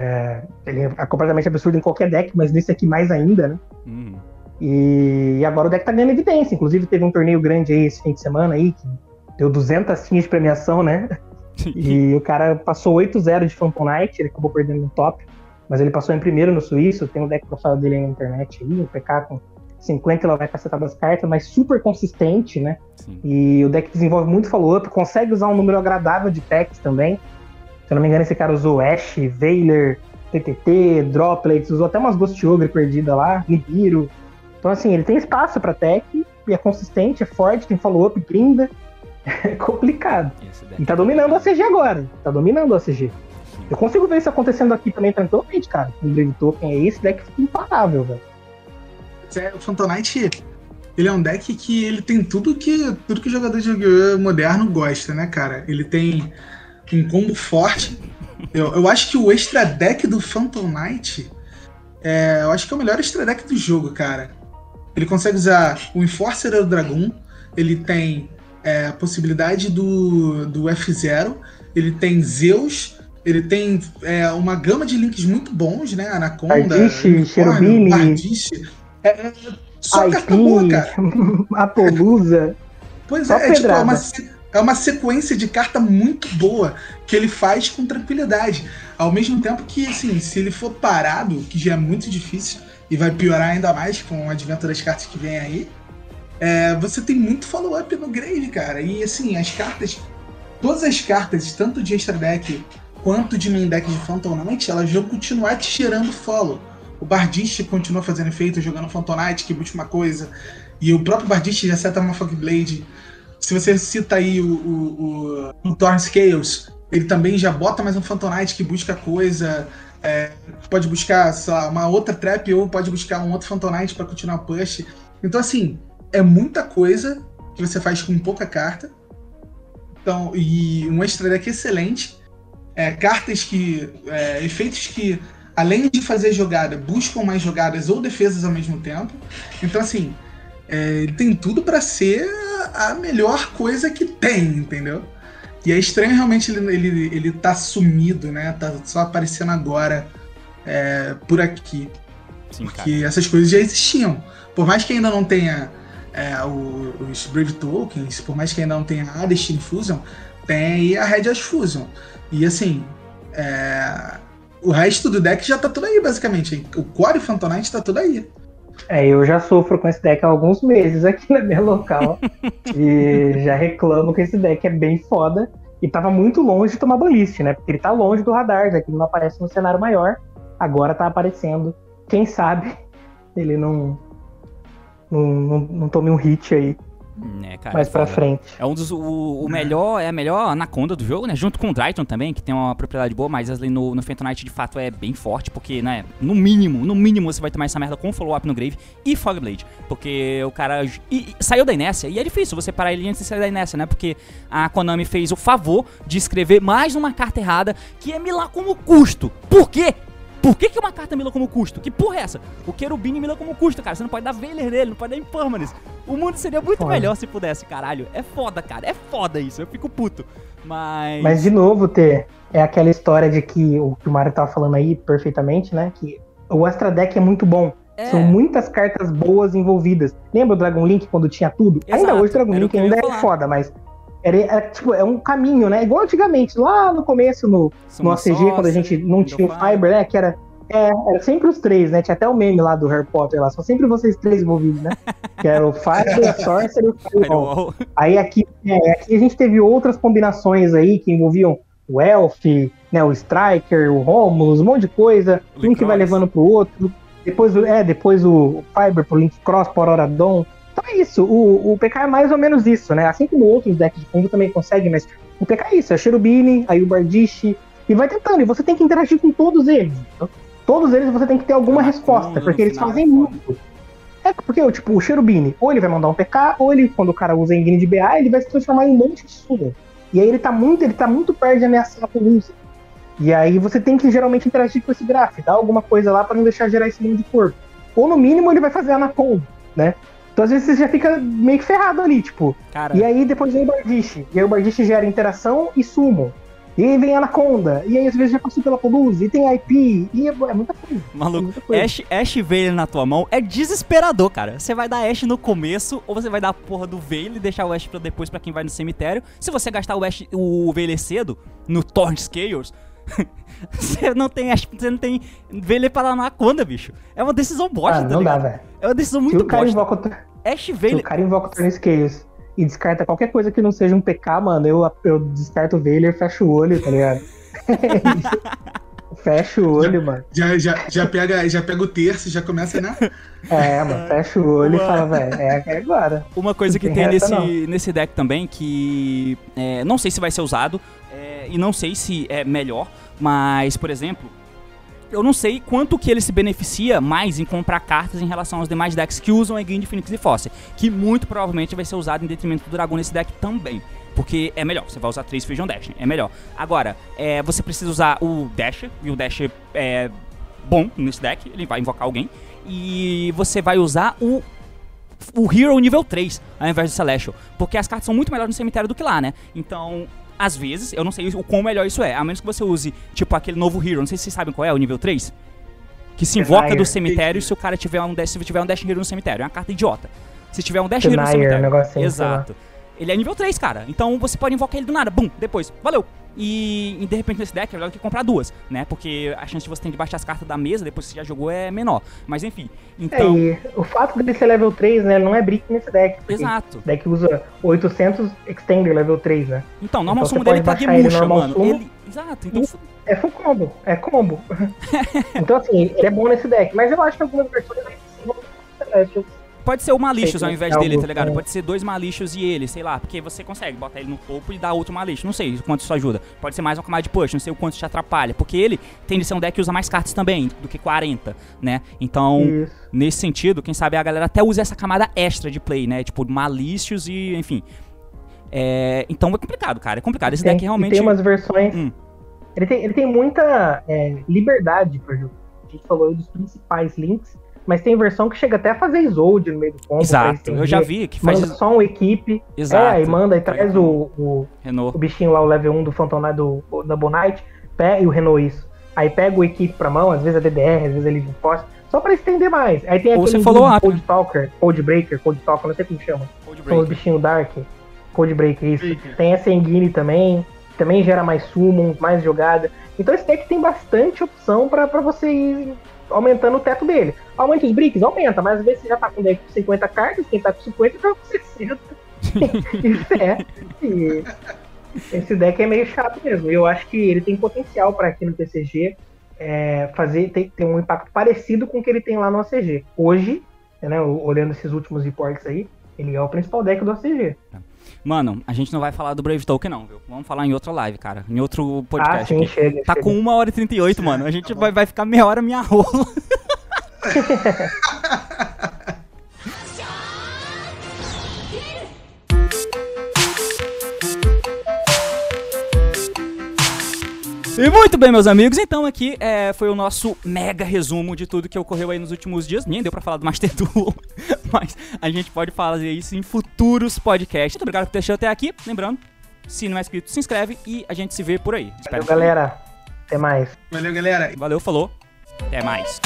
É, ele é completamente absurdo em qualquer deck, mas nesse aqui mais ainda, né? Uhum. E agora o deck tá ganhando evidência. Inclusive teve um torneio grande aí esse fim de semana aí, que deu 200 tinhas de premiação, né? *laughs* E o cara passou 8-0 de Phantom Knight, ele acabou perdendo no top. Mas ele passou em primeiro no suíço, tem o deck profile dele aí na internet aí, um PK com 50 ela vai cacetar das cartas, mas super consistente, né? Sim. E o deck desenvolve muito follow-up, consegue usar um número agradável de packs também. Se eu não me engano, esse cara usou Ash, Veiler, TTT, Droplets, usou até umas Ghost Ogre perdida lá, Nibiru. Então, assim, ele tem espaço pra tech, e é consistente, é forte, tem follow-up, grinda. *laughs* É complicado. E tá é dominando a complicado. CG agora. Tá dominando a CG. Eu consigo ver isso acontecendo aqui também tranquilamente, cara. Com o Brave Token aí, esse deck fica imparável, velho. É, o Phantom Knight, ele é um deck que ele tem tudo que tudo que o jogador de Yu-Gi-Oh! moderno gosta, né, cara? Ele tem um combo forte. Eu, eu acho que o extra deck do Phantom Knight é, eu acho que é o melhor extra deck do jogo, cara. Ele consegue usar o Enforcer do Dragon, ele tem é, a possibilidade do, do F0, ele tem Zeus, Ele tem é, uma gama de links muito bons, né? Anaconda, Cherubini, Bardiche. É, é, só IP, carta boa, cara. *laughs* Apolusa. Pois é, é, tipo, é, uma, é uma sequência de carta muito boa que ele faz com tranquilidade. Ao mesmo tempo que, assim, se ele for parado, que já é muito difícil, e vai piorar ainda mais com o advento das cartas que vem aí, é, você tem muito follow-up no grave, cara. E, assim, as cartas, todas as cartas, tanto de extra deck quanto de main deck de Phantom Knight, elas vão continuar te gerando follow. O Bardiche continua fazendo efeito jogando Phantom Knight, que busca uma coisa. E o próprio Bardiche já seta uma Fog Blade. Se você cita aí o, o, o, o Scales, ele também já bota mais um Phantom Knight que busca coisa. É, pode buscar uma outra trap ou pode buscar um outro Phantom Knight para continuar o push. Então, assim, é muita coisa que você faz com pouca carta. Então, e um extra deck excelente. É, cartas que. É, efeitos que, além de fazer jogada, buscam mais jogadas ou defesas ao mesmo tempo. Então, assim, é, ele tem tudo para ser a melhor coisa que tem, entendeu? E é estranho realmente ele, ele, ele tá sumido, né? Tá só aparecendo agora é, por aqui. Sim, porque cara. essas coisas já existiam. Por mais que ainda não tenha é, o, os Brave Tokens, por mais que ainda não tenha a Destiny Fusion, tem aí a Red Ash Fusion. E assim, é, o resto do deck já tá tudo aí, basicamente. O Core Phantom Knight tá tudo aí. É, eu já sofro com esse deck há alguns meses aqui na minha local. *laughs* e já reclamo que esse deck é bem foda. E tava muito longe de tomar balist, né? Porque ele tá longe do radar, já que ele não aparece no cenário maior. Agora tá aparecendo. Quem sabe *laughs* ele não, não, não, não tome um hit aí. É, cara, mais pra frente. É um dos. O, o, melhor, é a melhor anaconda do jogo, né? Junto com o Dryton também, que tem uma propriedade boa, mas ali no, no Phantom Knight de fato é bem forte, porque, né? No mínimo, no mínimo você vai tomar essa merda com follow-up no Grave e Fogblade. Porque o cara e, e, saiu da inércia, e é difícil você parar ele antes de sair da inércia, né? Porque a Konami fez o favor de escrever mais uma carta errada, que é milar como custo. Por quê? Por que, que uma carta mila como custo? Que porra é essa? O Querubini mila como custo, cara. Você não pode dar Veiler nele, não pode dar Impermanence. O mundo seria muito foda. melhor se pudesse, caralho. É foda, cara. É foda isso. Eu fico puto. Mas. Mas, de novo, T, é aquela história de que o que o Mario tava falando aí perfeitamente, né? Que o Extra Deck é muito bom. É. São muitas cartas boas envolvidas. Lembra o Dragon Link quando tinha tudo? Exato. Ainda hoje o Dragon Link ainda é foda, mas era, era, tipo, é um caminho, né? Igual antigamente, lá no começo, no, no ACG, quando a gente não tinha o Fiber, né? Que era, é, era sempre os três, né? Tinha até o meme lá do Harry Potter lá. São sempre vocês três envolvidos, né? Que era o Fiber, o Sorcerer e o Firewall. Aí aqui, é, aqui a gente teve outras combinações aí que envolviam o Elf, né? O Striker, o Romulus, um monte de coisa. um que vai levando pro outro. Depois, é, depois o Fiber pro Link Cross, por Oradon. Então é isso, o, o PK é mais ou menos isso, né? Assim como outros decks de combo também conseguem, mas o PK é isso, é Cherubini, aí o Bardiche, e vai tentando, e você tem que interagir com todos eles. Então, todos eles você tem que ter alguma ah, resposta, porque eles fazem muito. É porque, tipo, o Cherubini, ou ele vai mandar um PK, ou ele, quando o cara usa engine de BA, ele vai se transformar em um monte de summon. E aí ele tá muito, ele tá muito perto de ameaçar a polícia. E aí você tem que geralmente interagir com esse gráfico, dar alguma coisa lá para não deixar gerar esse mundo de corpo. Ou no mínimo ele vai fazer Anaconda, né? Então às vezes você já fica meio que ferrado ali, tipo. Cara. E aí depois vem o Bardiche. E aí o Bardiche gera interação e sumo. E aí vem Anaconda. E aí às vezes já passou pela Poluse. E tem IP. E é, é muita coisa. Maluco, é muita coisa. Ash, Ash Veil na tua mão é desesperador, cara. Você vai dar Ash no começo, ou você vai dar a porra do Veil e deixar o Ash pra depois pra quem vai no cemitério. Se você gastar o Ash, o Veil cedo, no Torn Scales. *laughs* você não tem Ash, você não tem Veil pra Anaconda, bicho. É uma decisão bosta, ah, tá não ligado? dá, velho. É uma decisão muito bosta. Ash Veil. Se o cara invoca o Turn Scales e descarta qualquer coisa que não seja um PK, mano, eu, eu descarto o Veiler e fecho o olho, tá ligado? *laughs* fecha o olho, já, mano. Já, já, já, pega, já pega o terço, já começa, né? É, mano, fecha o olho Uma... e fala, velho, é, é agora. Uma coisa que tem, tem nesse, nesse deck também, que é, não sei se vai ser usado, é, e não sei se é melhor, mas, por exemplo, eu não sei quanto que ele se beneficia mais em comprar cartas em relação aos demais decks que usam a de Phoenix e Fossil, que muito provavelmente vai ser usado em detrimento do dragão nesse deck também. Porque é melhor, você vai usar três Fusion Dash, é melhor. Agora, é, você precisa usar o Dash, e o Dash é bom nesse deck, ele vai invocar alguém. E você vai usar o o Hero nível 3, ao invés do Celestial. Porque as cartas são muito melhores no cemitério do que lá, né? Então, Às vezes, eu não sei o quão melhor isso é, a menos que você use, tipo, aquele novo Hero, não sei se vocês sabem qual é, o nível 3. Que se invoca Denier. do cemitério se o cara tiver um Dash, se tiver um Dash Hero no cemitério. É uma carta idiota. Se tiver um Dash Hero no Denier, cemitério. um negocinho, Exato. Ele é nível 3, cara. Então você pode invocar ele do nada. Bum, depois. Valeu. E, e de repente nesse deck é melhor do que comprar duas, né? Porque a chance de você ter de baixar as cartas da mesa depois que você já jogou é menor. Mas enfim. É, Então. e o fato dele ser level 3, né, não é brick nesse deck. Exato. O deck usa 800 Extender level 3, né? Então, normal Então sumo dele tá Gemusha, normal mano. sumo. Ele. Exato. Então. É full combo, é combo. *laughs* então assim, ele é bom nesse deck, mas eu acho que algumas versões ainda vão ser Celestials. Pode ser o Malicious Sei, ao invés é dele, algo- tá ligado? é. Pode ser dois Malicious e ele, sei lá, porque você consegue botar ele no topo e dar outro Malicious. Não sei o quanto isso ajuda. Pode ser mais uma camada de push, não sei o quanto te atrapalha. Porque ele tem de ser um deck que usa mais cartas também, do que 40, né? Então, Isso. nesse sentido, quem sabe a galera até usa essa camada extra de play, né? Tipo, Malicious e, enfim. É, então é complicado, cara. É complicado. Esse Tem, deck realmente. tem umas versões. Hum. Ele, tem, ele tem muita é, liberdade pra jogar. A gente falou aí dos principais links, mas tem versão que chega até a fazer Isolde no meio do combo. Exato. Eu já vi que faz. Manda só uma equipe. Exato. É, aí manda e traz o, o, o bichinho lá, o level 1 do Phantom Knight do Knight, pega, e o Renault isso. Aí pega o equipe pra mão, às vezes é DDR, às vezes é Living Force, só pra estender mais. Aí tem Ou aquele falou up, Code? Talker, Code Breaker, Code Talker, não sei como chama. São os bichinhos Dark, Code Breaker, isso. Breaker. Tem essa Engine também, também gera mais summons, mais jogada. Então esse deck tem bastante opção pra, pra você ir aumentando o teto dele. Aumenta os bricks? Aumenta, mas às vezes você já tá com deck com 50 cartas, quem tá com 50 tá com 60. *laughs* Isso é. E esse deck é meio chato mesmo. Eu acho que ele tem potencial pra aqui no TCG é, fazer ter, ter um impacto parecido com o que ele tem lá no ACG. Hoje, né, olhando esses últimos reports aí, ele é o principal deck do ACG. Mano, a gente não vai falar do Brave Token, não, viu? Vamos falar em outra live, cara. Em outro Ah, podcast. sim, aqui. chega. Tá chega. com 1 hora e 38, Certo, mano. A gente tá vai, vai ficar meia hora minha rola. *laughs* E muito bem, meus amigos, então aqui é, foi o nosso mega resumo de tudo que ocorreu aí nos últimos dias. Nem deu pra falar do Master Duel, *laughs* mas a gente pode fazer isso em futuros podcasts. Muito obrigado por ter assistido até aqui. Lembrando, se não é inscrito, se inscreve e a gente se vê por aí. Espero Valeu, galera. Até mais. Valeu, galera. Valeu, falou. Até mais.